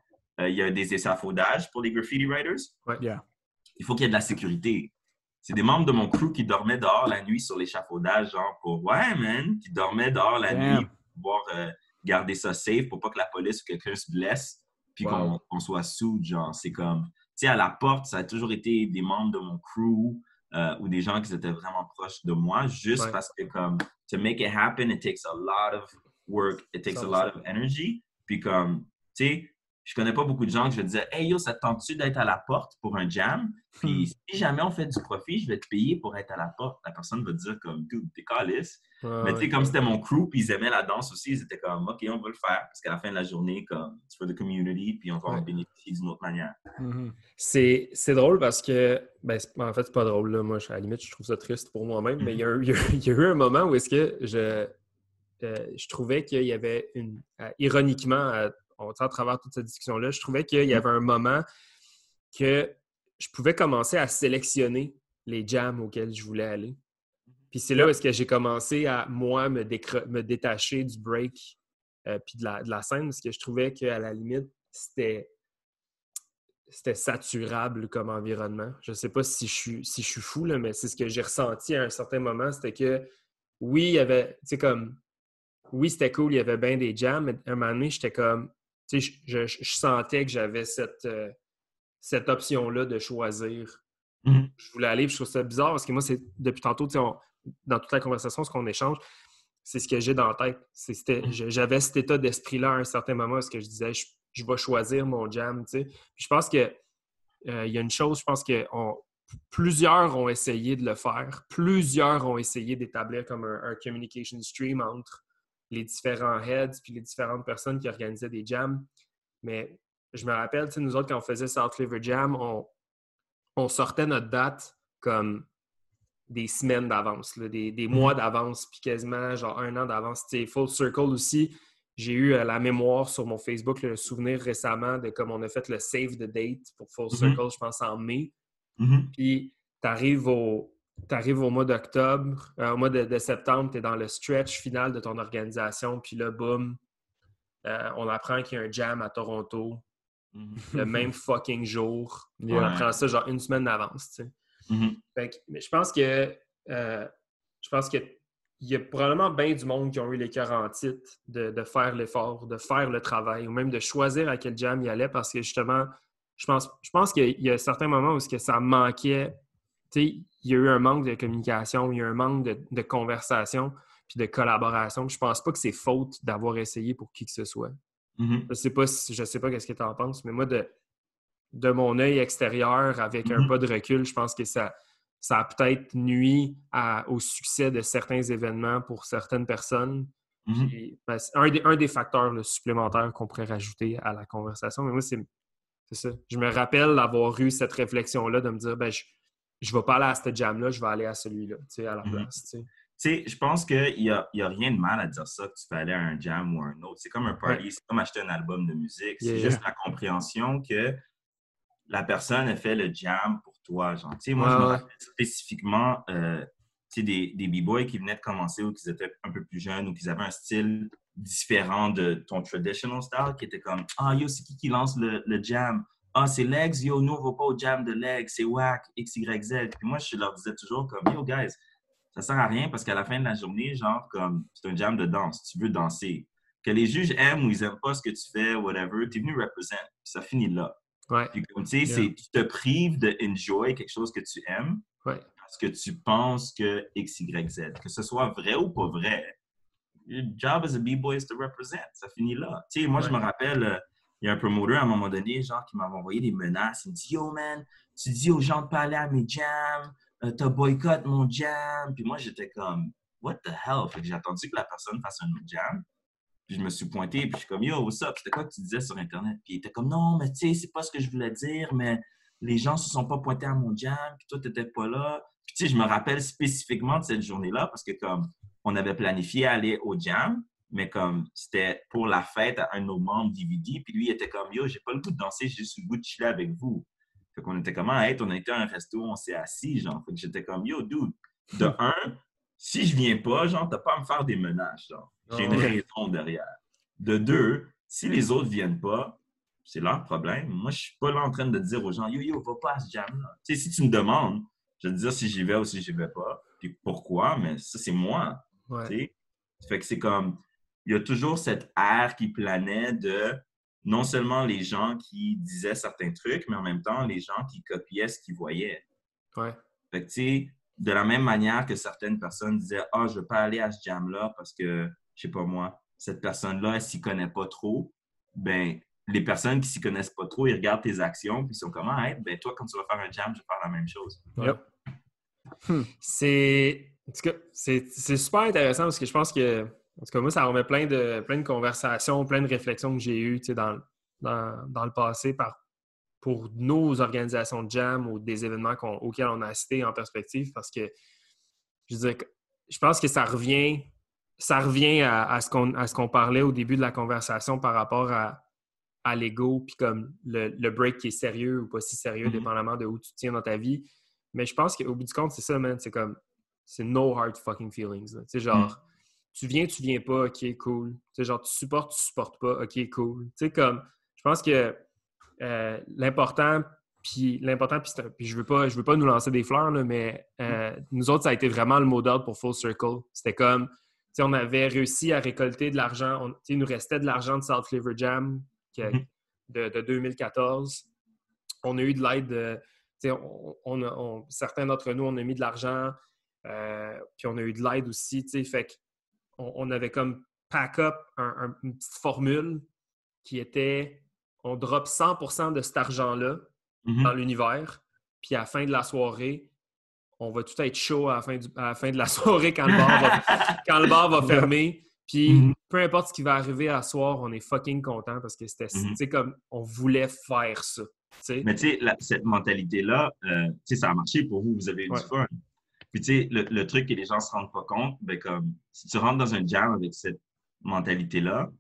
[SPEAKER 3] Euh, il y a des échafaudages pour les graffiti writers. Il faut qu'il y ait de la sécurité. C'est des membres de mon crew qui dormaient dehors la nuit sur l'échafaudage, genre pour Ouais, man, qui dormaient dehors la nuit pour pouvoir euh, garder ça safe pour pas que la police ou quelqu'un se blesse, puis qu'on soit sous, genre. C'est comme, tu sais, à la porte, ça a toujours été des membres de mon crew euh, ou des gens qui étaient vraiment proches de moi, juste parce que, comme, to make it happen, it takes a lot of work, it takes a lot of energy. Puis, comme, tu sais, je connais pas beaucoup de gens que je disais Hey yo, ça te tente-tu d'être à la porte pour un jam? Puis hmm. si jamais on fait du profit, je vais te payer pour être à la porte. La personne va dire comme Dude, t'es calice. Mais tu sais, comme c'était mon crew, puis ils aimaient la danse aussi, ils étaient comme OK, on va le faire. Parce qu'à la fin de la journée, comme c'est pour the community, puis on va en bénéficier d'une autre manière.
[SPEAKER 1] Mm-hmm. C'est drôle parce que, ben, en fait, c'est pas drôle. Là. Moi, à la limite, je trouve ça triste pour moi-même, mais il y, a, eu un moment où est-ce que je, euh, je trouvais qu'il y avait une. Euh, ironiquement, on, à travers toute cette discussion-là, je trouvais qu'il y avait un moment que je pouvais commencer à sélectionner les jams auxquels je voulais aller. Puis c'est là où est-ce que j'ai commencé à, moi, me, me détacher du break euh, puis de la, scène, parce que je trouvais qu'à la limite, c'était c'était saturable comme environnement. Je ne sais pas si je suis, si je suis fou, là, mais c'est ce que j'ai ressenti à un certain moment. C'était que, oui, il y avait, tu sais, comme, oui, c'était cool, il y avait bien des jams, mais à un moment donné, j'étais comme, je, sentais que j'avais cette, euh, cette option-là de choisir.
[SPEAKER 3] Mm-hmm.
[SPEAKER 1] Je voulais aller, je trouve ça bizarre parce que moi, c'est depuis tantôt, dans toute la conversation, ce qu'on échange, c'est ce que j'ai dans la tête. Mm-hmm. J'avais cet état d'esprit-là à un certain moment où je disais, je, vais choisir mon jam. je pense que euh, il y a une chose, je pense que plusieurs ont essayé de le faire. Plusieurs ont essayé d'établir comme un, communication stream entre les différents heads puis les différentes personnes qui organisaient des jams. Mais je me rappelle, nous autres, quand on faisait South River Jam, on, sortait notre date comme des semaines d'avance, des, des, mois mm-hmm. d'avance, puis quasiment genre un an d'avance. Full Circle aussi, j'ai eu euh, la mémoire sur mon Facebook, le souvenir récemment de comme on a fait le save the date pour Full mm-hmm. Circle, je pense en mai.
[SPEAKER 3] Mm-hmm.
[SPEAKER 1] Puis tu arrives au, tu arrives au mois d'octobre, euh, au mois de, septembre, tu es dans le stretch final de ton organisation, puis là, boum, euh, on apprend qu'il y a un jam à Toronto mhm. le même fucking jour. On apprend ça genre une semaine d'avance, tu sais.
[SPEAKER 3] Mhm.
[SPEAKER 1] mais je pense que euh, je pense que il y a probablement bien du monde qui ont eu les cœurs en titre de, de faire l'effort, de faire le travail, ou même de choisir à quel jam il allait parce que justement, je pense, je pense qu'il y a certains moments où que ça manquait. Il y a eu un manque de communication, il y a eu un manque de, de conversation puis de collaboration. Je pense pas que c'est faute d'avoir essayé pour qui que ce soit.
[SPEAKER 3] Mhm.
[SPEAKER 1] Je sais pas si, je sais pas qu'est-ce que tu en penses, mais moi, de, de mon œil extérieur, avec un
[SPEAKER 3] Mhm.
[SPEAKER 1] pas de recul, je pense que ça, ça a peut-être nuit à- au succès de certains événements pour certaines personnes.
[SPEAKER 3] Mhm.
[SPEAKER 1] Puis, ben, un, des, un des facteurs là, supplémentaires qu'on pourrait rajouter à la conversation. Mais moi, c'est c'est ça. Je me rappelle avoir eu cette réflexion-là de me dire, ben, je ne vais pas aller à ce jam-là, je vais aller à celui-là, tu sais, à la
[SPEAKER 3] Mhm.
[SPEAKER 1] place. tu sais.
[SPEAKER 3] Tu sais, je pense qu'il n'y a, y a rien de mal à dire ça, que tu peux aller à un jam ou à un autre. C'est comme un party, c'est comme acheter un album de musique. C'est
[SPEAKER 1] Yeah.
[SPEAKER 3] juste la compréhension que la personne a fait le jam pour toi. Genre, tu sais, moi,
[SPEAKER 1] Ouais,
[SPEAKER 3] je me rappelle spécifiquement euh, tu sais, des, des b-boys qui venaient de commencer ou qui étaient un peu plus jeunes ou qui avaient un style différent de ton traditional style, qui était comme Ah, yo, c'est qui qui lance le, le jam? Ah, c'est Legs, yo, nous, on va pas au jam de Legs, c'est whack, XYZ. Puis moi, je leur disais toujours comme Yo, guys, ça sert à rien parce qu'à la fin de la journée, genre, comme c'est un jam de danse, tu veux danser. Que les juges aiment ou ils aiment pas ce que tu fais, whatever, tu es venu represent. Puis ça finit là.
[SPEAKER 1] Ouais,
[SPEAKER 3] Puis comme tu sais,
[SPEAKER 1] Yeah.
[SPEAKER 3] tu te prives de enjoy quelque chose que tu aimes
[SPEAKER 1] ouais.
[SPEAKER 3] parce que tu penses que X, Y, Z. Que ce soit vrai ou pas vrai, your job as a B-boy is to represent. Ça finit là. Tu sais, moi, je me rappelle, euh, il y a un promoter à un moment donné, genre, qui m'avait envoyé des menaces. Il me dit Yo, man, tu dis aux gens de pas aller à mes jams, euh, t'as boycott mon jam. Puis moi, j'étais comme What the hell? Fait que j'ai attendu que la personne fasse un autre jam. Puis je me suis pointé, puis je suis comme Yo, what's up? C'était quoi que tu disais sur Internet? Puis il était comme Non, mais tu sais, c'est pas ce que je voulais dire, mais les gens se sont pas pointés à mon jam, puis toi, t'étais pas là. Puis tu sais, je me rappelle spécifiquement de cette journée-là parce que comme on avait planifié aller au jam, mais comme c'était pour la fête à un de nos membres DVD, puis lui il était comme Yo, j'ai pas le goût de danser, j'ai juste le goût de chiller avec vous. Fait qu'on était comme, hey, on a été à un resto, on s'est assis, genre. Fait que j'étais comme, yo, dude, de un, si je viens pas, genre, t'as pas à me faire des menaces, genre. J'ai une raison derrière. De deux, si les autres viennent pas, c'est leur problème. Moi, je suis pas là en train de dire aux gens, yo, yo, va pas à ce jam-là. Tu sais, si tu me demandes, je vais te dire si j'y vais ou si j'y vais pas, puis pourquoi, mais ça, c'est moi.
[SPEAKER 1] ouais.
[SPEAKER 3] Tu sais? Fait que c'est comme, il y a toujours cette air qui planait de non seulement les gens qui disaient certains trucs, mais en même temps les gens qui copiaient ce qu'ils voyaient.
[SPEAKER 1] Ouais.
[SPEAKER 3] Fait que, tu sais, de la même manière que certaines personnes disaient Ah, je veux pas aller à ce jam-là parce que, je sais pas moi, cette personne-là, elle s'y connaît pas trop, ben, les personnes qui s'y connaissent pas trop, ils regardent tes actions, puis ils sont comme Ah, hey, ben, toi, quand tu vas faire un jam, je vais faire la même chose.
[SPEAKER 2] Yep.
[SPEAKER 1] C'est. En tout cas, c'est c'est super intéressant parce que je pense que. En tout cas, moi, ça remet plein de, plein de conversations, plein de réflexions que j'ai eues dans, dans, dans le passé par, pour nos organisations de jam ou des événements auxquels on a assisté en perspective parce que je veux dire, je pense que ça revient, ça revient à, à ce qu'on parlait au début de la conversation par rapport à, à l'ego, puis comme le, le break qui est sérieux ou pas si sérieux,
[SPEAKER 3] Mhm.
[SPEAKER 1] dépendamment de où tu tiens dans ta vie. Mais je pense qu'au bout du compte, c'est ça, man. C'est comme, c'est no hard fucking feelings. sais, genre, tu viens, tu viens pas, ok, cool. Tu sais, genre, tu supportes, tu supportes pas, ok, cool. Tu sais, comme, je pense que euh, l'important, puis l'important, puis je veux pas, je veux pas nous lancer des fleurs, là, mais euh, nous autres, ça a été vraiment le mot d'ordre pour Full Circle. C'était comme, tu sais, on avait réussi à récolter de l'argent. Il nous restait de l'argent de South Flavor Jam que-
[SPEAKER 3] Mhm.
[SPEAKER 1] de, de 2014. On a eu de l'aide de. tu sais, On, on certains d'entre nous, on a mis de l'argent, euh, puis on a eu de l'aide aussi. tu sais, Fait qu'on on avait comme pack up un- un- une petite formule qui était on drop 100% de cet argent-là
[SPEAKER 3] Mhm.
[SPEAKER 1] dans l'univers, puis à la fin de la soirée, on va tout être chaud à la fin, du- à la fin de la soirée quand le bar va, quand le bar va fermer. Puis
[SPEAKER 3] Mhm.
[SPEAKER 1] peu importe ce qui va arriver à soir, on est fucking content parce que c'était
[SPEAKER 3] Mhm.
[SPEAKER 1] comme on voulait faire ça.
[SPEAKER 3] Mais tu sais, cette mentalité-là, euh, tu sais, ça a marché pour vous, vous avez eu
[SPEAKER 1] Ouais.
[SPEAKER 3] du fun. Puis tu sais, le, le truc que les gens ne se rendent pas compte, ben comme, si tu rentres dans un jam avec cette mentalité-là,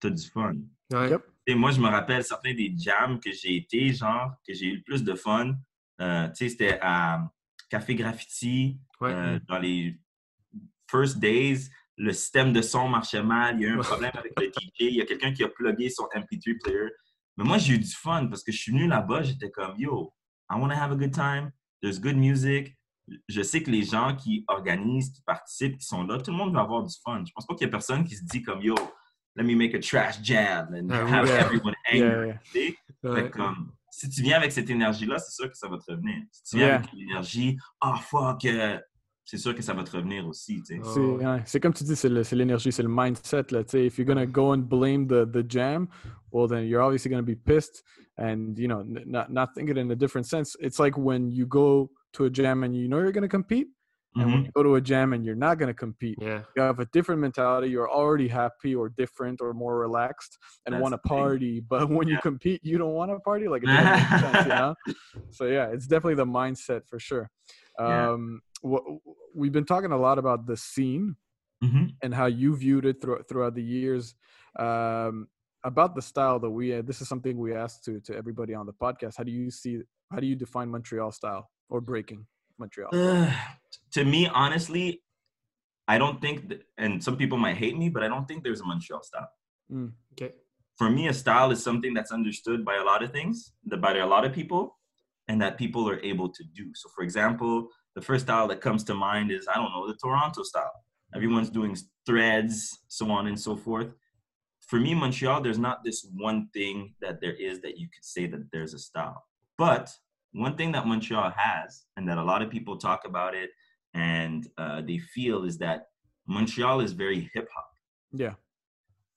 [SPEAKER 3] tu as du fun.
[SPEAKER 1] Ouais.
[SPEAKER 3] Sais, moi, je me rappelle certains des jams que j'ai été, genre, que j'ai eu le plus de fun. Euh, tu sais, c'était à Café Graffiti,
[SPEAKER 1] Ouais.
[SPEAKER 3] euh, dans les first days. Le système de son marchait mal, il y a eu un problème avec le DJ, il y a quelqu'un qui a plugué son MP3 player. Mais moi, j'ai eu du fun parce que je suis venu là-bas, j'étais comme, yo, I want to have a good time, there's good music, je sais que les gens qui organisent, qui participent, qui sont là, tout le monde va avoir du fun. Je pense pas qu'il y a personne qui se dit comme yo, let me make a trash jam and
[SPEAKER 1] oui,
[SPEAKER 3] have
[SPEAKER 1] yeah.
[SPEAKER 3] everyone angry.
[SPEAKER 2] Yeah, yeah.
[SPEAKER 3] Fait comme, si tu viens avec cette énergie-là, c'est sûr que ça va te revenir. Si tu viens
[SPEAKER 2] Yeah.
[SPEAKER 3] avec l'énergie, ah fuck, euh, c'est sûr que ça va te revenir aussi. tu sais.
[SPEAKER 1] Ah.
[SPEAKER 2] C'est comme tu dis, c'est l'énergie, c'est le mindset. Là, tu sais. if you're going to go and blame the, the jam, well, then you're obviously going to be pissed and, you know, n- not, not thinking in a different sense. It's like when you go to a jam and you know you're going to compete, and when
[SPEAKER 3] Mhm.
[SPEAKER 2] you go to a jam and you're not going to compete.
[SPEAKER 1] Yeah.
[SPEAKER 2] You have a different mentality. You're already happy or different or more relaxed and want to
[SPEAKER 3] thing.
[SPEAKER 2] party. But when you compete, you don't want to party. Like, it sense, you know? So, yeah, it's definitely the mindset for sure.
[SPEAKER 3] Yeah.
[SPEAKER 2] Um, wh- we've been talking a lot about the scene
[SPEAKER 3] Mhm.
[SPEAKER 2] and how you viewed it through, throughout the years um, about the style that we this is something we asked to to everybody on the podcast how do you see how do you define montreal style or breaking montreal
[SPEAKER 3] to me, honestly, I don't think, that, and some people might hate me, but I don't think there's a Montreal style.
[SPEAKER 2] Mm,
[SPEAKER 1] Okay.
[SPEAKER 3] For me, a style is something that's understood by a lot of things, that by a lot of people, and that people are able to do. So, for example, the first style that comes to mind is I don't know the Toronto style. Everyone's doing threads, so on and so forth. For me, Montreal, there's not this one thing that there is that you could say that there's a style. But one thing that Montreal has, and that a lot of people talk about it and uh, they feel, is that Montreal is very hip hop.
[SPEAKER 2] yeah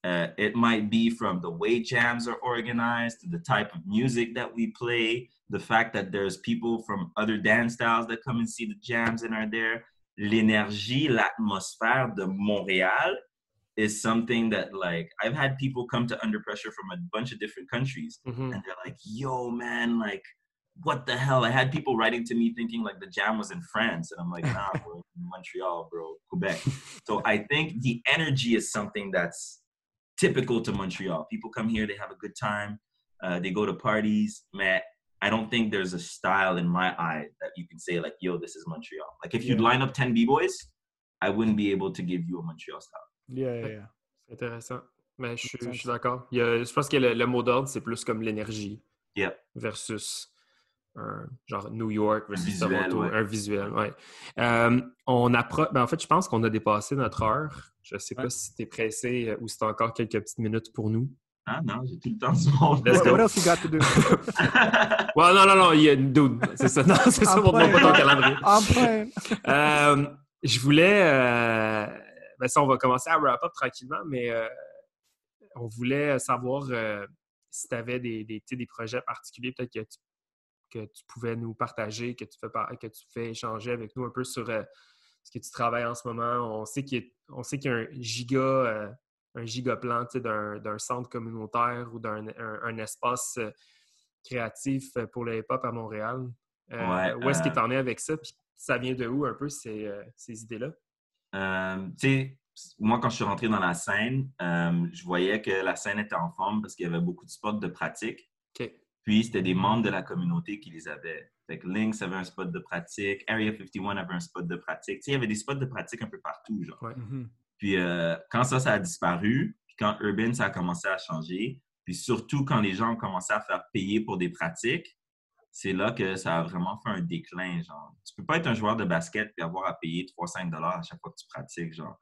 [SPEAKER 3] Uh, it might be from the way jams are organized to the type of music that we play, the fact that there's people from other dance styles that come and see the jams and are there. L'énergie, l'atmosphère de Montréal is something that, like, I've had people come to Under Pressure from a bunch of different countries
[SPEAKER 1] Mhm.
[SPEAKER 3] and they're like, yo, man, like, what the hell? I had people writing to me thinking like the jam was in France. And I'm like, nah, bro, Montreal, bro, Quebec. So I think the energy is something that's typical to Montreal. People come here, they have a good time, uh, they go to parties. Man, I don't think there's a style in my eye that you can say like, yo, this is Montreal. Like if you'd line up 10 B-boys, I wouldn't be able to give you a Montreal style.
[SPEAKER 2] yeah yeah, yeah.
[SPEAKER 1] C'est intéressant. Mais je, suis-
[SPEAKER 2] Makes
[SPEAKER 1] je suis
[SPEAKER 2] sense.
[SPEAKER 1] d'accord. Il y a- Je pense que le, le mot d'ordre, c'est plus comme l'énergie
[SPEAKER 3] Yep.
[SPEAKER 1] versus un genre New York versus
[SPEAKER 3] visuel,
[SPEAKER 1] Toronto,
[SPEAKER 3] ouais.
[SPEAKER 1] un visuel. Ouais. Euh, on approche. ben, en fait, je pense qu'on a dépassé notre heure. Je sais pas si tu es pressé euh, ou si tu as encore quelques petites minutes pour nous.
[SPEAKER 3] Ah non, j'ai tout le temps du monde.
[SPEAKER 1] Let's
[SPEAKER 2] What,
[SPEAKER 1] go.
[SPEAKER 2] what else you got to do?
[SPEAKER 1] Non, non, non, il y a une dude. C'est ça, non, c'est ça,
[SPEAKER 2] I'm
[SPEAKER 1] montre-moi pas ton calendrier. Euh, je voulais. Euh, ben ça, on va commencer à wrap up tranquillement, mais euh, on voulait savoir euh, si tu avais des, des, tu sais, des projets particuliers, peut-être que tu, que tu pouvais nous partager, que tu fais, que tu fais échanger avec nous un peu sur euh, ce que tu travailles en ce moment. On sait qu'il y a, y un giga. euh, un giga plan d'un centre communautaire ou d'un un, un espace euh, créatif pour le hip-hop à Montréal.
[SPEAKER 3] Ouais,
[SPEAKER 1] où est-ce que tu en es avec ça? Puis ça vient de où un peu ces, ces idées-là?
[SPEAKER 3] Tu sais, moi, quand je suis rentré dans la scène, euh, je voyais que la scène était en forme parce qu'il y avait beaucoup de spots de pratique.
[SPEAKER 1] OK.
[SPEAKER 3] Puis, c'était des membres de la communauté qui les avaient. Fait que Lynx avait un spot de pratique, Area 51 avait un spot de pratique. Tu sais, il y avait des spots de pratique un peu partout, genre.
[SPEAKER 2] Mhm.
[SPEAKER 3] Puis, euh, quand ça, ça a disparu, puis quand Urban, ça a commencé à changer, puis surtout quand les gens ont commencé à faire payer pour des pratiques, c'est là que ça a vraiment fait un déclin, genre. Tu peux pas être un joueur de basket et avoir à payer 3-5 dollars à chaque fois que tu pratiques, genre.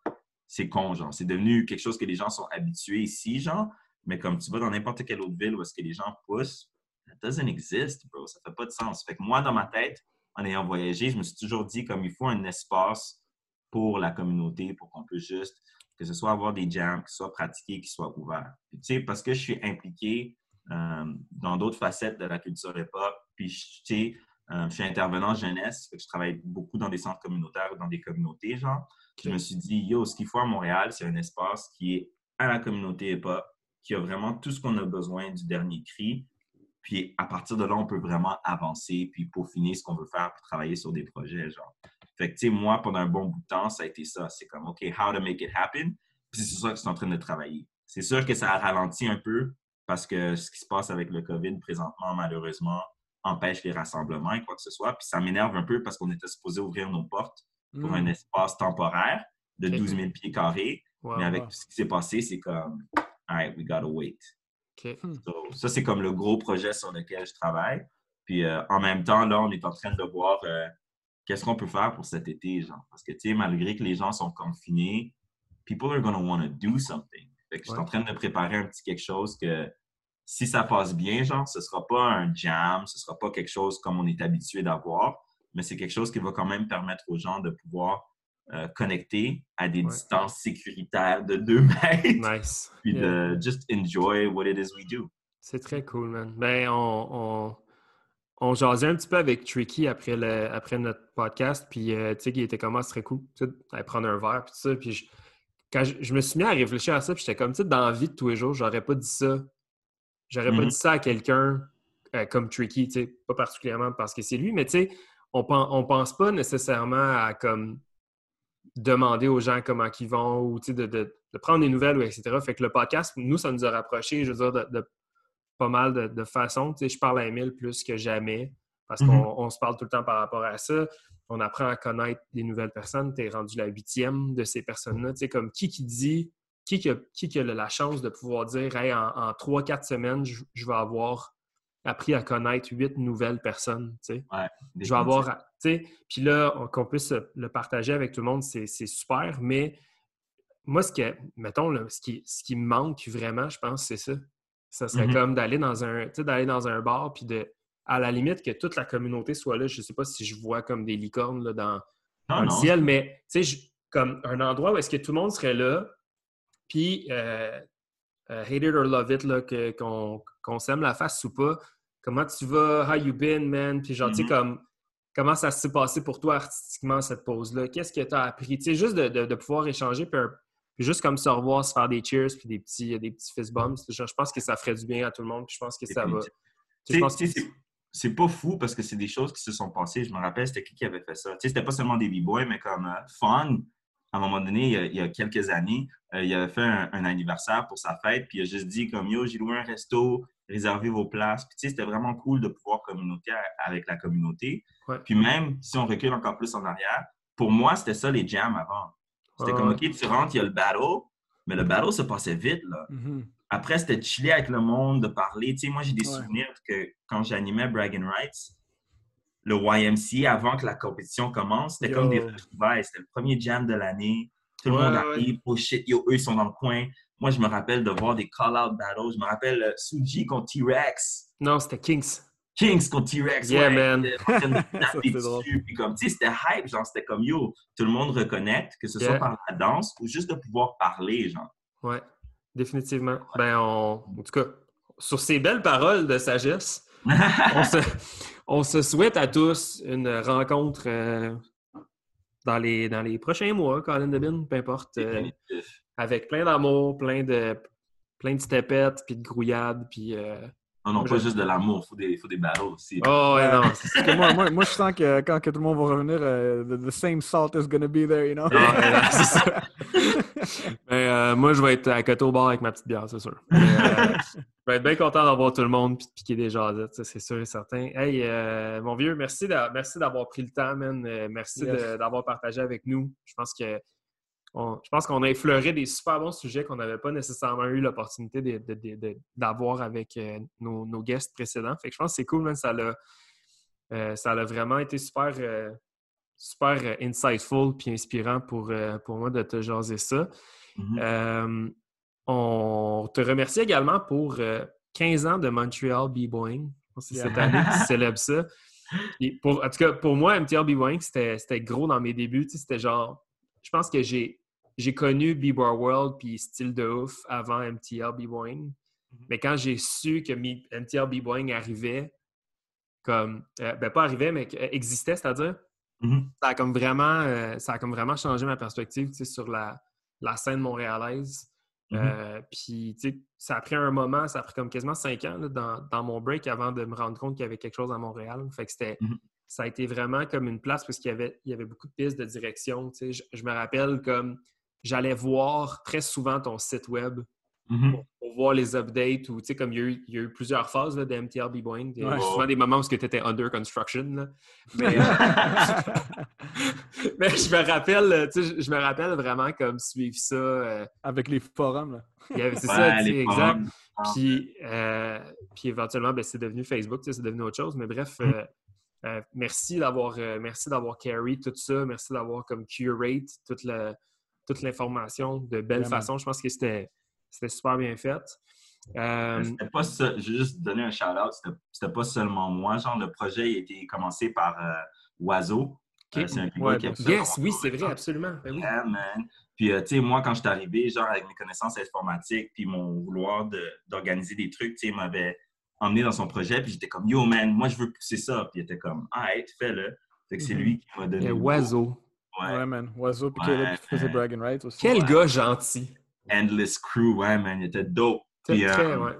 [SPEAKER 3] C'est con, genre. C'est devenu quelque chose que les gens sont habitués ici, genre. Mais comme tu vas dans n'importe quelle autre ville où est-ce que les gens poussent, that doesn't exist, bro. Ça fait pas de sens. Fait que moi, dans ma tête, en ayant voyagé, je me suis toujours dit comme il faut un espace pour la communauté, pour qu'on puisse juste, que ce soit avoir des jams, que ce soit pratiqué, qu'ils soient ouverts. Tu sais, parce que je suis impliqué euh, dans d'autres facettes de la culture hip-hop, puis tu sais, euh, je suis intervenant jeunesse, je travaille beaucoup dans des centres communautaires ou dans des communautés, genre. Je me suis dit, yo, ce qu'il faut à Montréal, c'est un espace qui est à la communauté hip-hop, qui a vraiment tout ce qu'on a besoin du dernier cri. Puis à partir de là, on peut vraiment avancer, puis peaufiner ce qu'on veut faire, puis travailler sur des projets, genre. Fait que, tu sais, moi, pendant un bon bout de temps, ça a été ça. C'est comme, OK, how to make it happen? Puis c'est ça que je suis en train de travailler. C'est sûr que ça a ralenti un peu parce que ce qui se passe avec le COVID présentement, malheureusement, empêche les rassemblements et quoi que ce soit. Puis ça m'énerve un peu parce qu'on était supposé ouvrir nos portes pour
[SPEAKER 2] Mm.
[SPEAKER 3] un espace temporaire de
[SPEAKER 1] Ok.
[SPEAKER 3] 12 000 pieds carrés.
[SPEAKER 1] Wow.
[SPEAKER 3] Mais avec
[SPEAKER 2] wow.
[SPEAKER 3] tout ce qui s'est passé, c'est comme, all right, we gotta wait. So, ça, c'est comme le gros projet sur lequel je travaille. Puis euh, en même temps, là, on est en train de voir euh, qu'est-ce qu'on peut faire pour cet été, genre? Parce que, tu sais, malgré que les gens sont confinés, people are going to want to do something. Fait que je suis en train de préparer un petit quelque chose que si ça passe bien, genre, ce sera pas un jam, ce sera pas quelque chose comme on est habitué d'avoir, mais c'est quelque chose qui va quand même permettre aux gens de pouvoir euh, connecter à des distances sécuritaires de deux mètres.
[SPEAKER 1] Nice.
[SPEAKER 3] Puis de just enjoy what it is we do.
[SPEAKER 1] C'est très cool, man. Ben, on, on, on jasait un petit peu avec Tricky après, le, après notre podcast, puis euh, tu sais, qui était comment, c'est très cool, tu sais, prendre un verre, puis tout ça, puis je, quand je, me suis mis à réfléchir à ça, puis j'étais comme, tu sais, dans la vie de tous les jours, j'aurais pas dit ça. J'aurais pas
[SPEAKER 3] Mhm.
[SPEAKER 1] dit ça à quelqu'un euh, comme Tricky, tu sais, pas particulièrement parce que c'est lui, mais tu sais, on, on pense pas nécessairement à comme demander aux gens comment ils vont ou de, de- de prendre des nouvelles ou etc. Fait que le podcast, nous, ça nous a rapprochés, je veux dire, de, de pas mal de, de façons. Je parle à Emile plus que jamais parce
[SPEAKER 3] Mhm.
[SPEAKER 1] qu'on on se parle tout le temps par rapport à ça. On apprend à connaître des nouvelles personnes. Tu es rendu la huitième de ces personnes-là. Tu sais, comme qui qui dit, qui qui a, qui qui a la chance de pouvoir dire, hey, en, en trois, quatre semaines, je, je vais avoir appris à connaître huit nouvelles personnes. Tu sais je vais avoir, tu sais, puis là, on- qu'on puisse le partager avec tout le monde, c'est super, mais moi, ce que, mettons, là, ce, qui, ce qui me manque vraiment, je pense, c'est ça. Ça serait
[SPEAKER 3] Mhm.
[SPEAKER 1] comme d'aller dans un, d'aller dans un bar, puis de, à la limite, que toute la communauté soit là. Je sais pas si je vois comme des licornes là, dans, dans
[SPEAKER 3] Non,
[SPEAKER 1] le ciel, mais, tu sais, comme un endroit où est-ce que tout le monde serait là, puis euh, euh, hate it or love it, là, que- qu'on qu'on s'aime la face ou pas. Comment tu vas? How you been, man? Puis genre, tu sais,
[SPEAKER 3] Mhm.
[SPEAKER 1] comme, comment ça s'est passé pour toi artistiquement, cette pause-là? Qu'est-ce que tu as appris? Tu sais, juste de, de- de pouvoir échanger, puis, un- puis juste comme se revoir, se faire des cheers, puis des petits, des petits fist bumps. Genre, je pense que ça ferait du bien à tout le monde, puis je pense que ça va. je pense que-
[SPEAKER 3] c'est- c'est pas fou parce que c'est des choses qui se sont passées. Je me rappelle, c'était qui qui avait fait ça? Tu sais, c'était pas seulement des b-boys, mais comme euh, Fun, à un moment donné, il y a, il y a quelques années, euh, il avait fait un, un anniversaire pour sa fête, puis il a juste dit comme Yo, j'ai loué un resto, réservez vos places. Puis tu sais, c'était vraiment cool de pouvoir communauter a- avec la communauté.
[SPEAKER 1] Ouais.
[SPEAKER 3] Puis même si on recule encore plus en arrière, pour moi, c'était ça les jams avant. C'était comme. OK, tu rentres, il y a le battle, mais le battle se passait vite, là.
[SPEAKER 2] Mhm.
[SPEAKER 3] Après, c'était chiller avec le monde, de parler. Tu sais, moi, j'ai des
[SPEAKER 2] Ouais.
[SPEAKER 3] souvenirs que quand j'animais Bragging Rights, le YMCA, avant que la compétition commence, c'était comme des retrouvailles. C'était le premier jam de l'année. Tout le
[SPEAKER 1] Ouais,
[SPEAKER 3] monde
[SPEAKER 1] ouais.
[SPEAKER 3] arrive. Oh shit, yo, eux, ils sont dans le coin. Moi, je me rappelle de voir des call-out battles. Je me rappelle euh, Suji contre T-Rex.
[SPEAKER 1] Non, c'était Kings.
[SPEAKER 3] Kings contre T-Rex.
[SPEAKER 1] Yeah,
[SPEAKER 3] ouais,
[SPEAKER 1] man.
[SPEAKER 3] Puis comme, tu sais, c'était hype. Genre, c'était comme, yo, tout le monde reconnecte, que ce
[SPEAKER 1] Yeah.
[SPEAKER 3] soit par la danse ou juste de pouvoir parler, genre.
[SPEAKER 1] Ouais, définitivement. Ben, on... en tout cas, sur ces belles paroles de sagesse, on se, on se souhaite à tous une rencontre euh, dans, les, dans les prochains mois, Colin Debin, peu importe, euh, avec plein d'amour, plein de plein de stepettes, puis de grouillades, puis... euh,
[SPEAKER 3] Non, non, pas juste de l'amour. Il faut des, faut des battles aussi.
[SPEAKER 1] Oh, ouais, non, c'est
[SPEAKER 2] Parce que moi, moi, moi, je sens que quand que tout le monde va revenir, euh, the, the same salt is gonna be there, you know?
[SPEAKER 1] Non, ouais, non, c'est ça. Mais, euh, moi, je vais être à côté au bar avec ma petite bière, c'est sûr. Mais, euh, je vais être bien content d'avoir tout le monde et de piquer des jasettes, ça, c'est sûr et certain. Hey, euh, mon vieux, merci d'a- merci d'avoir pris le temps, man. Merci
[SPEAKER 2] Yes.
[SPEAKER 1] d'avoir partagé avec nous. Je pense que on- je pense qu'on a effleuré des super bons sujets qu'on n'avait pas nécessairement eu l'opportunité d'avoir avec euh, nos, nos guests précédents. Fait que je pense que c'est cool, man. Ça l'a euh, ça a vraiment été super, euh, super insightful puis inspirant pour, pour moi de te jaser ça.
[SPEAKER 3] Mhm.
[SPEAKER 1] Euh, on te remercie également pour euh, 15 ans de Montreal C'est cette année qui célèbre ça. Et pour, en tout cas, pour moi, MTL B-Boying, c'était gros dans mes débuts. C'était genre, je pense que j'ai j'ai connu B-Boy World puis Style de ouf avant MTL B-Boying. Mais quand j'ai su que MTL B-Boying arrivait, comme, euh, ben pas arrivait, mais euh, existait, c'est-à-dire,
[SPEAKER 3] Mhm.
[SPEAKER 1] ça a comme vraiment, euh, ça a comme vraiment changé ma perspective sur la, la scène montréalaise.
[SPEAKER 3] Mhm.
[SPEAKER 1] Euh, puis, tu sais, ça a pris un moment, ça a pris comme quasiment cinq ans là, dans, dans mon break avant de me rendre compte qu'il y avait quelque chose à Montréal. Fait que c'était,
[SPEAKER 3] Mhm.
[SPEAKER 1] ça a été vraiment comme une place parce qu'il y avait, il y avait beaucoup de pistes de direction. tu sais. Je, je me rappelle comme j'allais voir très souvent ton site web
[SPEAKER 3] Mhm.
[SPEAKER 1] pour, pour voir les updates ou tu sais, comme il y a eu, il y a eu plusieurs phases là, de MTL B-Boing. Il y a eu souvent des moments où tu étais under construction. là. Mais, mais je me rappelle, euh, tu sais, je- me rappelle vraiment comme suivre ça. euh,
[SPEAKER 2] Avec les forums, là.
[SPEAKER 1] c'est
[SPEAKER 3] Ouais,
[SPEAKER 1] ça, tu sais,
[SPEAKER 3] les
[SPEAKER 1] exact.
[SPEAKER 3] forums.
[SPEAKER 1] Puis, euh, puis éventuellement, ben, c'est devenu Facebook, tu sais, c'est devenu autre chose. Mais bref,
[SPEAKER 3] Mm.
[SPEAKER 1] euh, Euh, merci d'avoir euh, merci d'avoir carry tout ça. Merci d'avoir comme curate toute la- toute l'information de belle
[SPEAKER 2] Vraiment.
[SPEAKER 1] façon. Je pense que c'était c'était super bien fait. Euh,
[SPEAKER 3] C'était pas ça, je vais juste donner un shout-out, c'était- c'était pas seulement moi. Genre, le projet a été commencé par euh, Oiseau. Euh, c'est un
[SPEAKER 2] Ouais,
[SPEAKER 3] qui a
[SPEAKER 2] bien
[SPEAKER 3] fait
[SPEAKER 1] yes, oui, c'est vrai, absolument. Ben oui.
[SPEAKER 3] Yeah, man. Puis, euh, tu sais, moi, quand je suis arrivé, genre, avec mes connaissances informatiques, puis mon vouloir de- d'organiser des trucs, tu sais, il m'avait emmené dans son projet, puis j'étais comme, yo, man, moi, je veux pousser ça. Puis il était comme, alright, fais-le. Fait que c'est
[SPEAKER 2] Mhm.
[SPEAKER 3] lui qui m'a donné.
[SPEAKER 1] Et. Oiseau.
[SPEAKER 3] Ouais.
[SPEAKER 2] Ouais, man. Oiseau puis
[SPEAKER 3] Ouais,
[SPEAKER 2] Caleb qui faisait
[SPEAKER 3] man.
[SPEAKER 2] Brag and Right aussi.
[SPEAKER 1] Quel
[SPEAKER 3] Ouais.
[SPEAKER 1] gars gentil.
[SPEAKER 3] Endless Crew, ouais, man, il était dope.
[SPEAKER 1] Très,
[SPEAKER 3] Puis, euh,
[SPEAKER 1] très, ouais.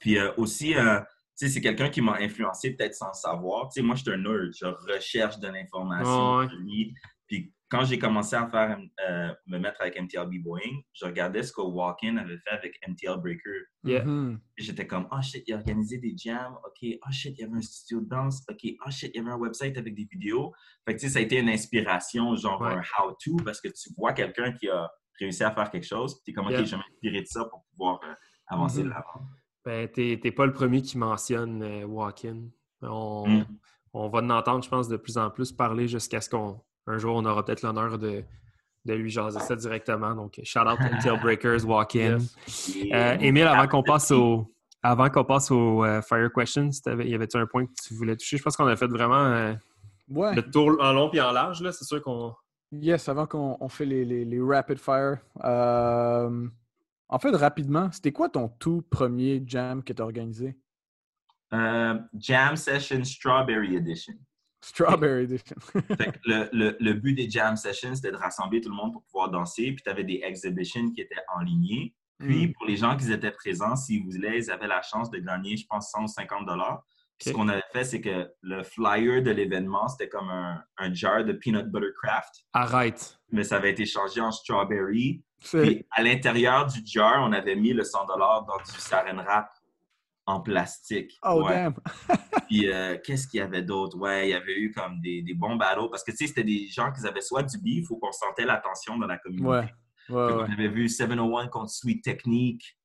[SPEAKER 3] Puis euh, aussi, euh, tu sais, c'est quelqu'un qui m'a influencé peut-être sans le savoir. Tu sais, moi, je suis un nerd. Je recherche de l'information. Lis. Puis quand j'ai commencé à faire, euh, me mettre avec MTLB Boeing, je regardais ce que Walk-In avait fait avec MTL Breaker.
[SPEAKER 1] Yeah.
[SPEAKER 2] Mhm.
[SPEAKER 3] Et J'étais comme, oh shit, il a organisé des jams. OK, oh shit, il y avait un studio de danse. OK, oh shit, il y avait un website avec des vidéos. Fait que tu sais, ça a été une inspiration, genre
[SPEAKER 1] Ouais.
[SPEAKER 3] un how-to, parce que tu vois quelqu'un qui a réussi à faire quelque chose. Puis t'es comme, OK,
[SPEAKER 1] Yeah.
[SPEAKER 3] je vais m'inspirer de ça pour pouvoir euh, avancer
[SPEAKER 2] Mhm.
[SPEAKER 3] de l'avant.
[SPEAKER 1] Ben, t'es t'es pas le premier qui mentionne euh, Walk-In. On,
[SPEAKER 3] Mm.
[SPEAKER 1] on va en entendre, je pense, de plus en plus parler jusqu'à ce qu'on un jour on aura peut-être l'honneur de, de lui jaser ça directement. Donc, shout out to Tail Breakers, Walk-In. Euh, Émile, avant qu'on passe au avant qu'on passe au euh, Fire Questions, y avait-tu un point que tu voulais toucher? Je pense qu'on a fait vraiment euh,
[SPEAKER 2] Ouais.
[SPEAKER 1] le tour en long et en large. là. C'est sûr qu'on.
[SPEAKER 2] Yes, avant qu'on on fait les, les, les rapid fire. euh, en fait, rapidement, c'était quoi ton tout premier jam que tu as organisé?
[SPEAKER 3] Euh, Jam Session Strawberry Edition.
[SPEAKER 2] Strawberry Edition.
[SPEAKER 3] Fait que le, le- le but des Jam Sessions, c'était de rassembler tout le monde pour pouvoir danser. Puis tu avais des exhibitions qui étaient en ligne. Puis pour les gens qui étaient présents, s'ils voulaient, ils avaient la chance de gagner, je pense, 150 dollars. Puis ce qu'on avait fait, c'est que le flyer de l'événement, c'était comme un, un jar de peanut butter craft,
[SPEAKER 1] Arrête.
[SPEAKER 3] mais ça avait été changé en strawberry. Puis à l'intérieur du jar, on avait mis le 100 dollars dans du saran wrap en plastique.
[SPEAKER 2] Oh,
[SPEAKER 3] Ouais.
[SPEAKER 2] damn.
[SPEAKER 3] Puis euh, qu'est-ce qu'il y avait d'autre? Ouais, il y avait eu comme des, des bons battles parce que tu sais, c'était des gens qui avaient soit du beef ou qu'on sentait la tension dans la communauté.
[SPEAKER 2] Ouais. Ouais, ouais.
[SPEAKER 3] qu'on avait vu 701 contre Sweet Technique.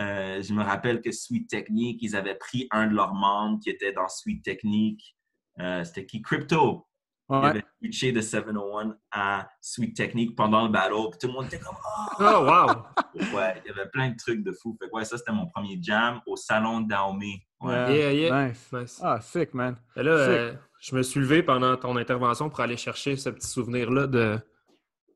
[SPEAKER 3] Euh, je me rappelle que Sweet Technique, ils avaient pris un de leurs membres qui était dans Sweet Technique. Euh, C'était qui? Crypto. Il
[SPEAKER 2] Ouais.
[SPEAKER 3] avait switché de 701 à Sweet Technique pendant le battle. Puis tout le monde était comme
[SPEAKER 1] Oh, wow!
[SPEAKER 3] Ouais, il y avait plein de trucs de fou. Fait que ouais, ça, c'était mon premier jam au salon Daomé. Ouais.
[SPEAKER 2] Yeah.
[SPEAKER 1] Yeah, yeah.
[SPEAKER 2] Nice.
[SPEAKER 1] Nice.
[SPEAKER 2] Ah, sick, man.
[SPEAKER 1] Et là,
[SPEAKER 2] Sick.
[SPEAKER 1] euh, je me suis levé pendant ton intervention pour aller chercher ce petit souvenir-là de...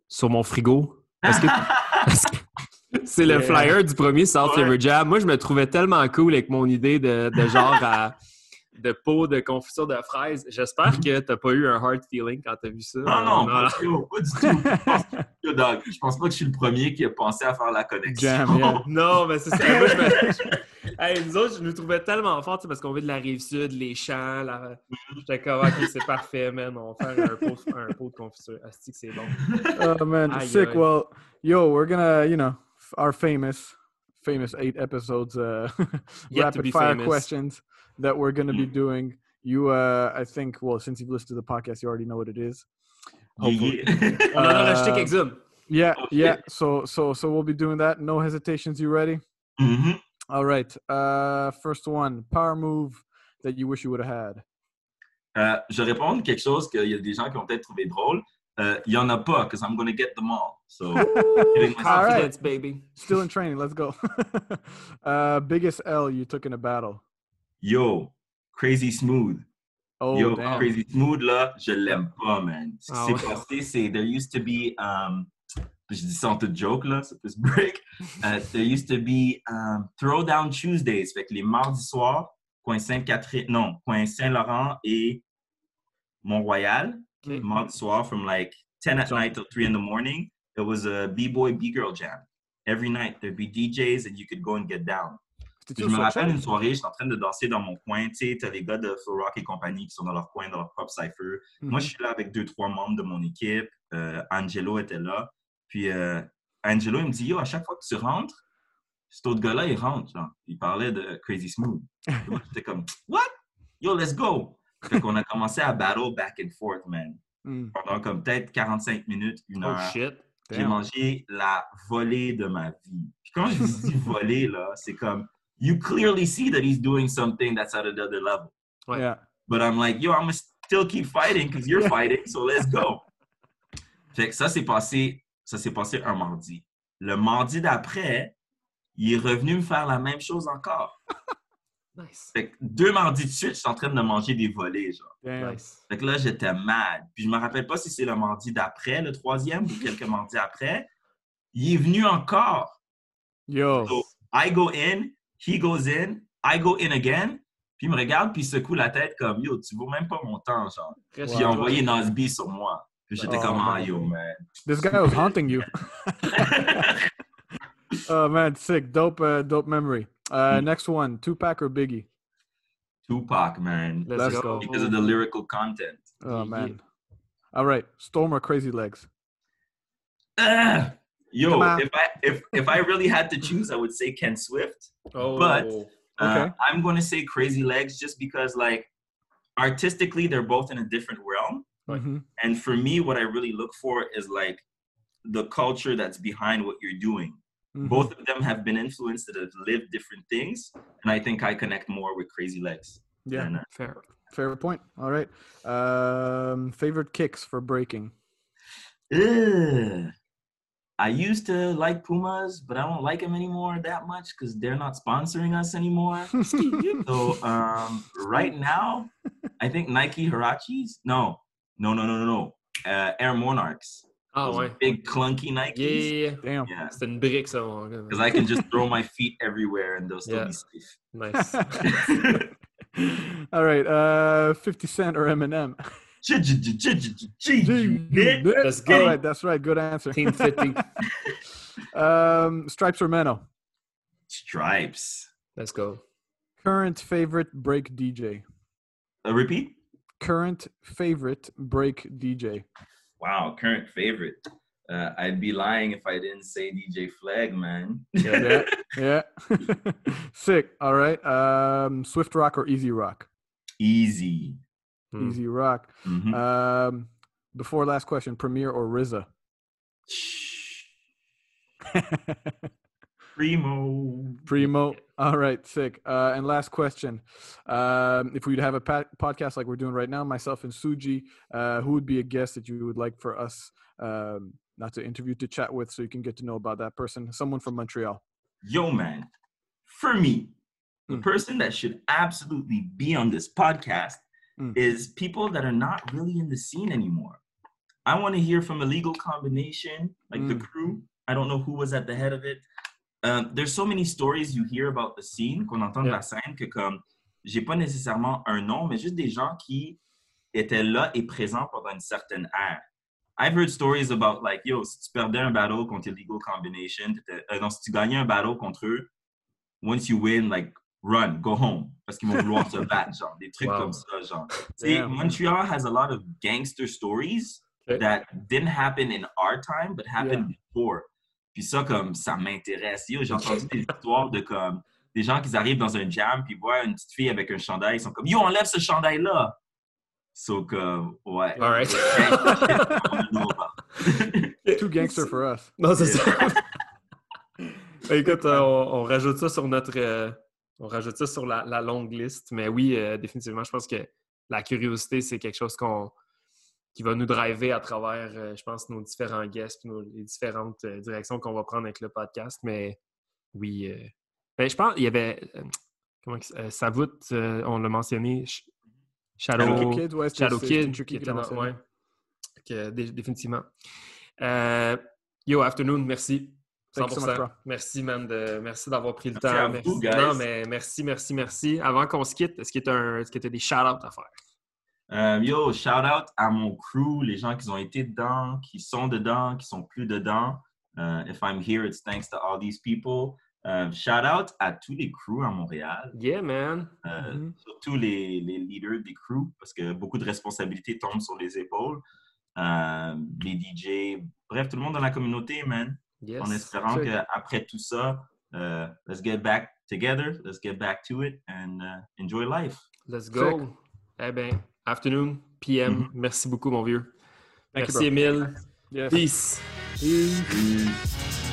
[SPEAKER 1] sur mon frigo. Parce que, c'est le flyer du premier South
[SPEAKER 3] Ouais.
[SPEAKER 1] River Jam. Moi, je me trouvais tellement cool avec mon idée de, de genre à- de pot de confiture de fraises. J'espère que t'as pas eu un hard feeling quand t'as vu ça.
[SPEAKER 3] Non, non,
[SPEAKER 1] Euh,
[SPEAKER 3] pas, du tout. Je pense, pas que je suis le premier qui a pensé à faire la connexion.
[SPEAKER 2] Jam, yeah.
[SPEAKER 1] Non, mais c'est ça. Moi, je me... Hey, nous autres, je nous trouvais tellement forts, tu parce qu'on vit de la rive sud, les champs. La... J'étais comme, ok, c'est parfait, man. On va faire un pot, un pot de confiture. Asti que c'est bon?
[SPEAKER 2] Oh, man.
[SPEAKER 1] Aye,
[SPEAKER 2] sick.
[SPEAKER 1] aye.
[SPEAKER 2] Well, yo, we're gonna, you know, our famous, famous eight episodes, uh, rapid fire
[SPEAKER 1] famous.
[SPEAKER 2] questions that we're gonna be doing. You, uh, I think, well, since you've listened to the podcast, you already know what it is. Hopefully.
[SPEAKER 3] Yeah, yeah.
[SPEAKER 1] On en a rajouté.
[SPEAKER 2] Yeah, yeah. So, so, so we'll be doing that. No hesitations. You ready?
[SPEAKER 3] Mhm.
[SPEAKER 2] All right. Uh, first one, power move that you wish you would have had.
[SPEAKER 3] Euh, je réponds quelque chose qu'il y a des gens qui ont peut-être trouvé drôle. Il y en a pas, because I'm going to get them all. So,
[SPEAKER 2] All right.
[SPEAKER 1] Baby.
[SPEAKER 2] Still in training. Let's go. uh, biggest L you took in a battle.
[SPEAKER 3] Yo, Crazy Smooth.
[SPEAKER 2] Oh,
[SPEAKER 3] Yo,
[SPEAKER 2] damn.
[SPEAKER 3] Crazy Smooth, là, je l'aime pas, man. Ce qui
[SPEAKER 1] Ah
[SPEAKER 3] s'est passé, c'est there used to be, um, je dis ça en toute joke, là, peut se break. Uh, there used to be um, Throwdown Tuesdays, fait que les mardis soirs, coin Sainte-Catherine, non, coin Saint-Laurent et Mont-Royal,
[SPEAKER 1] Ok.
[SPEAKER 3] mardi soir from like 10 at night till 3 in the morning, it was a B-boy, B-girl jam. Every night, there'd be DJs and you could go and get down. Je me rappelle une soirée, j'étais en train de danser dans mon coin. Tu sais, t'as les gars de Flow Rock et compagnie qui sont dans leur coin, dans leur propre cypher. Moi, je suis là avec deux, trois membres de mon équipe. Euh, Angelo était là. Puis euh, Angelo, il me dit Yo, à chaque fois que tu rentres, cet autre gars-là, il rentre. Genre. Il parlait de Crazy Smooth. Moi, J'étais comme What? Yo, let's go! Fait qu'on a commencé à battle back and forth, man.
[SPEAKER 2] Mm.
[SPEAKER 3] Pendant comme peut-être 45 minutes, une
[SPEAKER 1] Oh
[SPEAKER 3] heure.
[SPEAKER 1] shit.
[SPEAKER 3] J'ai mangé la volée de ma vie. Puis quand je dis volée, là, c'est comme, you clearly see that he's doing something that's at another level.
[SPEAKER 1] Ouais.
[SPEAKER 2] Yeah.
[SPEAKER 3] But I'm like, yo, I'm gonna still keep fighting because you're fighting, so let's go. Fait que ça s'est passé, ça s'est passé un mardi. Le mardi d'après, il est revenu me faire la même chose encore.
[SPEAKER 1] Nice.
[SPEAKER 3] Fait que deux mardis de suite, je suis en train de manger des volets, genre.
[SPEAKER 1] Nice.
[SPEAKER 3] Fait que là, j'étais mad. Puis je me rappelle pas si c'est le mardi d'après, le troisième, ou quelques mardis après. Il est venu encore.
[SPEAKER 2] Yo.
[SPEAKER 3] So, I go in, he goes in, I go in again. Puis il me regarde, puis il secoue la tête comme Yo, tu vaux même pas mon temps, genre.
[SPEAKER 1] Reste
[SPEAKER 3] Puis il a envoyé. Nasby sur moi. Puis j'étais
[SPEAKER 2] Oh,
[SPEAKER 3] comme Ah, yo, man.
[SPEAKER 2] This guy was haunting you. Oh man, sick. Dope, uh, dope memory. Uh,
[SPEAKER 3] Mm.
[SPEAKER 2] next one, Tupac or Biggie?
[SPEAKER 3] Tupac, man.
[SPEAKER 1] Let's,
[SPEAKER 2] Let's
[SPEAKER 1] go.
[SPEAKER 2] go.
[SPEAKER 3] Because of the lyrical content.
[SPEAKER 2] Oh
[SPEAKER 1] Yeah.
[SPEAKER 2] man. All right, Storm or Crazy Legs?
[SPEAKER 3] Ah! Yo, if I if if I really had to choose, I would say Ken Swift.
[SPEAKER 1] Oh.
[SPEAKER 3] But- Uh,
[SPEAKER 2] Okay.
[SPEAKER 3] I'm going to say Crazy Legs just because, like, artistically, they're both in a different realm.
[SPEAKER 1] Right.
[SPEAKER 2] Mhm.
[SPEAKER 3] And for me, what I really look for is like the culture that's behind what you're doing.
[SPEAKER 2] Mhm.
[SPEAKER 3] Both of them have been influenced that have lived different things, and I think I connect more with Crazy Legs.
[SPEAKER 2] Yeah,
[SPEAKER 3] than, uh,
[SPEAKER 1] Fair.
[SPEAKER 2] fair point. All right. Um, favorite kicks for breaking?
[SPEAKER 3] Ugh. I used to like Pumas, but I don't like them anymore that much because they're not sponsoring us anymore. so um, right now, I think Nike Hirachis. No, no, no, no, no, no. Uh, Air Monarchs.
[SPEAKER 1] Oh,
[SPEAKER 3] Those
[SPEAKER 1] ouais.
[SPEAKER 3] Big clunky Nikes.
[SPEAKER 1] yeah, yeah. yeah.
[SPEAKER 2] Damn.
[SPEAKER 3] Yeah.
[SPEAKER 1] C'était une brique, ça.
[SPEAKER 3] Because I can just throw my feet everywhere and they'll still
[SPEAKER 1] Yeah.
[SPEAKER 3] be safe.
[SPEAKER 1] Nice.
[SPEAKER 2] All right. Uh, 50 Cent or Eminem?
[SPEAKER 1] Let's go.
[SPEAKER 2] All right, that's right. Good answer.
[SPEAKER 1] Team 50.
[SPEAKER 2] Um, Stripes or Menno?
[SPEAKER 3] Stripes.
[SPEAKER 1] Let's go.
[SPEAKER 2] Current favorite break DJ?
[SPEAKER 3] Uh, repeat.
[SPEAKER 2] Current favorite break DJ?
[SPEAKER 3] Wow, current favorite. Uh, I'd be lying if I didn't say DJ Flag, man.
[SPEAKER 2] Yeah. Yeah. Sick. All right. Um, Swift Rock or Easy Rock?
[SPEAKER 3] Easy.
[SPEAKER 1] Hmm.
[SPEAKER 2] Easy Rock.
[SPEAKER 3] Mhm.
[SPEAKER 2] Um, before last question, Premier or RZA?
[SPEAKER 3] Primo.
[SPEAKER 2] Primo. All right, sick. Uh, and last question: um, If we'd have a pa- podcast like we're doing right now, myself and Suji, uh, who would be a guest that you would like for us um, not to interview to chat with, so you can get to know about that person? Someone from Montreal.
[SPEAKER 3] Yo, man. For me, the
[SPEAKER 2] Mm.
[SPEAKER 3] person that should absolutely be on this podcast
[SPEAKER 2] Mm.
[SPEAKER 3] is people that are not really in the scene anymore. I want to hear from a legal combination, like the
[SPEAKER 2] Mm.
[SPEAKER 3] crew. I don't know who was at the head of it. Um, there's so many stories you hear about the scene qu'on entend de
[SPEAKER 1] Yeah.
[SPEAKER 3] la scène que comme j'ai pas nécessairement un nom, mais juste des gens qui étaient là et présents pendant une certaine ère. I've heard stories about like yo, si tu perdais un battle contre Illegal Combination, euh, non, si tu gagnais un battle contre eux, once you win, like run, go home, parce qu'ils vont vouloir se battre, genre des trucs
[SPEAKER 1] Wow.
[SPEAKER 3] comme ça, genre. See, Montreal has a lot of gangster stories
[SPEAKER 1] Okay.
[SPEAKER 3] that didn't happen in our time, but happened before. Puis ça, comme, ça m'intéresse. Yo, j'ai entendu des histoires de comme, des gens qui arrivent dans un jam, puis voient une petite fille avec un chandail, ils sont comme, yo, enlève ce chandail-là. So, comme, ouais.
[SPEAKER 1] All right.
[SPEAKER 3] Gangster shit, I wanna know about.
[SPEAKER 2] Too gangster for us.
[SPEAKER 1] Non, c'est ça. Ben, Écoute, euh, on, on rajoute ça sur notre. euh, on rajoute ça sur la, la longue liste. Mais oui, euh, définitivement, je pense que la curiosité, c'est quelque chose qu'on qui va nous driver à travers, euh, je pense, nos différents guests nos, les différentes euh, directions qu'on va prendre avec le podcast. Mais oui. ben, je pense qu'il y avait. comment Savout, on l'a mentionné. Sh- Shadow,
[SPEAKER 3] Shadow
[SPEAKER 2] Kid, ouais,
[SPEAKER 1] Shadow Kid, qui
[SPEAKER 2] qui
[SPEAKER 1] était ouais. Dé- définitivement. Yo, Afternoon, merci.
[SPEAKER 2] Thank you so
[SPEAKER 1] 100%.
[SPEAKER 2] much, bro.
[SPEAKER 1] merci, man. de- merci d'avoir pris le
[SPEAKER 3] Merci
[SPEAKER 1] temps.
[SPEAKER 3] à
[SPEAKER 1] merci.
[SPEAKER 3] vous.
[SPEAKER 1] Non, mais merci, merci, merci. Avant qu'on se quitte, est-ce que tu as, des shout-outs à faire?
[SPEAKER 3] Euh, yo, shout out à mon crew, les gens qui ont été dedans, qui sont dedans, qui sont plus dedans. Euh, if I'm here, it's thanks to all these people. Euh, shout out à tous les crews à Montréal,
[SPEAKER 1] Yeah, man.
[SPEAKER 2] Mhm.
[SPEAKER 3] surtout les, les leaders des crews, parce que beaucoup de responsabilités tombent sur les épaules. Les DJ, bref, tout le monde dans la communauté, man.
[SPEAKER 1] Yes.
[SPEAKER 3] En espérant qu'après tout ça, euh, let's get back together, let's get back to it and uh, enjoy life.
[SPEAKER 1] Let's go. Eh bien, Afternoon, PM.
[SPEAKER 3] Mhm.
[SPEAKER 1] Merci beaucoup, mon vieux.
[SPEAKER 2] Thank you,
[SPEAKER 1] Merci. Emile.
[SPEAKER 2] Yes.
[SPEAKER 1] Peace.
[SPEAKER 2] Peace.
[SPEAKER 3] Peace.